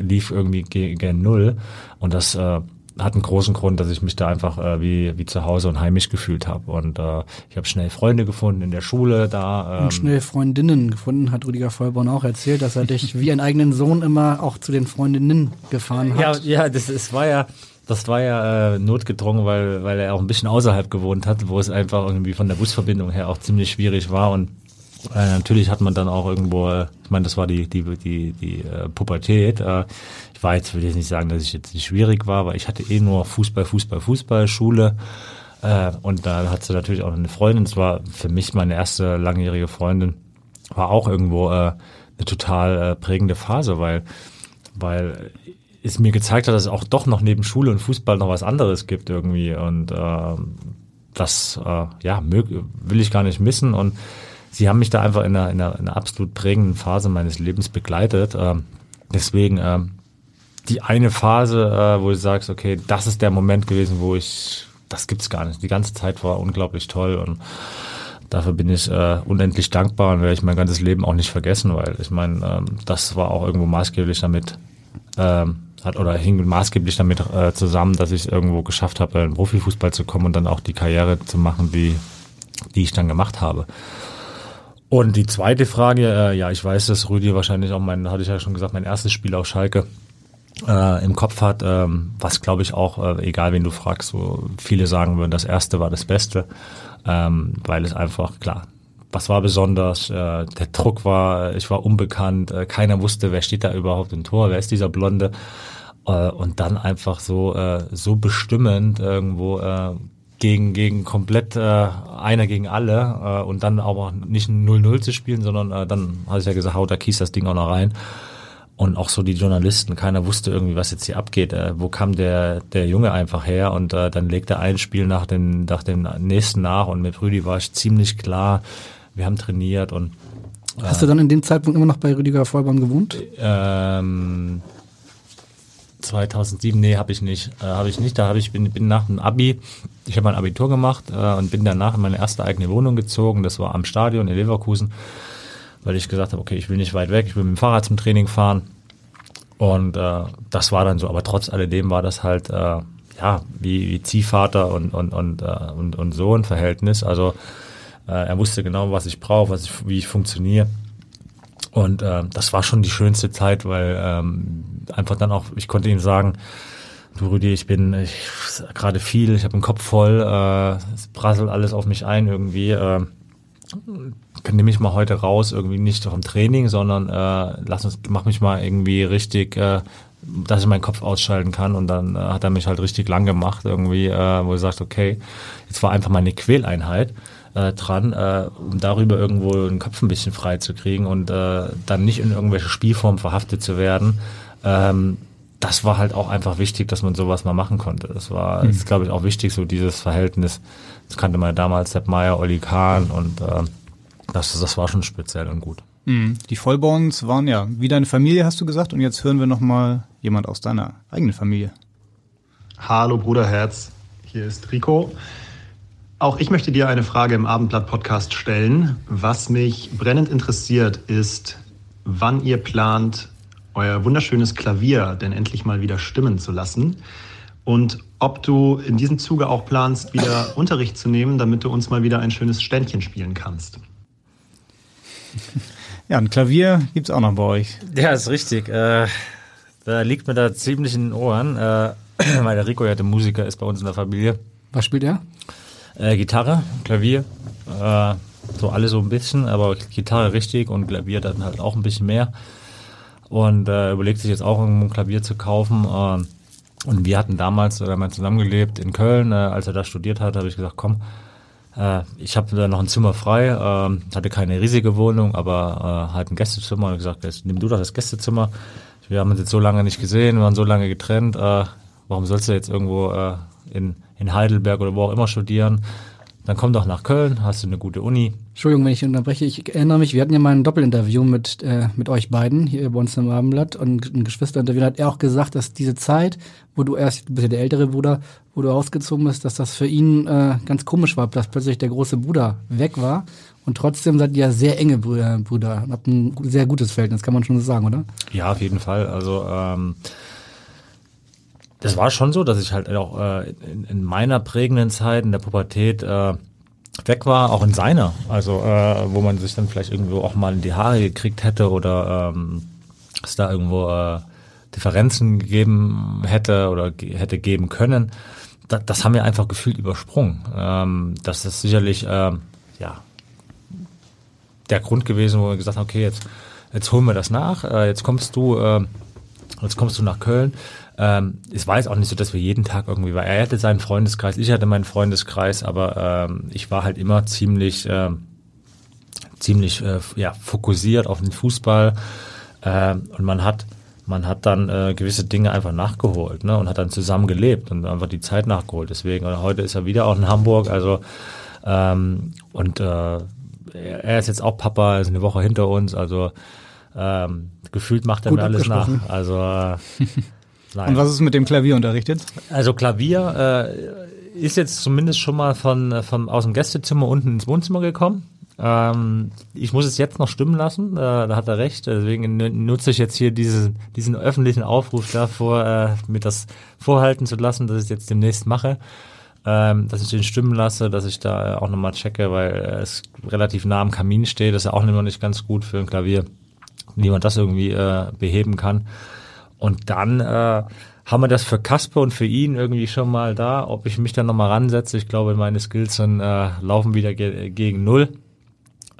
lief irgendwie gegen null und das äh, hat einen großen Grund, dass ich mich da einfach äh, wie, wie zu Hause und heimisch gefühlt habe. Und äh, ich habe schnell Freunde gefunden in der Schule da. Ähm, und schnell Freundinnen gefunden, hat Rüdiger Vollborn auch erzählt, dass er dich wie einen eigenen Sohn immer auch zu den Freundinnen gefahren hat. Ja, ja, das, das war ja. Das war ja äh, notgedrungen, weil, weil er auch ein bisschen außerhalb gewohnt hat, wo es einfach irgendwie von der Busverbindung her auch ziemlich schwierig war. Und äh, natürlich hat man dann auch irgendwo, äh, ich meine, das war die die die die äh, Pubertät. Äh, war jetzt, will ich nicht sagen, dass ich jetzt nicht schwierig war, weil ich hatte eh nur Fußball, Fußball, Fußball, Schule. Äh, und da hat sie natürlich auch eine Freundin. Es war für mich meine erste langjährige Freundin. War auch irgendwo äh, eine total äh, prägende Phase, weil, weil es mir gezeigt hat, dass es auch doch noch neben Schule und Fußball noch was anderes gibt irgendwie. Und äh, das ja, will ich gar nicht missen. Und sie haben mich da einfach in einer, in einer, in einer absolut prägenden Phase meines Lebens begleitet. Äh, deswegen äh, die eine Phase, äh, wo du sagst, okay, das ist der Moment gewesen, wo ich, das gibt's gar nicht. Die ganze Zeit war unglaublich toll und dafür bin ich äh, unendlich dankbar und werde ich mein ganzes Leben auch nicht vergessen, weil ich meine, ähm, das war auch irgendwo maßgeblich damit, ähm, hat oder hing maßgeblich damit äh, zusammen, dass ich es irgendwo geschafft habe, in Profifußball zu kommen und dann auch die Karriere zu machen, die, die ich dann gemacht habe. Und die zweite Frage, äh, ja, ich weiß, dass Rüdi wahrscheinlich auch mein, hatte ich ja schon gesagt, mein erstes Spiel auf Schalke äh, im Kopf hat, ähm, was glaube ich auch, äh, egal wen du fragst, so viele sagen würden, das erste war das Beste. ähm, weil es einfach, klar, was war besonders? Äh, der Druck war, ich war unbekannt, äh, keiner wusste, wer steht da überhaupt im Tor, wer ist dieser Blonde? Äh, und dann einfach so, äh, so bestimmend irgendwo äh, gegen, gegen komplett äh, einer gegen alle äh, und dann aber nicht 0-0 zu spielen, sondern äh, dann hatte ich ja gesagt, haut der Kies das Ding auch noch rein. Und auch so die Journalisten, keiner wusste irgendwie, was jetzt hier abgeht. Äh, wo kam der, der Junge einfach her? Und äh, dann legt er ein Spiel nach dem, nach dem nächsten nach. Und mit Rüdi war ich ziemlich klar, wir haben trainiert und äh, Hast du dann in dem Zeitpunkt immer noch bei Rüdiger Vollborn gewohnt? Ähm, 2007, nee, habe ich nicht. Äh, habe ich nicht. Da habe ich bin, bin nach dem Abi, ich habe mein Abitur gemacht äh, und bin danach in meine erste eigene Wohnung gezogen. Das war am Stadion in Leverkusen weil ich gesagt habe, okay, ich will nicht weit weg, ich will mit dem Fahrrad zum Training fahren. Und äh, das war dann so, aber trotz alledem war das halt äh, ja wie, wie Ziehvater und und und, äh, und und Sohn Verhältnis. Also äh, er wusste genau, was ich brauche, was ich, wie ich funktioniere. Und äh, das war schon die schönste Zeit, weil ähm, einfach dann auch, ich konnte ihm sagen, du Rüdi, ich bin ich, gerade viel, ich habe den Kopf voll, äh, es prasselt alles auf mich ein irgendwie. Äh, nehme ich mal heute raus, irgendwie nicht vom Training, sondern äh, lass uns, mach mich mal irgendwie richtig, äh, dass ich meinen Kopf ausschalten kann. Und dann äh, hat er mich halt richtig lang gemacht, irgendwie, äh, wo er sagt, okay, jetzt war einfach meine Quäleinheit äh, dran, äh, um darüber irgendwo den Kopf ein bisschen frei zu kriegen und äh, dann nicht in irgendwelche Spielformen verhaftet zu werden. Ähm, das war halt auch einfach wichtig, dass man sowas mal machen konnte. Das war, mhm. ist, glaube ich, auch wichtig, so dieses Verhältnis. Das kannte man ja damals, Sepp Meyer, Olli Kahn und äh, das, das war schon speziell und gut. Mhm. Die Vollborns waren ja wie deine Familie, hast du gesagt. Und jetzt hören wir nochmal jemand aus deiner eigenen Familie. Hallo Bruderherz, hier ist Rico. Auch ich möchte dir eine Frage im Abendblatt-Podcast stellen. Was mich brennend interessiert, ist, wann ihr plant, euer wunderschönes Klavier denn endlich mal wieder stimmen zu lassen. Und ob du in diesem Zuge auch planst, wieder Unterricht zu nehmen, damit du uns mal wieder ein schönes Ständchen spielen kannst. Ja, ein Klavier gibt es auch noch bei euch. Ja, ist richtig. Äh, da liegt mir da ziemlich in den Ohren, äh, weil der Rico ja der Musiker ist bei uns in der Familie. Was spielt er? Äh, Gitarre, Klavier, äh, so alle so ein bisschen, aber Gitarre richtig und Klavier dann halt auch ein bisschen mehr. Und äh, überlegt sich jetzt auch ein Klavier zu kaufen. Und wir hatten damals äh, mal zusammengelebt in Köln. Äh, als er da studiert hat, habe ich gesagt, komm, äh, ich habe da noch ein Zimmer frei, äh, hatte keine riesige Wohnung, aber äh, halt ein Gästezimmer. Und gesagt, jetzt nimm du doch das Gästezimmer. Wir haben uns jetzt so lange nicht gesehen, wir waren so lange getrennt. Äh, warum sollst du jetzt irgendwo äh, in, in Heidelberg oder wo auch immer studieren? Dann komm doch nach Köln, hast du eine gute Uni. Entschuldigung, wenn ich unterbreche. Ich erinnere mich, wir hatten ja mal ein Doppelinterview mit, äh, mit euch beiden hier bei uns im Abendblatt und ein Geschwisterinterview. Da hat er auch gesagt, dass diese Zeit, wo du erst, du bist ja der ältere Bruder, wo du ausgezogen bist, dass das für ihn äh, ganz komisch war, dass plötzlich der große Bruder weg war. Und trotzdem seid ihr ja sehr enge Brüder, Brüder und habt ein sehr gutes Verhältnis, kann man schon so sagen, oder? Ja, auf jeden Fall. Also ähm, das war schon so, dass ich halt auch äh, in, in meiner prägenden Zeit in der Pubertät äh, weg war, auch in seiner. Also äh, wo man sich dann vielleicht irgendwo auch mal in die Haare gekriegt hätte oder ähm, es da irgendwo äh, Differenzen gegeben hätte oder ge hätte geben können. Da, das haben wir einfach gefühlt übersprungen. Ähm, das ist sicherlich äh, ja der Grund gewesen, wo wir gesagt haben, okay, jetzt jetzt holen wir das nach. Äh, jetzt kommst du äh, jetzt kommst du nach Köln. Ähm, es war jetzt auch nicht so, dass wir jeden Tag irgendwie war. Er hatte seinen Freundeskreis, ich hatte meinen Freundeskreis, aber ähm, ich war halt immer ziemlich, äh, ziemlich äh, ja, fokussiert auf den Fußball. Äh, und man hat, man hat dann äh, gewisse Dinge einfach nachgeholt ne, und hat dann zusammen gelebt und einfach die Zeit nachgeholt. Deswegen, und heute ist er wieder auch in Hamburg. Also ähm, und äh, er ist jetzt auch Papa, er ist eine Woche hinter uns, also ähm, gefühlt macht er Gut mir alles nach. Also äh, Nein. Und was ist mit dem Klavier unterrichtet? Also Klavier äh, ist jetzt zumindest schon mal von, von aus dem Gästezimmer unten ins Wohnzimmer gekommen. Ähm, ich muss es jetzt noch stimmen lassen, äh, da hat er recht. Deswegen nutze ich jetzt hier diese, diesen öffentlichen Aufruf davor, äh, mir das vorhalten zu lassen, dass ich es jetzt demnächst mache. Ähm, dass ich den stimmen lasse, dass ich da auch nochmal checke, weil es relativ nah am Kamin steht. Das ist ja auch immer nicht ganz gut für ein Klavier, wie man das irgendwie äh, beheben kann. Und dann äh, haben wir das für Kasper und für ihn irgendwie schon mal da, ob ich mich dann nochmal ransetze. Ich glaube, meine Skills dann äh, laufen wieder ge gegen null.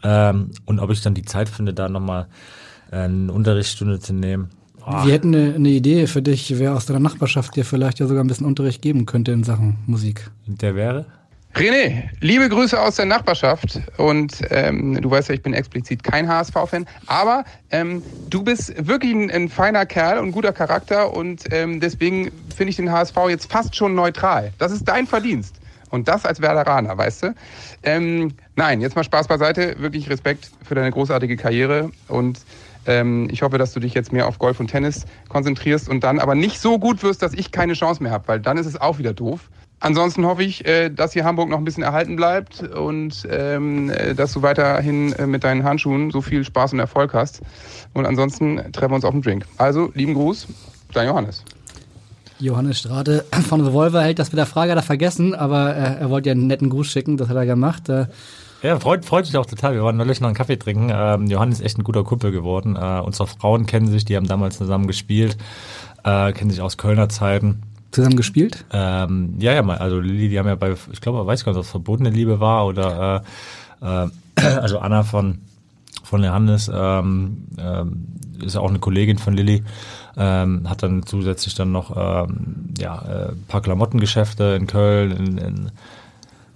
Ähm, und ob ich dann die Zeit finde, da nochmal äh, eine Unterrichtsstunde zu nehmen. Oh. Wir hätten eine, eine, Idee für dich, wer aus deiner Nachbarschaft dir vielleicht ja sogar ein bisschen Unterricht geben könnte in Sachen Musik. Und der wäre? René, liebe Grüße aus der Nachbarschaft. Und ähm, du weißt ja, ich bin explizit kein HSV-Fan, aber ähm, du bist wirklich ein, ein, feiner Kerl und guter Charakter und ähm, deswegen finde ich den HSV jetzt fast schon neutral. Das ist dein Verdienst. Und das als Werderaner, weißt du? Ähm, nein, jetzt mal Spaß beiseite. Wirklich Respekt für deine großartige Karriere und ähm, ich hoffe, dass du dich jetzt mehr auf Golf und Tennis konzentrierst und dann aber nicht so gut wirst, dass ich keine Chance mehr habe, weil dann ist es auch wieder doof. Ansonsten hoffe ich, äh, dass hier Hamburg noch ein bisschen erhalten bleibt und ähm, äh, dass du weiterhin äh, mit deinen Handschuhen so viel Spaß und Erfolg hast. Und ansonsten treffen wir uns auf dem Drink. Also, lieben Gruß, dein Johannes. Johannes Strate von Revolver hält das mit der Frage hat er vergessen, aber er wollte ja einen netten Gruß schicken, das hat er gemacht. Ja, freut, freut sich auch total. Wir waren neulich noch einen Kaffee trinken. Ähm, Johannes ist echt ein guter Kumpel geworden. Äh, unsere Frauen kennen sich, die haben damals zusammen gespielt, äh, kennen sich aus Kölner Zeiten zusammen gespielt? Ähm, ja, ja, also Lilly, die haben ja bei, ich glaube, weiß gar nicht, ob es verbotene Liebe war oder äh, äh, also Anna von von Johannes ähm, ähm, ist auch eine Kollegin von Lilly, ähm, hat dann zusätzlich dann noch ähm, ja, äh, paar Klamottengeschäfte in Köln, in, in,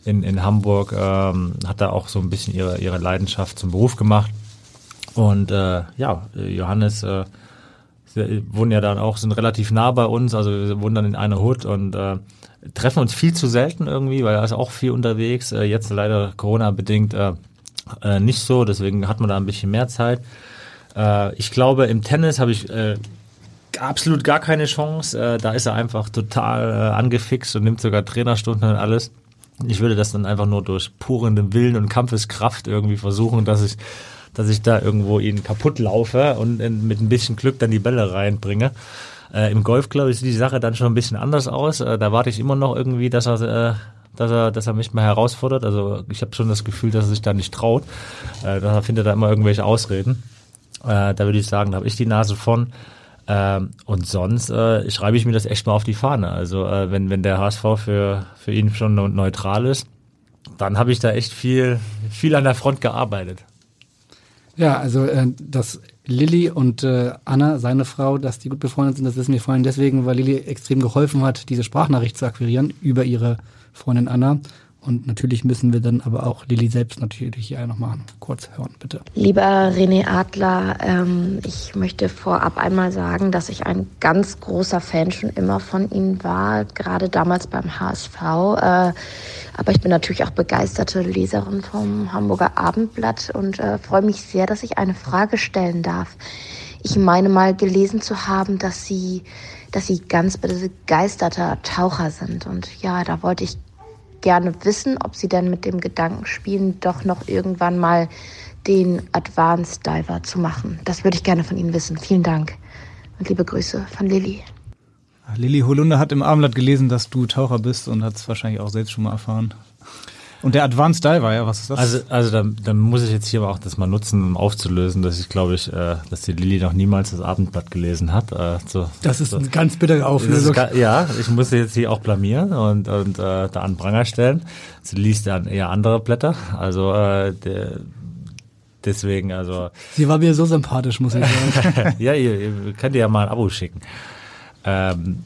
in, in Hamburg, ähm, hat da auch so ein bisschen ihre, ihre Leidenschaft zum Beruf gemacht. Und äh, ja, Johannes äh, wir wohnen ja dann auch, sind relativ nah bei uns, also wir wohnen dann in einer Hut und äh, treffen uns viel zu selten irgendwie, weil er ist auch viel unterwegs. Äh, jetzt leider Corona-bedingt äh, äh, nicht so, deswegen hat man da ein bisschen mehr Zeit. Äh, ich glaube, im Tennis habe ich äh, absolut gar keine Chance. Äh, da ist er einfach total äh, angefixt und nimmt sogar Trainerstunden und alles. Ich würde das dann einfach nur durch puren Willen und Kampfeskraft irgendwie versuchen, dass ich dass ich da irgendwo ihn kaputt laufe und mit ein bisschen Glück dann die Bälle reinbringe. Äh, Im Golf, glaube ich, sieht die Sache dann schon ein bisschen anders aus. Äh, da warte ich immer noch irgendwie, dass er, äh, dass er, dass er mich mal herausfordert. Also ich habe schon das Gefühl, dass er sich da nicht traut. Äh, da findet er immer irgendwelche Ausreden. Äh, da würde ich sagen, da habe ich die Nase von. Ähm, und sonst äh, schreibe ich mir das echt mal auf die Fahne. Also äh, wenn, wenn der HSV für, für ihn schon neutral ist, dann habe ich da echt viel, viel an der Front gearbeitet. Ja, also äh, dass Lilly und äh, Anna, seine Frau, dass die gut befreundet sind, das wissen wir vorhin deswegen, weil Lilly extrem geholfen hat, diese Sprachnachricht zu akquirieren über ihre Freundin Anna. Und natürlich müssen wir dann aber auch Lilly selbst natürlich hier nochmal kurz hören, bitte. Lieber René Adler, ähm, ich möchte vorab einmal sagen, dass ich ein ganz großer Fan schon immer von Ihnen war, gerade damals beim HSV. Äh, aber ich bin natürlich auch begeisterte Leserin vom Hamburger Abendblatt und äh, freue mich sehr, dass ich eine Frage stellen darf. Ich meine mal gelesen zu haben, dass Sie, dass Sie ganz begeisterter Taucher sind. Und ja, da wollte ich gerne wissen, ob Sie denn mit dem Gedanken spielen, doch noch irgendwann mal den Advanced Diver zu machen. Das würde ich gerne von Ihnen wissen. Vielen Dank und liebe Grüße von Lilly. Lilly Holunder hat im Abendblatt gelesen, dass du Taucher bist und hat es wahrscheinlich auch selbst schon mal erfahren. Und der Advanced Diver, ja, was ist das? Also, also da, da muss ich jetzt hier auch das mal nutzen, um aufzulösen, dass ich glaube ich, äh, dass die Lilly noch niemals das Abendblatt gelesen hat. Äh, so, das ist so. eine ganz bittere Auflösung. Ist, ja, ich muss sie jetzt hier auch blamieren und, und äh, da an Pranger stellen. Sie liest dann eher andere Blätter. Also äh, der, deswegen, also. Sie war mir so sympathisch, muss ich sagen. ja, ihr, ihr könnt ihr ja mal ein Abo schicken. Ähm,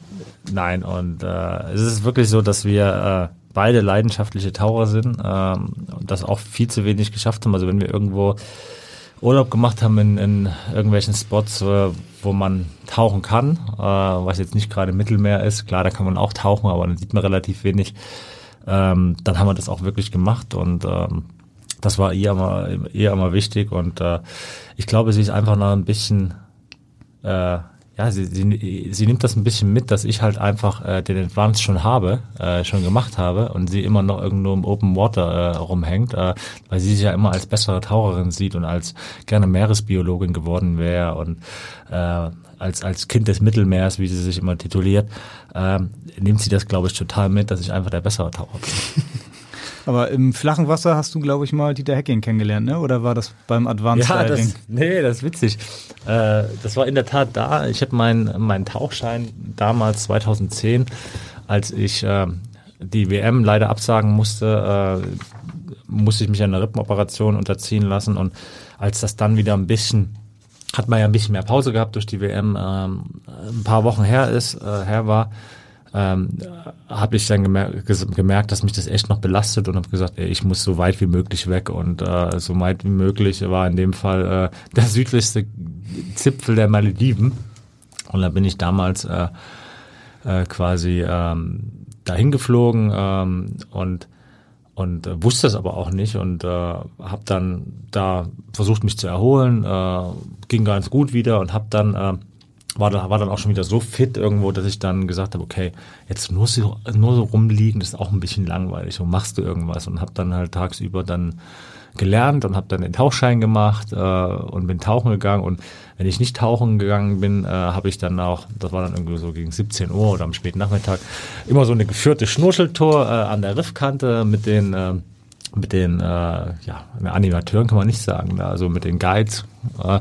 nein, und äh, es ist wirklich so, dass wir äh, beide leidenschaftliche Taucher sind ähm, und das auch viel zu wenig geschafft haben. Also wenn wir irgendwo Urlaub gemacht haben in, in irgendwelchen Spots, äh, wo man tauchen kann, äh, was jetzt nicht gerade Mittelmeer ist, klar, da kann man auch tauchen, aber dann sieht man relativ wenig. Ähm, dann haben wir das auch wirklich gemacht und ähm, das war eher mal, eher mal wichtig und äh, ich glaube, sie ist einfach noch ein bisschen äh, ja, sie, sie, sie nimmt das ein bisschen mit, dass ich halt einfach äh, den Advance schon habe, äh, schon gemacht habe und sie immer noch irgendwo im Open Water äh, rumhängt, äh, weil sie sich ja immer als bessere Taucherin sieht und als gerne Meeresbiologin geworden wäre und äh, als, als Kind des Mittelmeers, wie sie sich immer tituliert, äh, nimmt sie das, glaube ich, total mit, dass ich einfach der bessere Taucher bin. Aber im flachen Wasser hast du, glaube ich, mal Dieter Hecking kennengelernt, ne? Oder war das beim Advanced ja, Diving? Das, nee, das ist witzig. Äh, das war in der Tat da. Ich habe meinen mein Tauchschein damals 2010, als ich äh, die WM leider absagen musste, äh, musste ich mich einer Rippenoperation unterziehen lassen und als das dann wieder ein bisschen hat man ja ein bisschen mehr Pause gehabt durch die WM, ähm, ein paar Wochen her ist, äh, her war, ähm, habe ich dann gemer gemerkt, dass mich das echt noch belastet und habe gesagt, ey, ich muss so weit wie möglich weg und äh, so weit wie möglich war in dem Fall äh, der südlichste Zipfel der Malediven. Und da bin ich damals äh, äh, quasi ähm, dahin geflogen ähm, und und äh, wusste es aber auch nicht und äh, habe dann da versucht mich zu erholen, äh, ging ganz gut wieder und habe dann äh, war, da, war dann auch schon wieder so fit irgendwo, dass ich dann gesagt habe, okay, jetzt nur so, nur so rumliegen, das ist auch ein bisschen langweilig. So machst du irgendwas und habe dann halt tagsüber dann gelernt und habe dann den Tauchschein gemacht äh, und bin tauchen gegangen und wenn ich nicht tauchen gegangen bin, äh, habe ich dann auch, das war dann irgendwie so gegen 17 Uhr oder am späten Nachmittag, immer so eine geführte Schnurcheltour äh, an der Riffkante mit den äh, mit den äh, ja Animateuren kann man nicht sagen, ne? also mit den Guides äh,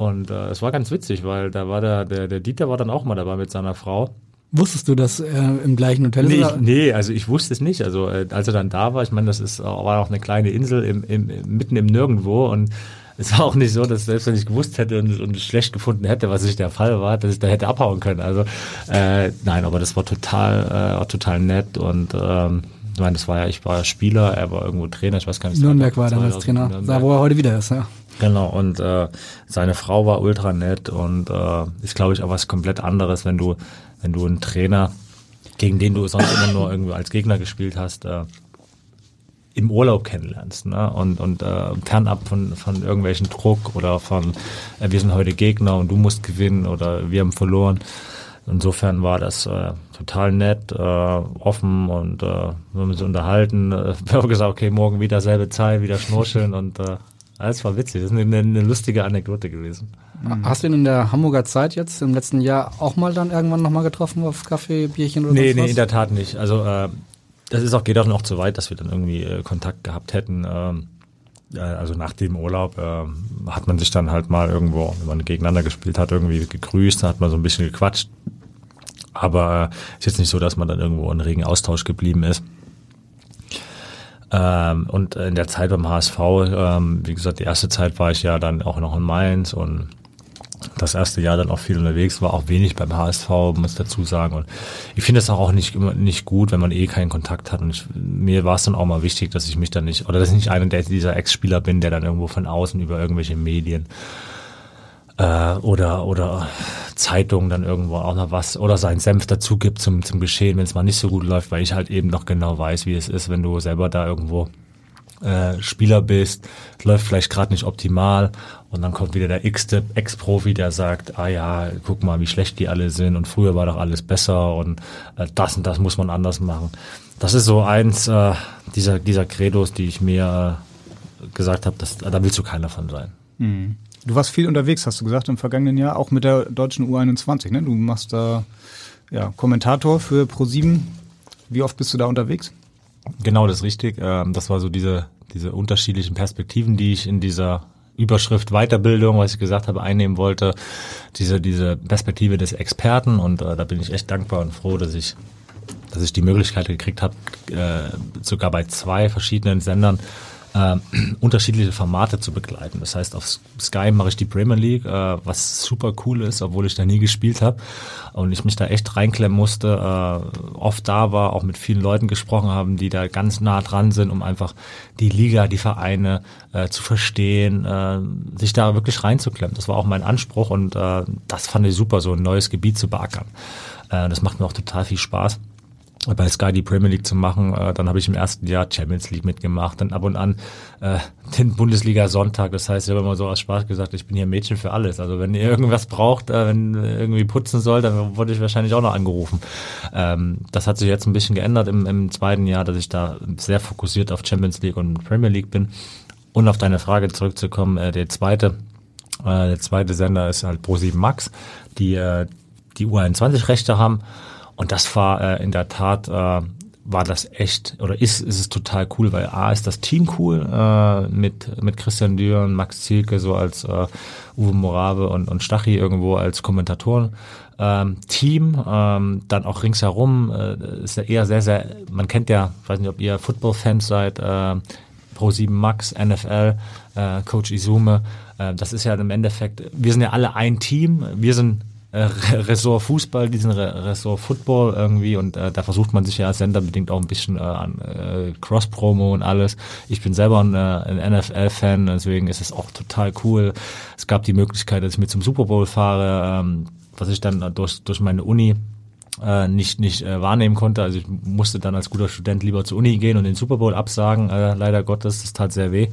und äh, es war ganz witzig, weil da war der, der der Dieter war dann auch mal dabei mit seiner Frau Wusstest du das äh, im gleichen Hotel? Nee, ich, nee, also ich wusste es nicht. Also äh, als er dann da war, ich meine, das ist war auch eine kleine Insel im, im, mitten im Nirgendwo und es war auch nicht so, dass selbst wenn ich gewusst hätte und, und schlecht gefunden hätte, was nicht der Fall war, dass ich da hätte abhauen können. Also äh, nein, aber das war total, äh, total nett und ähm, ich meine, das war ja, ich war ja Spieler, er war irgendwo Trainer, ich weiß gar nicht. Nürnberg war damals Trainer, Nürnberg. wo er heute wieder ist, ja. Genau, und äh, seine Frau war ultra nett und äh, ist, glaube ich, auch was komplett anderes, wenn du wenn du einen Trainer, gegen den du sonst immer nur irgendwie als Gegner gespielt hast, äh, im Urlaub kennenlernst ne? und, und äh, fernab von, von irgendwelchen Druck oder von äh, wir sind heute Gegner und du musst gewinnen oder wir haben verloren. Insofern war das äh, total nett, äh, offen und äh, wir haben uns unterhalten. Äh, gesagt, okay, morgen wieder selbe Zeit, wieder schnorcheln und äh, das war witzig. Das ist eine, eine lustige Anekdote gewesen. Mhm. Hast du ihn in der Hamburger Zeit jetzt im letzten Jahr auch mal dann irgendwann nochmal getroffen auf Kaffee, Bierchen oder Nee, nee, was? in der Tat nicht. Also äh, das ist auch, geht auch noch zu weit, dass wir dann irgendwie äh, Kontakt gehabt hätten. Ähm, äh, also nach dem Urlaub äh, hat man sich dann halt mal irgendwo, wenn man gegeneinander gespielt hat, irgendwie gegrüßt, hat man so ein bisschen gequatscht. Aber äh, ist jetzt nicht so, dass man dann irgendwo in regen Austausch geblieben ist. Ähm, und in der Zeit beim HSV, ähm, wie gesagt, die erste Zeit war ich ja dann auch noch in Mainz und das erste Jahr dann auch viel unterwegs, war auch wenig beim HSV, muss dazu sagen. Und ich finde es auch nicht, nicht gut, wenn man eh keinen Kontakt hat. Und ich, mir war es dann auch mal wichtig, dass ich mich dann nicht, oder dass ich nicht einer dieser Ex-Spieler bin, der dann irgendwo von außen über irgendwelche Medien äh, oder, oder Zeitungen dann irgendwo auch noch was oder seinen Senf dazu gibt zum, zum Geschehen, wenn es mal nicht so gut läuft, weil ich halt eben noch genau weiß, wie es ist, wenn du selber da irgendwo äh, Spieler bist, läuft vielleicht gerade nicht optimal und dann kommt wieder der x-te Ex-Profi, der sagt, ah ja, guck mal, wie schlecht die alle sind und früher war doch alles besser und äh, das und das muss man anders machen. Das ist so eins äh, dieser, dieser Credos, die ich mir äh, gesagt habe, da willst du keiner von sein. Mhm. Du warst viel unterwegs, hast du gesagt, im vergangenen Jahr, auch mit der deutschen U21. Ne? Du machst da ja, Kommentator für Pro7. Wie oft bist du da unterwegs? Genau, das ist richtig. Ähm, das war so diese, diese unterschiedlichen Perspektiven, die ich in dieser Überschrift Weiterbildung, was ich gesagt habe, einnehmen wollte. Diese, diese Perspektive des Experten und äh, da bin ich echt dankbar und froh, dass ich, dass ich die Möglichkeit gekriegt habe, äh, sogar bei zwei verschiedenen Sendern äh, unterschiedliche Formate zu begleiten. Das heißt, auf Sky mache ich die Premier League, äh, was super cool ist, obwohl ich da nie gespielt habe und ich mich da echt reinklemmen musste, äh, oft da war, auch mit vielen Leuten gesprochen haben, die da ganz nah dran sind, um einfach die Liga, die Vereine äh, zu verstehen, äh, sich da wirklich reinzuklemmen. Das war auch mein Anspruch und äh, das fand ich super, so ein neues Gebiet zu beackern. Äh, das macht mir auch total viel Spaß bei Sky die Premier League zu machen. Äh, dann habe ich im ersten Jahr Champions League mitgemacht, dann ab und an äh, den Bundesliga Sonntag. Das heißt, ich habe immer so aus Spaß gesagt, ich bin hier Mädchen für alles. Also wenn ihr irgendwas braucht, äh, wenn irgendwie putzen soll, dann wurde ich wahrscheinlich auch noch angerufen. Ähm, das hat sich jetzt ein bisschen geändert im, im zweiten Jahr, dass ich da sehr fokussiert auf Champions League und Premier League bin. Und auf deine Frage zurückzukommen, äh, der zweite, äh, der zweite Sender ist halt Pro7 Max, die äh, die U21-Rechte haben und das war äh, in der Tat, äh, war das echt oder ist ist es total cool, weil A ist das Team cool äh, mit mit Christian Düren, Max Zielke so als äh, Uwe Morave und und Stachy irgendwo als Kommentatoren. Ähm, Team, ähm, dann auch ringsherum äh, ist ja eher sehr sehr. Man kennt ja, ich weiß nicht, ob ihr Football-Fans seid. Äh, Pro7 Max, NFL, äh, Coach Izume. Äh, das ist ja im Endeffekt, wir sind ja alle ein Team. Wir sind äh, Ressort Fußball, diesen Ressort Football irgendwie und äh, da versucht man sich ja als Sender bedingt auch ein bisschen äh, an äh, Cross-Promo und alles. Ich bin selber ein, äh, ein NFL-Fan, deswegen ist es auch total cool. Es gab die Möglichkeit, dass ich mit zum Super Bowl fahre, ähm, was ich dann durch, durch meine Uni äh, nicht nicht äh, wahrnehmen konnte. Also ich musste dann als guter Student lieber zur Uni gehen und den Super Bowl absagen. Äh, leider Gottes, das tat sehr weh.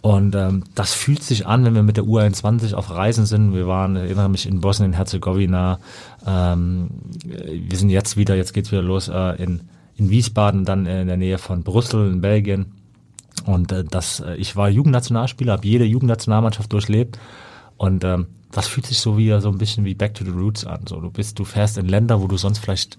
Und ähm, das fühlt sich an, wenn wir mit der U21 auf Reisen sind. Wir waren, erinnere mich, in Bosnien-Herzegowina. Ähm, wir sind jetzt wieder, jetzt geht's wieder los äh, in, in Wiesbaden, dann in der Nähe von Brüssel in Belgien. Und äh, das, äh, ich war Jugendnationalspieler, habe jede Jugendnationalmannschaft durchlebt. Und ähm, das fühlt sich so wieder so ein bisschen wie Back to the Roots an. So, du bist, du fährst in Länder, wo du sonst vielleicht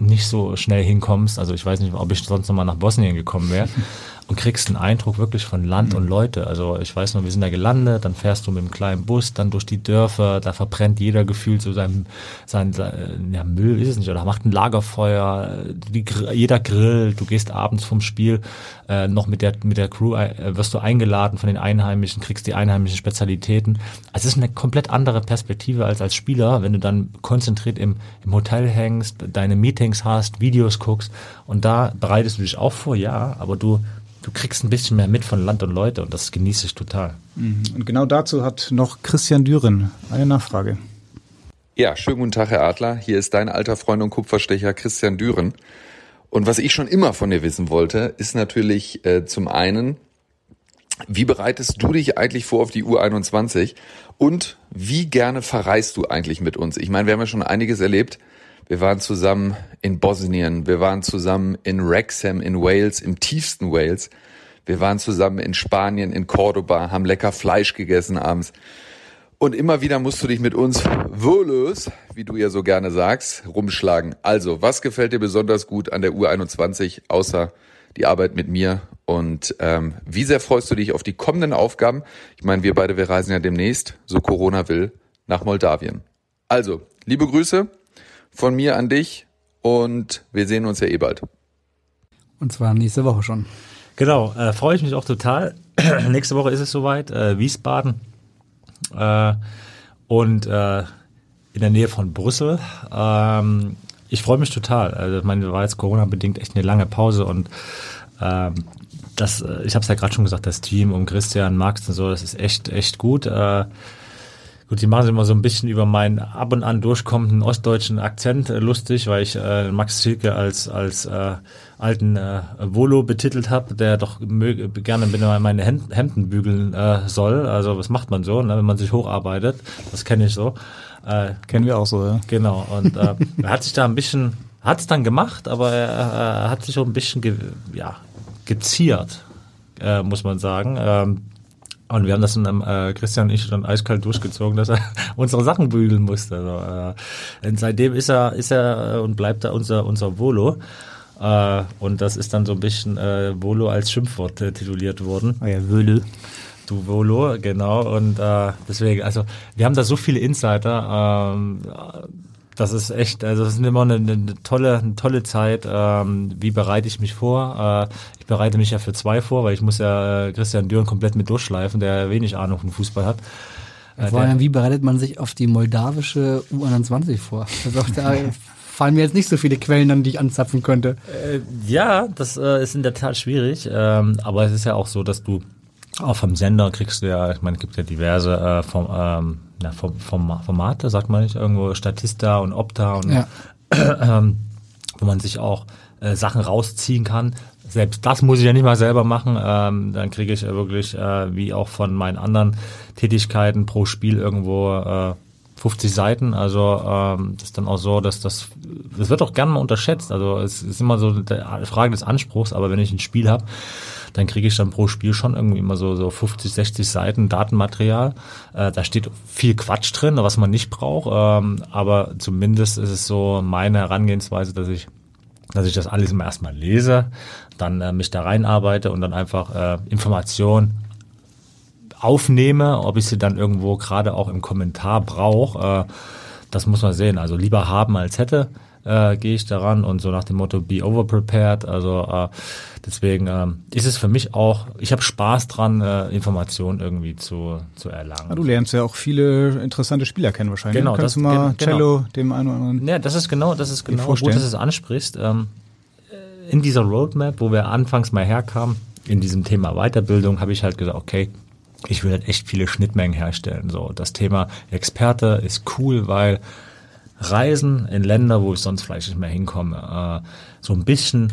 nicht so schnell hinkommst. Also ich weiß nicht, ob ich sonst nochmal nach Bosnien gekommen wäre. und kriegst einen Eindruck wirklich von Land und Leute. Also ich weiß noch, wir sind da gelandet, dann fährst du mit einem kleinen Bus dann durch die Dörfer, da verbrennt jeder gefühlt so sein, sein, sein ja, Müll ist es nicht, oder macht ein Lagerfeuer, die, jeder grillt, du gehst abends vom Spiel äh, noch mit der, mit der Crew, äh, wirst du eingeladen von den Einheimischen, kriegst die einheimischen Spezialitäten. Also es ist eine komplett andere Perspektive als als Spieler, wenn du dann konzentriert im, im Hotel hängst, deine Meetings hast, Videos guckst und da bereitest du dich auch vor, ja, aber du du kriegst ein bisschen mehr mit von Land und Leute und das genieße ich total. Mhm. Und genau dazu hat noch Christian Düren eine Nachfrage. Ja, schönen guten Tag, Herr Adler. Hier ist dein alter Freund und Kupferstecher Christian Düren. Und was ich schon immer von dir wissen wollte, ist natürlich äh, zum einen, wie bereitest du dich eigentlich vor auf die U21 und wie gerne verreist du eigentlich mit uns? Ich meine, wir haben ja schon einiges erlebt. Wir waren zusammen in Bosnien, wir waren zusammen in Wrexham in Wales, im tiefsten Wales. Wir waren zusammen in Spanien, in Cordoba, haben lecker Fleisch gegessen abends. Und immer wieder musst du dich mit uns wohlös, wie du ja so gerne sagst, rumschlagen. Also, was gefällt dir besonders gut an der U21, außer die Arbeit mit mir? Und ähm, wie sehr freust du dich auf die kommenden Aufgaben? Ich meine, wir beide, wir reisen ja demnächst, so Corona will, nach Moldawien. Also, liebe Grüße, von mir an dich und wir sehen uns ja eh bald. Und zwar nächste Woche schon. Genau, äh, freue ich mich auch total. Nächste Woche ist es soweit, äh, Wiesbaden äh, und äh, in der Nähe von Brüssel. Ähm, ich freue mich total. Also, ich meine, war jetzt Corona-bedingt echt eine lange Pause und ähm, das, äh, ich habe es ja gerade schon gesagt, das Team um Christian, Max und so, das ist echt, echt gut. Äh, Gut, die machen sich immer so ein bisschen über meinen ab und an durchkommenden ostdeutschen Akzent äh, lustig, weil ich äh, Max Zilke als als äh, alten äh, Volo betitelt habe, der doch möge, gerne meine Hemden bügeln äh, soll. Also was macht man so, ne, wenn man sich hocharbeitet? Das kenne ich so. Äh, Kennen wir auch so, ja. Genau. Und äh, er hat sich da ein bisschen, hat es dann gemacht, aber er, er hat sich auch ein bisschen ge, ja, geziert, äh, muss man sagen. Ähm, und wir haben das dann, äh, Christian und ich dann eiskalt durchgezogen, dass er unsere Sachen bügeln musste. Also, äh, seitdem ist er, ist er äh, und bleibt er unser, unser Volo. Äh, und das ist dann so ein bisschen äh, Volo als Schimpfwort äh, tituliert worden. Oh ja, Volo. Du Volo, genau. Und äh, deswegen, also wir haben da so viele Insider. Das ist echt, also das ist immer eine, eine tolle, eine tolle Zeit. Ähm, wie bereite ich mich vor? Äh, ich bereite mich ja für zwei vor, weil ich muss ja äh, Christian Düren komplett mit durchschleifen, der wenig Ahnung von Fußball hat. Äh, Vor allem, wie bereitet man sich auf die moldawische U21 vor? Also da fallen mir jetzt nicht so viele Quellen an, die ich anzapfen könnte. Äh, ja, das äh, ist in der Tat schwierig. Ähm, aber es ist ja auch so, dass du auch vom Sender kriegst du ja, ich meine, es gibt ja diverse äh, vom, ähm, na, vom, vom Formate, sagt man nicht, irgendwo Statista und Opta und ja. ähm, wo man sich auch äh, Sachen rausziehen kann. Selbst das muss ich ja nicht mal selber machen. Ähm, dann kriege ich wirklich, äh, wie auch von meinen anderen Tätigkeiten pro Spiel irgendwo äh, 50 Seiten. Also ähm, das ist dann auch so, dass das, das wird auch gerne mal unterschätzt. Also es ist immer so eine Frage des Anspruchs, aber wenn ich ein Spiel habe, dann kriege ich dann pro Spiel schon irgendwie immer so, so 50, 60 Seiten Datenmaterial. Äh, da steht viel Quatsch drin, was man nicht braucht, ähm, aber zumindest ist es so meine Herangehensweise, dass ich dass ich das alles immer erstmal lese, dann äh, mich da reinarbeite und dann einfach äh, Informationen aufnehme, ob ich sie dann irgendwo gerade auch im Kommentar brauche, äh, das muss man sehen. Also lieber haben als hätte äh, gehe ich daran und so nach dem Motto be overprepared. Also äh, deswegen äh, ist es für mich auch, ich habe Spaß dran, äh, Informationen irgendwie zu, zu erlangen. Ja, du lernst ja auch viele interessante Spieler kennen wahrscheinlich. Genau, Kannst das, du mal genau. Cello dem einen oder anderen. Ja, das ist genau, das ist genau gut, dass du es ansprichst. Ähm, in dieser Roadmap, wo wir anfangs mal herkamen, in diesem Thema Weiterbildung, habe ich halt gesagt, okay, ich will halt echt viele Schnittmengen herstellen. So, das Thema Experte ist cool, weil Reisen in Länder, wo ich sonst vielleicht nicht mehr hinkomme, äh, so ein bisschen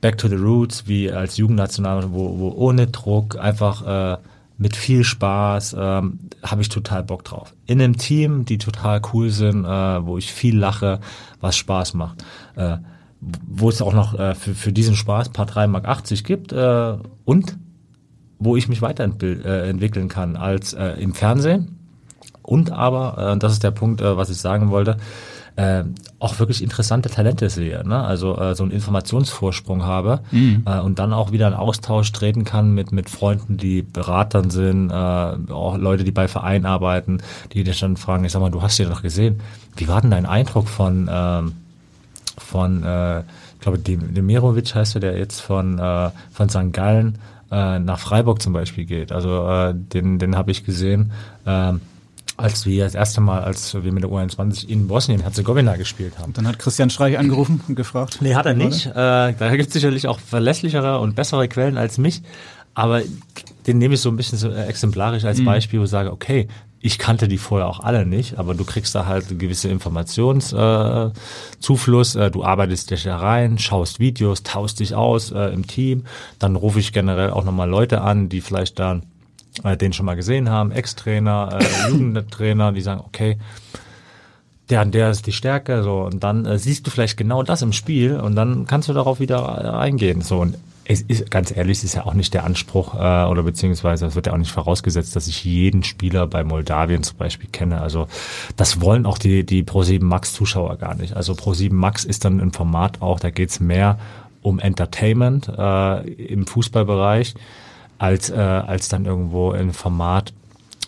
back to the roots, wie als Jugendnational, wo, wo ohne Druck, einfach äh, mit viel Spaß, äh, habe ich total Bock drauf. In einem Team, die total cool sind, äh, wo ich viel lache, was Spaß macht. Äh, wo es auch noch äh, für, für diesen Spaß paar 3 Mark 80 gibt äh, und wo ich mich weiterentwickeln äh, kann als äh, im Fernsehen und aber, äh, das ist der Punkt, äh, was ich sagen wollte, äh, auch wirklich interessante Talente sehe, ne? also äh, so einen Informationsvorsprung habe mhm. äh, und dann auch wieder in Austausch treten kann mit mit Freunden, die Beratern sind, äh, auch Leute, die bei Vereinen arbeiten, die dich dann fragen, ich sag mal, du hast ja doch gesehen, wie war denn dein Eindruck von äh, von äh, ich glaube Demirovic heißt er, der jetzt von äh, von St. Gallen äh, nach Freiburg zum Beispiel geht. Also äh, den den habe ich gesehen. Äh, als wir das erste Mal, als wir mit der U21 in Bosnien-Herzegowina gespielt haben. Dann hat Christian Streich angerufen und gefragt. Nee, hat er nicht. Äh, da gibt es sicherlich auch verlässlichere und bessere Quellen als mich. Aber den nehme ich so ein bisschen so exemplarisch als mhm. Beispiel, wo ich sage, okay, ich kannte die vorher auch alle nicht, aber du kriegst da halt eine gewisse Informationszufluss, äh, äh, du arbeitest dich da rein, schaust Videos, taust dich aus äh, im Team, dann rufe ich generell auch nochmal Leute an, die vielleicht dann äh, den schon mal gesehen haben, Ex-Trainer, äh, Jugendtrainer, die sagen, okay, der und der ist die Stärke, so und dann äh, siehst du vielleicht genau das im Spiel und dann kannst du darauf wieder äh, eingehen. So und es ist ganz ehrlich, es ist ja auch nicht der Anspruch äh, oder beziehungsweise es wird ja auch nicht vorausgesetzt, dass ich jeden Spieler bei Moldawien zum Beispiel kenne. Also das wollen auch die die Pro7 Max Zuschauer gar nicht. Also Pro7 Max ist dann ein Format auch, da geht's mehr um Entertainment äh, im Fußballbereich als, äh, als dann irgendwo ein Format,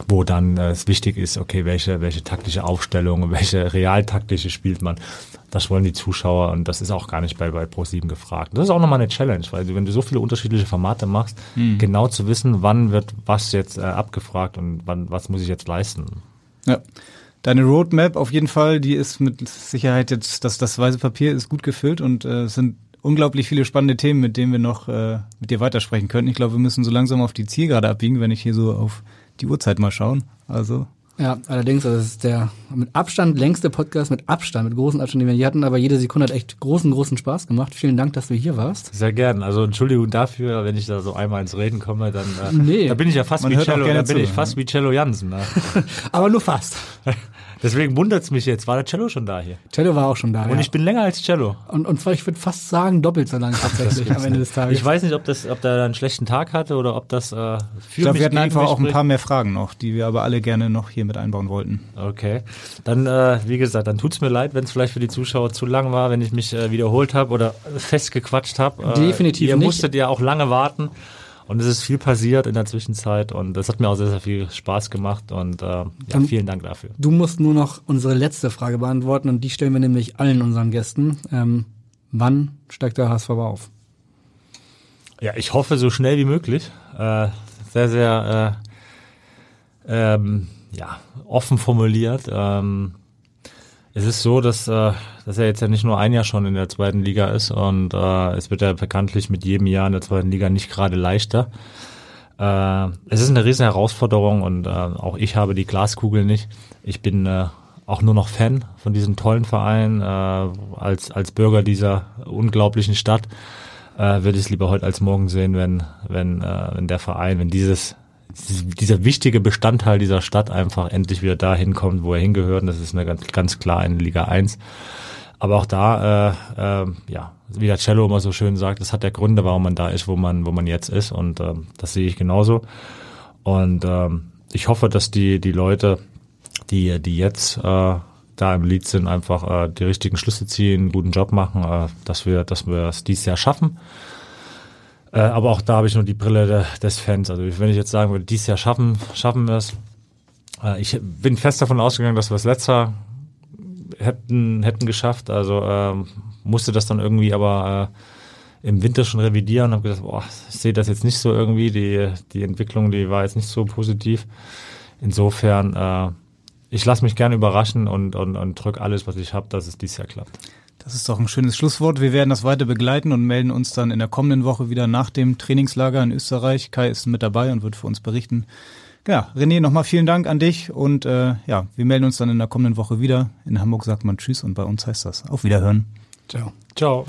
wo dann äh, es wichtig ist, okay, welche, welche taktische Aufstellung, welche realtaktische spielt man. Das wollen die Zuschauer und das ist auch gar nicht bei, bei Pro7 gefragt. Das ist auch nochmal eine Challenge, weil du, wenn du so viele unterschiedliche Formate machst, mhm. genau zu wissen, wann wird was jetzt äh, abgefragt und wann, was muss ich jetzt leisten. Ja. Deine Roadmap auf jeden Fall, die ist mit Sicherheit jetzt, das, das weiße Papier ist gut gefüllt und äh, sind unglaublich viele spannende Themen, mit denen wir noch äh, mit dir weitersprechen können. Ich glaube, wir müssen so langsam auf die Zielgerade abbiegen, wenn ich hier so auf die Uhrzeit mal schauen. Also ja, allerdings, also das ist der mit Abstand längste Podcast, mit Abstand, mit großen Abstand, den wir hier hatten, aber jede Sekunde hat echt großen, großen Spaß gemacht. Vielen Dank, dass du hier warst. Sehr gern. Also Entschuldigung dafür, wenn ich da so einmal ins Reden komme, dann äh, nee. da bin ich ja fast Man wie Cello, da bin ich fast wie Cello Jansen. Ne? aber nur fast. Deswegen wundert's mich jetzt. War der Cello schon da hier? Cello war auch schon da. Und ja. ich bin länger als Cello. Und, und ich würde fast sagen, doppelt so lang tatsächlich am Ende des Tages. Ich weiß nicht, ob, das, ob der einen schlechten Tag hatte oder ob das äh, für Ich glaube, wir hatten einfach auch ein paar mehr Fragen noch, die wir aber alle gerne noch hier mit einbauen wollten. Okay. Dann, äh, wie gesagt, dann tut's mir leid, wenn es vielleicht für die Zuschauer zu lang war, wenn ich mich äh, wiederholt habe oder festgequatscht habe. Äh, Definitiv Ihr nicht. musstet ja auch lange warten. Und es ist viel passiert in der Zwischenzeit und das hat mir auch sehr, sehr viel Spaß gemacht und äh, ja, vielen Dank dafür. Du musst nur noch unsere letzte Frage beantworten und die stellen wir nämlich allen unseren Gästen. Ähm, wann steigt der HSV auf? Ja, ich hoffe so schnell wie möglich. Äh, sehr, sehr äh, ähm, ja, offen formuliert. Ähm, es ist so, dass, äh, dass er jetzt ja nicht nur ein Jahr schon in der zweiten Liga ist und äh, es wird ja bekanntlich mit jedem Jahr in der zweiten Liga nicht gerade leichter. Äh, es ist eine riesen Herausforderung und äh, auch ich habe die Glaskugel nicht. Ich bin äh, auch nur noch Fan von diesem tollen Verein. Äh, als, als Bürger dieser unglaublichen Stadt äh, würde ich es lieber heute als morgen sehen, wenn, wenn, äh, wenn der Verein, wenn dieses dieser wichtige Bestandteil dieser Stadt einfach endlich wieder dahin kommt, wo er hingehört. Und das ist eine ganz, ganz klar in Liga 1. Aber auch da, äh, äh, ja, wie der Cello immer so schön sagt, das hat der Gründe, warum man da ist, wo man, wo man jetzt ist. Und äh, das sehe ich genauso. Und äh, ich hoffe, dass die, die Leute, die, die jetzt äh, da im Lied sind, einfach äh, die richtigen Schlüsse ziehen, einen guten Job machen, äh, dass wir, dass wir es dieses Jahr schaffen. Äh, aber auch da habe ich nur die Brille de, des Fans. Also wenn ich jetzt sagen würde, dieses Jahr schaffen, schaffen wir es. Äh, ich bin fest davon ausgegangen, dass wir es letzter hätten, hätten geschafft. Also äh, musste das dann irgendwie aber äh, im Winter schon revidieren und habe gesagt, boah, ich sehe das jetzt nicht so irgendwie. Die, die Entwicklung, die war jetzt nicht so positiv. Insofern, äh, ich lasse mich gerne überraschen und, und, und drücke alles, was ich habe, dass es dieses Jahr klappt. Das ist doch ein schönes Schlusswort. Wir werden das weiter begleiten und melden uns dann in der kommenden Woche wieder nach dem Trainingslager in Österreich. Kai ist mit dabei und wird für uns berichten. Ja, René, nochmal vielen Dank an dich und äh, ja, wir melden uns dann in der kommenden Woche wieder. In Hamburg sagt man Tschüss und bei uns heißt das Auf Wiederhören. Ciao. Ciao.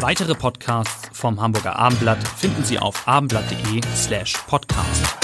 Weitere Podcasts vom Hamburger Abendblatt finden Sie auf abendblatt.de slash podcast.